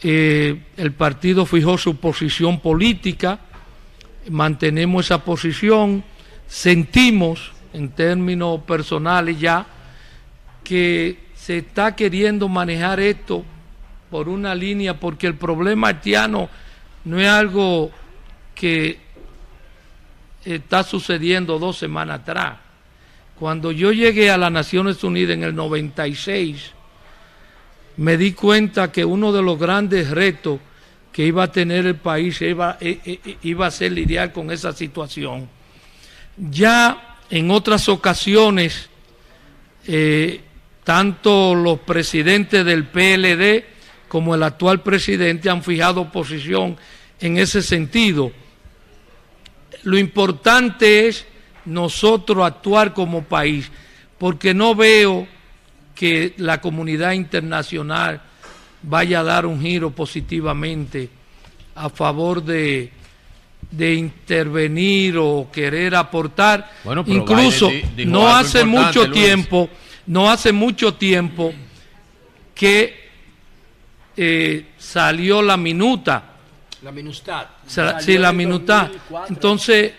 T: Eh, el partido fijó su posición política, mantenemos esa posición, sentimos en términos personales ya que se está queriendo manejar esto por una línea, porque el problema haitiano no es algo que está sucediendo dos semanas atrás. Cuando yo llegué a las Naciones Unidas en el 96, me di cuenta que uno de los grandes retos que iba a tener el país iba, eh, eh, iba a ser lidiar con esa situación. Ya en otras ocasiones, eh, tanto los presidentes del PLD como el actual presidente han fijado posición en ese sentido. Lo importante es nosotros actuar como país, porque no veo que la comunidad internacional vaya a dar un giro positivamente a favor de, de intervenir o querer aportar.
H: Bueno, pero
T: Incluso
H: Biden
T: no hace mucho
H: Luis.
T: tiempo, no hace mucho tiempo que eh, salió la minuta.
J: La minustad.
T: Sí, la minuta.
J: 2004.
T: Entonces,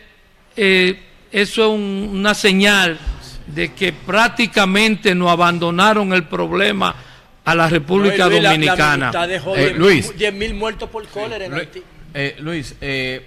T: eh, eso es un- una señal de que prácticamente nos abandonaron el problema a la República
J: No, Luis, la-
T: Dominicana.
J: La dejó
H: Eh,
J: 10
H: Luis.
J: 10.000 muertos por cólera en Haití.
H: Eh, Luis, eh,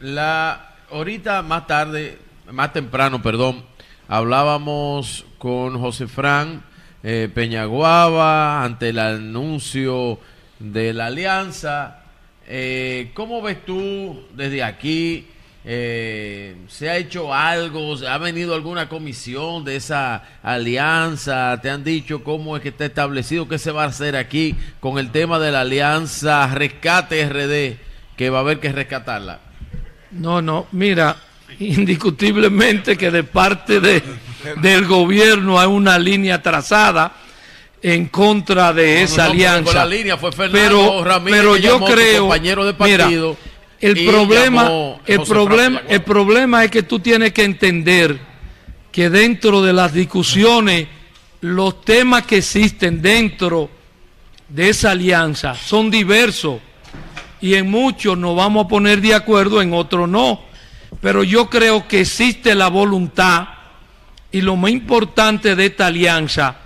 H: la ahorita más tarde, más temprano, perdón, hablábamos con José Fran eh, Peñaguaba ante el anuncio de la alianza. Eh, ¿Cómo ves tú desde aquí? Eh, ¿Se ha hecho algo? ¿Ha venido alguna comisión de esa alianza? ¿Te han dicho cómo es que está establecido? ¿Qué se va a hacer aquí con el tema de la alianza Rescate RD? Que va a haber que rescatarla.
T: No, no, mira, indiscutiblemente que de parte de, del gobierno hay una línea trazada en contra de esa
H: no,
T: alianza.
H: porque la línea fue Fernando
T: pero,
H: Ramírez
T: pero yo creo,
H: compañero de
T: mira, el problema, el problema, el problema es que tú tienes que entender que dentro de las discusiones, los temas que existen dentro de esa alianza son diversos y en muchos nos vamos a poner de acuerdo, en otros no. Pero yo creo que existe la voluntad y lo más importante de esta alianza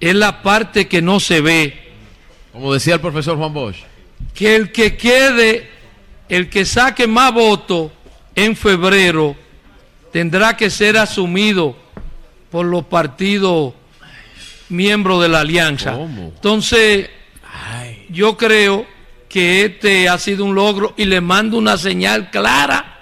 T: es la parte que no se ve.
H: Como decía el profesor Juan Bosch.
T: Que el que quede, el que saque más votos en febrero, tendrá que ser asumido por los partidos miembros de la alianza. Entonces, yo creo que este ha sido un logro y le mando una señal clara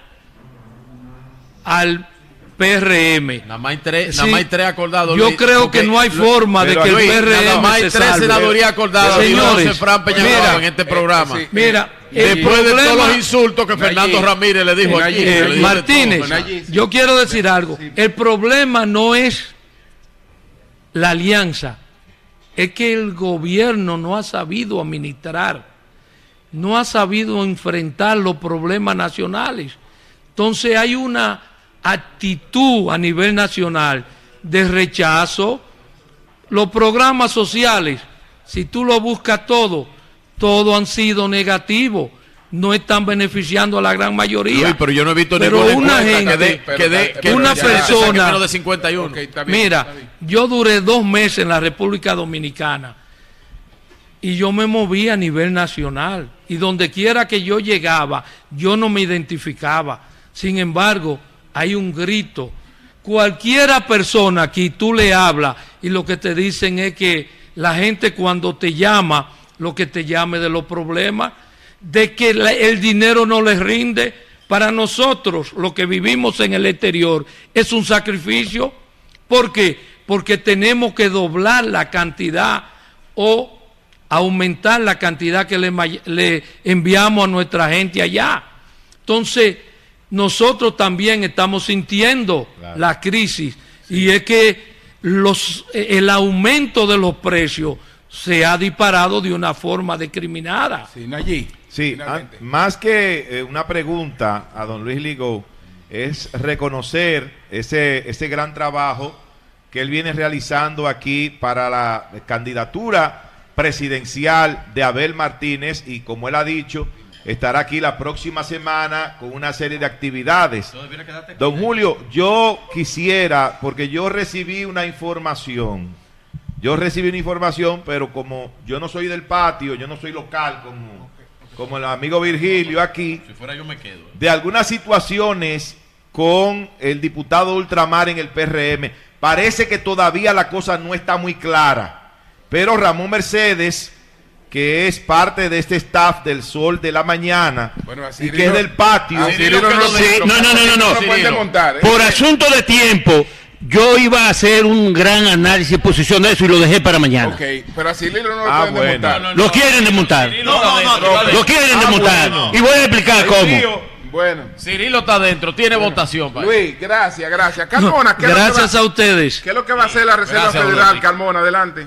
T: al PRM.
H: Nada más hay tres,
T: Sí.
H: nada más hay tres acordados.
T: Yo
H: Luis,
T: creo
H: porque-
T: que no hay forma de que el PRM
H: Nada más hay
T: se
H: tres
T: salve.
H: senadurías acordadas.
T: Señores,
H: Señores, Fran
T: mira,
H: en este programa.
T: eh, sí, Mira, el
H: después de todos los insultos que Fernando Ramírez le dijo aquí.
T: Eh,
H: dijo de
T: Martínez,
H: todo.
T: yo quiero decir algo. El problema no es la alianza, es que el gobierno no ha sabido administrar, no ha sabido enfrentar los problemas nacionales. Entonces hay una actitud a nivel nacional de rechazo. Los programas sociales, si tú lo buscas todo, todos han sido negativos. No están beneficiando a la gran mayoría.
H: Pero yo no he visto
T: Pero
H: ninguna
T: una
H: que
T: gente,
H: que que
T: una
H: ya sea que
T: persona,
H: menos de 51.
T: mira, yo duré dos meses en la República Dominicana y yo me moví a nivel nacional y donde quiera que yo llegaba, yo no me identificaba. Sin embargo, hay un grito. Cualquiera persona aquí tú le hablas y lo que te dicen es que la gente cuando te llama, lo que te llame de los problemas, de que el dinero no les rinde. Para nosotros, lo que vivimos en el exterior, es un sacrificio. ¿Por qué? Porque tenemos que doblar la cantidad o aumentar la cantidad que le, enviamos a nuestra gente allá. Entonces, nosotros también estamos sintiendo la crisis y es que los, eh, el aumento de los precios se ha disparado de una forma discriminada.
C: Sí, a- más que eh, una pregunta a don Luis Ligo, es reconocer ese, ese gran trabajo que él viene realizando aquí para la candidatura presidencial de Abel Martínez y como él ha dicho, estará aquí la próxima semana con una serie de actividades. Don Julio, yo quisiera, porque yo recibí una información, yo recibí una información, pero como yo no soy del patio, yo no soy local como, como el amigo Virgilio aquí,
H: Si fuera yo me quedo.
C: de algunas situaciones con el diputado Ultramar en el PRM. Parece que todavía la cosa no está muy clara, pero Ramón Mercedes, que es parte de este staff del Sol de la Mañana
B: Bueno,
C: y
B: Cirilo-
C: que es del patio,
B: no
O: no, no, no,
B: ¿eh?
O: Por asunto de tiempo, yo iba a hacer un gran análisis y posición de eso y lo dejé para mañana.
B: Ok, pero a Cirilo no lo
C: Ah,
B: pueden
C: bueno.
B: desmontar.
O: Lo quieren desmontar. Lo quieren
B: Ah,
O: desmontar.
B: bueno.
O: Y voy a explicar cómo.
B: Bueno.
H: Cirilo está adentro, tiene votación. pa.
B: Luis, gracias, gracias. Carmona, ¿qué, es lo que
T: Gracias
B: va-
T: a ustedes.
B: ¿qué es lo que va a hacer la Reserva
H: Gracias,
B: Federal. Carmona? Adelante.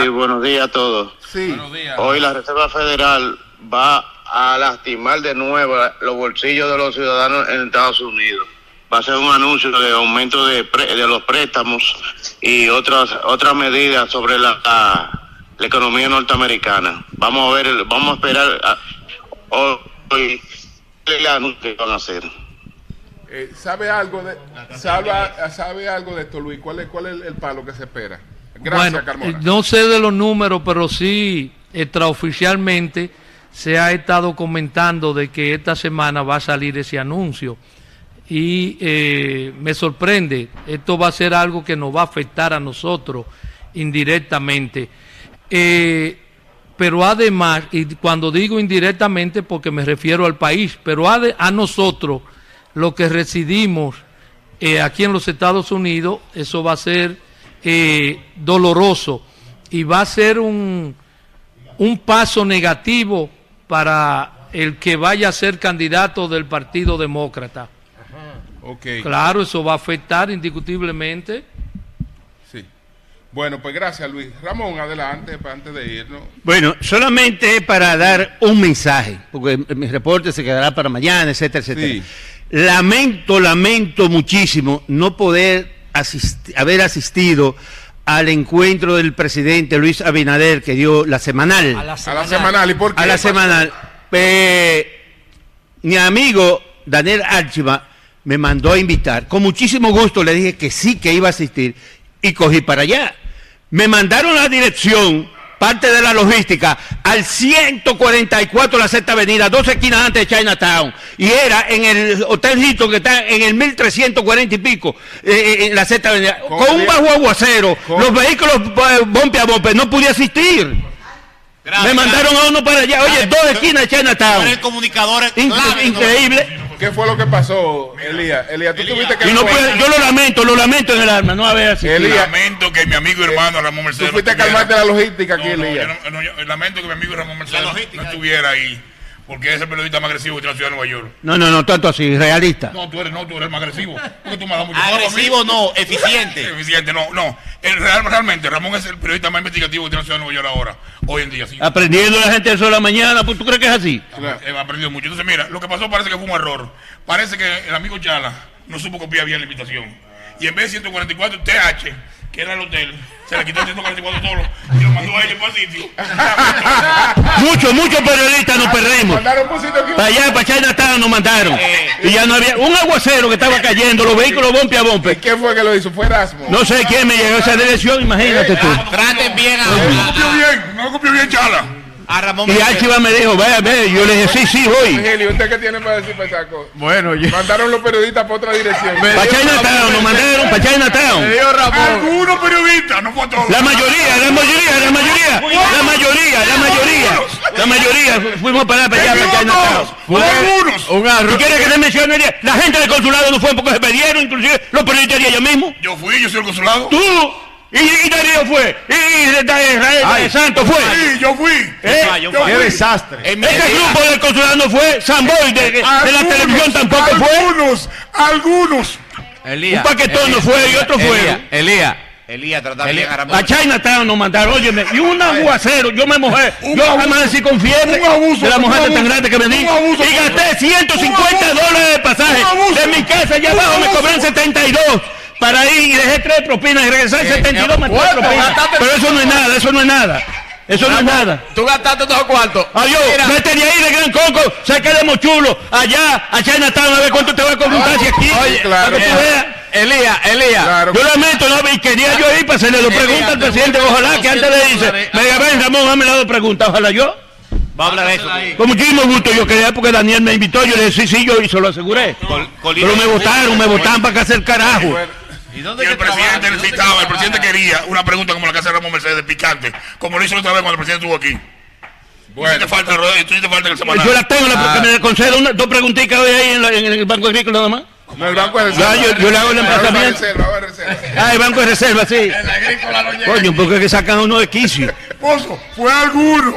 U: Sí, buenos días a todos.
B: Sí.
U: Hoy la Reserva Federal va a lastimar de nuevo los bolsillos de los ciudadanos en Estados Unidos. Va a ser un anuncio de aumento de, pre- de los préstamos y otras otras medidas sobre la, la- la economía norteamericana. Vamos a ver, el- vamos a esperar a- hoy el anuncio que van a hacer.
L: Eh, ¿Sabe algo de sabe, sabe algo de esto, Luis? ¿Cuál es, cuál es el, el palo que se espera? Gracias,
T: bueno,
L: Carmona.
T: eh, no sé de los números, pero sí extraoficialmente se ha estado comentando de que esta semana va a salir ese anuncio. Y eh, me sorprende, esto va a ser algo que nos va a afectar a nosotros indirectamente. Eh, pero además, y cuando digo indirectamente porque me refiero al país, pero a, de- a nosotros, los que residimos eh, aquí en los Estados Unidos, eso va a ser eh, doloroso y va a ser un, un paso negativo para el que vaya a ser candidato del Partido Demócrata.
L: Ok.
T: Claro, eso va a afectar indiscutiblemente.
L: Sí. Bueno, pues gracias, Luis. Ramón, adelante, para antes de irnos.
O: Bueno, solamente para dar un mensaje, porque mi reporte se quedará para mañana, etcétera, etcétera.
L: Sí.
O: Lamento, lamento muchísimo no poder asisti- haber asistido al encuentro del presidente Luis Abinader que dio la semanal.
L: A la semanal. ¿Y por qué?
O: A la semanal. Eh, mi amigo Daniel Archiva me mandó a invitar. Con muchísimo gusto le dije que sí, que iba a asistir y cogí para allá. Me mandaron la dirección, parte de la logística, al 144 de la sexta avenida, dos esquinas antes de Chinatown. Y era en el Hotel Hilton que está en el 1340 y pico, eh, eh, en la sexta avenida. Con un bajo aguacero, los vehículos eh, bombe a bombe, no pude asistir. me mandaron a uno para allá. Oye, dos esquinas de Chinatown.
D: el comunicador
O: Incre- increíble.
L: ¿Qué fue lo que pasó, Elías? Elías, tú tuviste que...
O: No yo lo lamento, lo lamento en el alma, no haber asistido.
L: Elías,
S: Lamento que mi amigo y hermano Ramón Mercedes.
L: Tú fuiste a calmarte la logística aquí,
S: No, no,
L: Elías.
S: lamento que mi amigo Ramón Mercedes no estuviera ahí. Porque es el periodista más agresivo que tiene la ciudad de Nueva York.
O: No, no, no, tanto así, realista.
S: No, tú eres, no, tú eres más agresivo. Porque tú me das mucho.
D: Agresivo no, eficiente. [laughs]
S: eficiente, no, no. El real, realmente, Ramón es el periodista más investigativo que tiene la ciudad de Nueva York ahora, hoy en día. Sí.
O: Aprendiendo la gente eso de la mañana, pues tú crees que es así.
S: He aprendido mucho. Entonces, mira, lo que pasó parece que fue un error. Parece que el amigo Chala no supo copiar bien la invitación. Y en vez de 144 TH, que era el hotel, se le quitó el 144 solo y lo mandó a ellos para el sitio.
O: Muchos, muchos periodistas nos perdimos. Para allá, para Chinatown nos mandaron. Y ya no había un aguacero que estaba cayendo, los vehículos bombe a bombe.
L: ¿Quién fue que lo hizo? ¿Fue Erasmo?
O: No sé quién me llegó a esa dirección, imagínate tú.
D: Traten bien a,
S: No lo copió bien, no lo copió bien Chala.
D: A Ramón
O: Y Archiva me dijo, vaya, ve, yo le dije, sí, sí, voy.
L: Virgilio, ¿usted qué tiene para decir para esa cosa?
H: Bueno, yo.
L: Mandaron los periodistas para otra dirección.
O: Para Chinatown, nos mandaron para Chinatown.
S: Algunos periodistas, no fue todos.
O: La mayoría, la mayoría, la mayoría, la mayoría, la mayoría, la mayoría fuimos para allá, para allá, para Chinatown.
S: Fue algunos.
H: Un
O: ¿Tú
H: arroz.
O: quieres que te mencione? el día? La gente del consulado no fue porque se perdieron, inclusive los periodistas de allá mismo.
S: Yo fui, yo soy el consulado.
O: Tú, y, y Darío fue, y, y de, de Israel Santos fue.
S: Sí, yo fui.
O: ¿Eh?
D: fallo,
S: Yo
H: Qué
S: fui.
H: desastre.
O: Ese grupo del consulado no fue, Samboy de, de la televisión tampoco fue,
S: Algunos, algunos.
H: Elías.
O: un paquetón no fue y otro
H: Elías,
O: fue.
H: Elías.
D: Elías, trata
H: Elías,
D: bien a
O: Chinatown nos mandaron, óyeme, y un aguacero, yo me mojé,
S: Un
O: yo
S: abuso,
O: amanecí con fiebre
S: abuso,
O: de la mujer tan grande que me di,
S: abuso,
O: y gasté
S: un
O: 150
S: abuso,
O: dólares de pasaje de mi casa allá abajo, me cobran 72 para ir y dejé tres propinas y regresar 72 más tres. Pero eso no es nada, eso no es nada. Eso no es nada.
H: Tú gastaste todos cuartos.
O: Adiós, de ahí de Gran Coco, saca de Mochulo, allá, a Chinatown, a ver cuánto te va a cobrar si aquí.
H: Oye,
O: para que tú veas.
H: Elías, Elías.
L: Claro.
O: Yo lamento, no, y quería yo ir para hacerle dos preguntas al presidente. Ojalá que antes de irse me diga, ven Ramón, hazme las dos preguntas. Ojalá yo.
D: Va a hablar de eso.
O: Con muchísimo gusto yo quería porque Daniel me invitó. Yo le dije, sí, sí, yo y se lo aseguré. Pero me votaron, me votaron para que hacer carajo.
S: Y el presidente necesitaba, el presidente quería una pregunta como la que hace Ramón Mercedes, picante, como lo hizo otra vez cuando el presidente estuvo aquí. Bueno. Tú te falta, tú te falta el semanal.
O: Yo la tengo, la, que me conceda una, dos preguntitas hoy ahí en, la- en el Banco Agrícola nada más.
L: No, el Banco de
O: Ya, yo, yo le hago el
L: Banco de
O: emplazamiento.
L: Reserva, Reserva.
O: Ah, el Banco de Reserva, sí.
S: El agrícola no llega.
O: Coño, porque es que sacan a uno de quicio.
S: Pozo, fue alguno.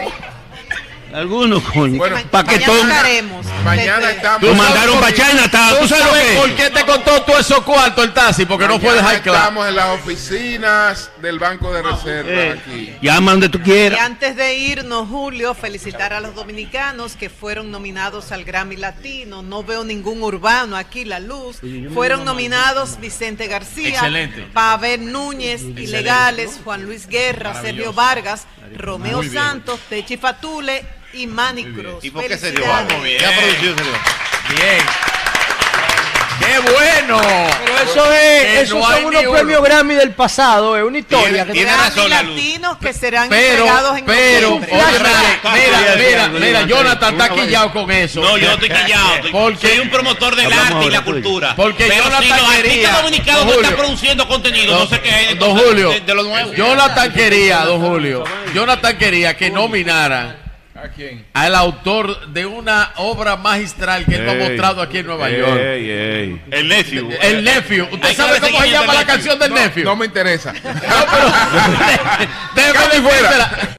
O: Algunos, coño.
B: Bueno,
O: paquetón.
A: Mañana.
B: Mañana estamos.
O: Lo mandaron para China, ¿tú
H: ¿Tú
O: sabes lo
H: sabes
O: que
H: por qué te contó todo eso cuarto el taxi? Porque no puedes dejar claro.
B: Estamos en las oficinas del Banco de Reserva
O: Eh,
B: aquí.
O: Llama donde tú
A: Y
O: quieras.
A: antes de irnos, Julio, felicitar a los dominicanos que fueron nominados al Grammy Latino. No veo ningún urbano aquí, la luz. Fueron nominados Vicente García,
H: Excelente.
A: Pavel Núñez, Ilegales, Juan Luis Guerra, Sergio Vargas, Romeo. Santos, Techi Fatule y Manny Cruz.
D: ¿Y por qué se dio? Vamos bien. ¿Qué ha producido se dio?
H: Bien. ¡Qué bueno!
J: Pero eso es,
H: Que
J: esos
H: no
J: son unos premios Grammy del pasado, es una historia. que
D: tiene razón, la luz.
A: latinos que serán
H: Pero,
A: entregados en
H: pero, óyeme, mira, mira, mira, Jonathan está quillado con eso.
D: No, yo estoy quillado.
H: Porque-
D: soy un promotor del arte y
O: ahora,
D: la
O: y yo.
D: cultura.
H: Porque
D: Pero
H: Jonathan
D: si los
H: quería-
D: dominicanos no están produciendo contenido, no sé qué es.
H: Don Julio,
D: De, de lo nuevo.
H: Jonathan quería, don Julio, Jonathan quería que nominaran
L: ¿A quién?
H: al autor de una obra magistral que él ha mostrado aquí en Nueva York.
C: ey.
D: El nephew.
H: El nephew. ¿Usted sabe cómo se llama la canción del
B: No,
H: nephew?
B: no me interesa. [laughs] [laughs] [laughs]
H: Déjame
B: Cambio fuera.
H: decírsela.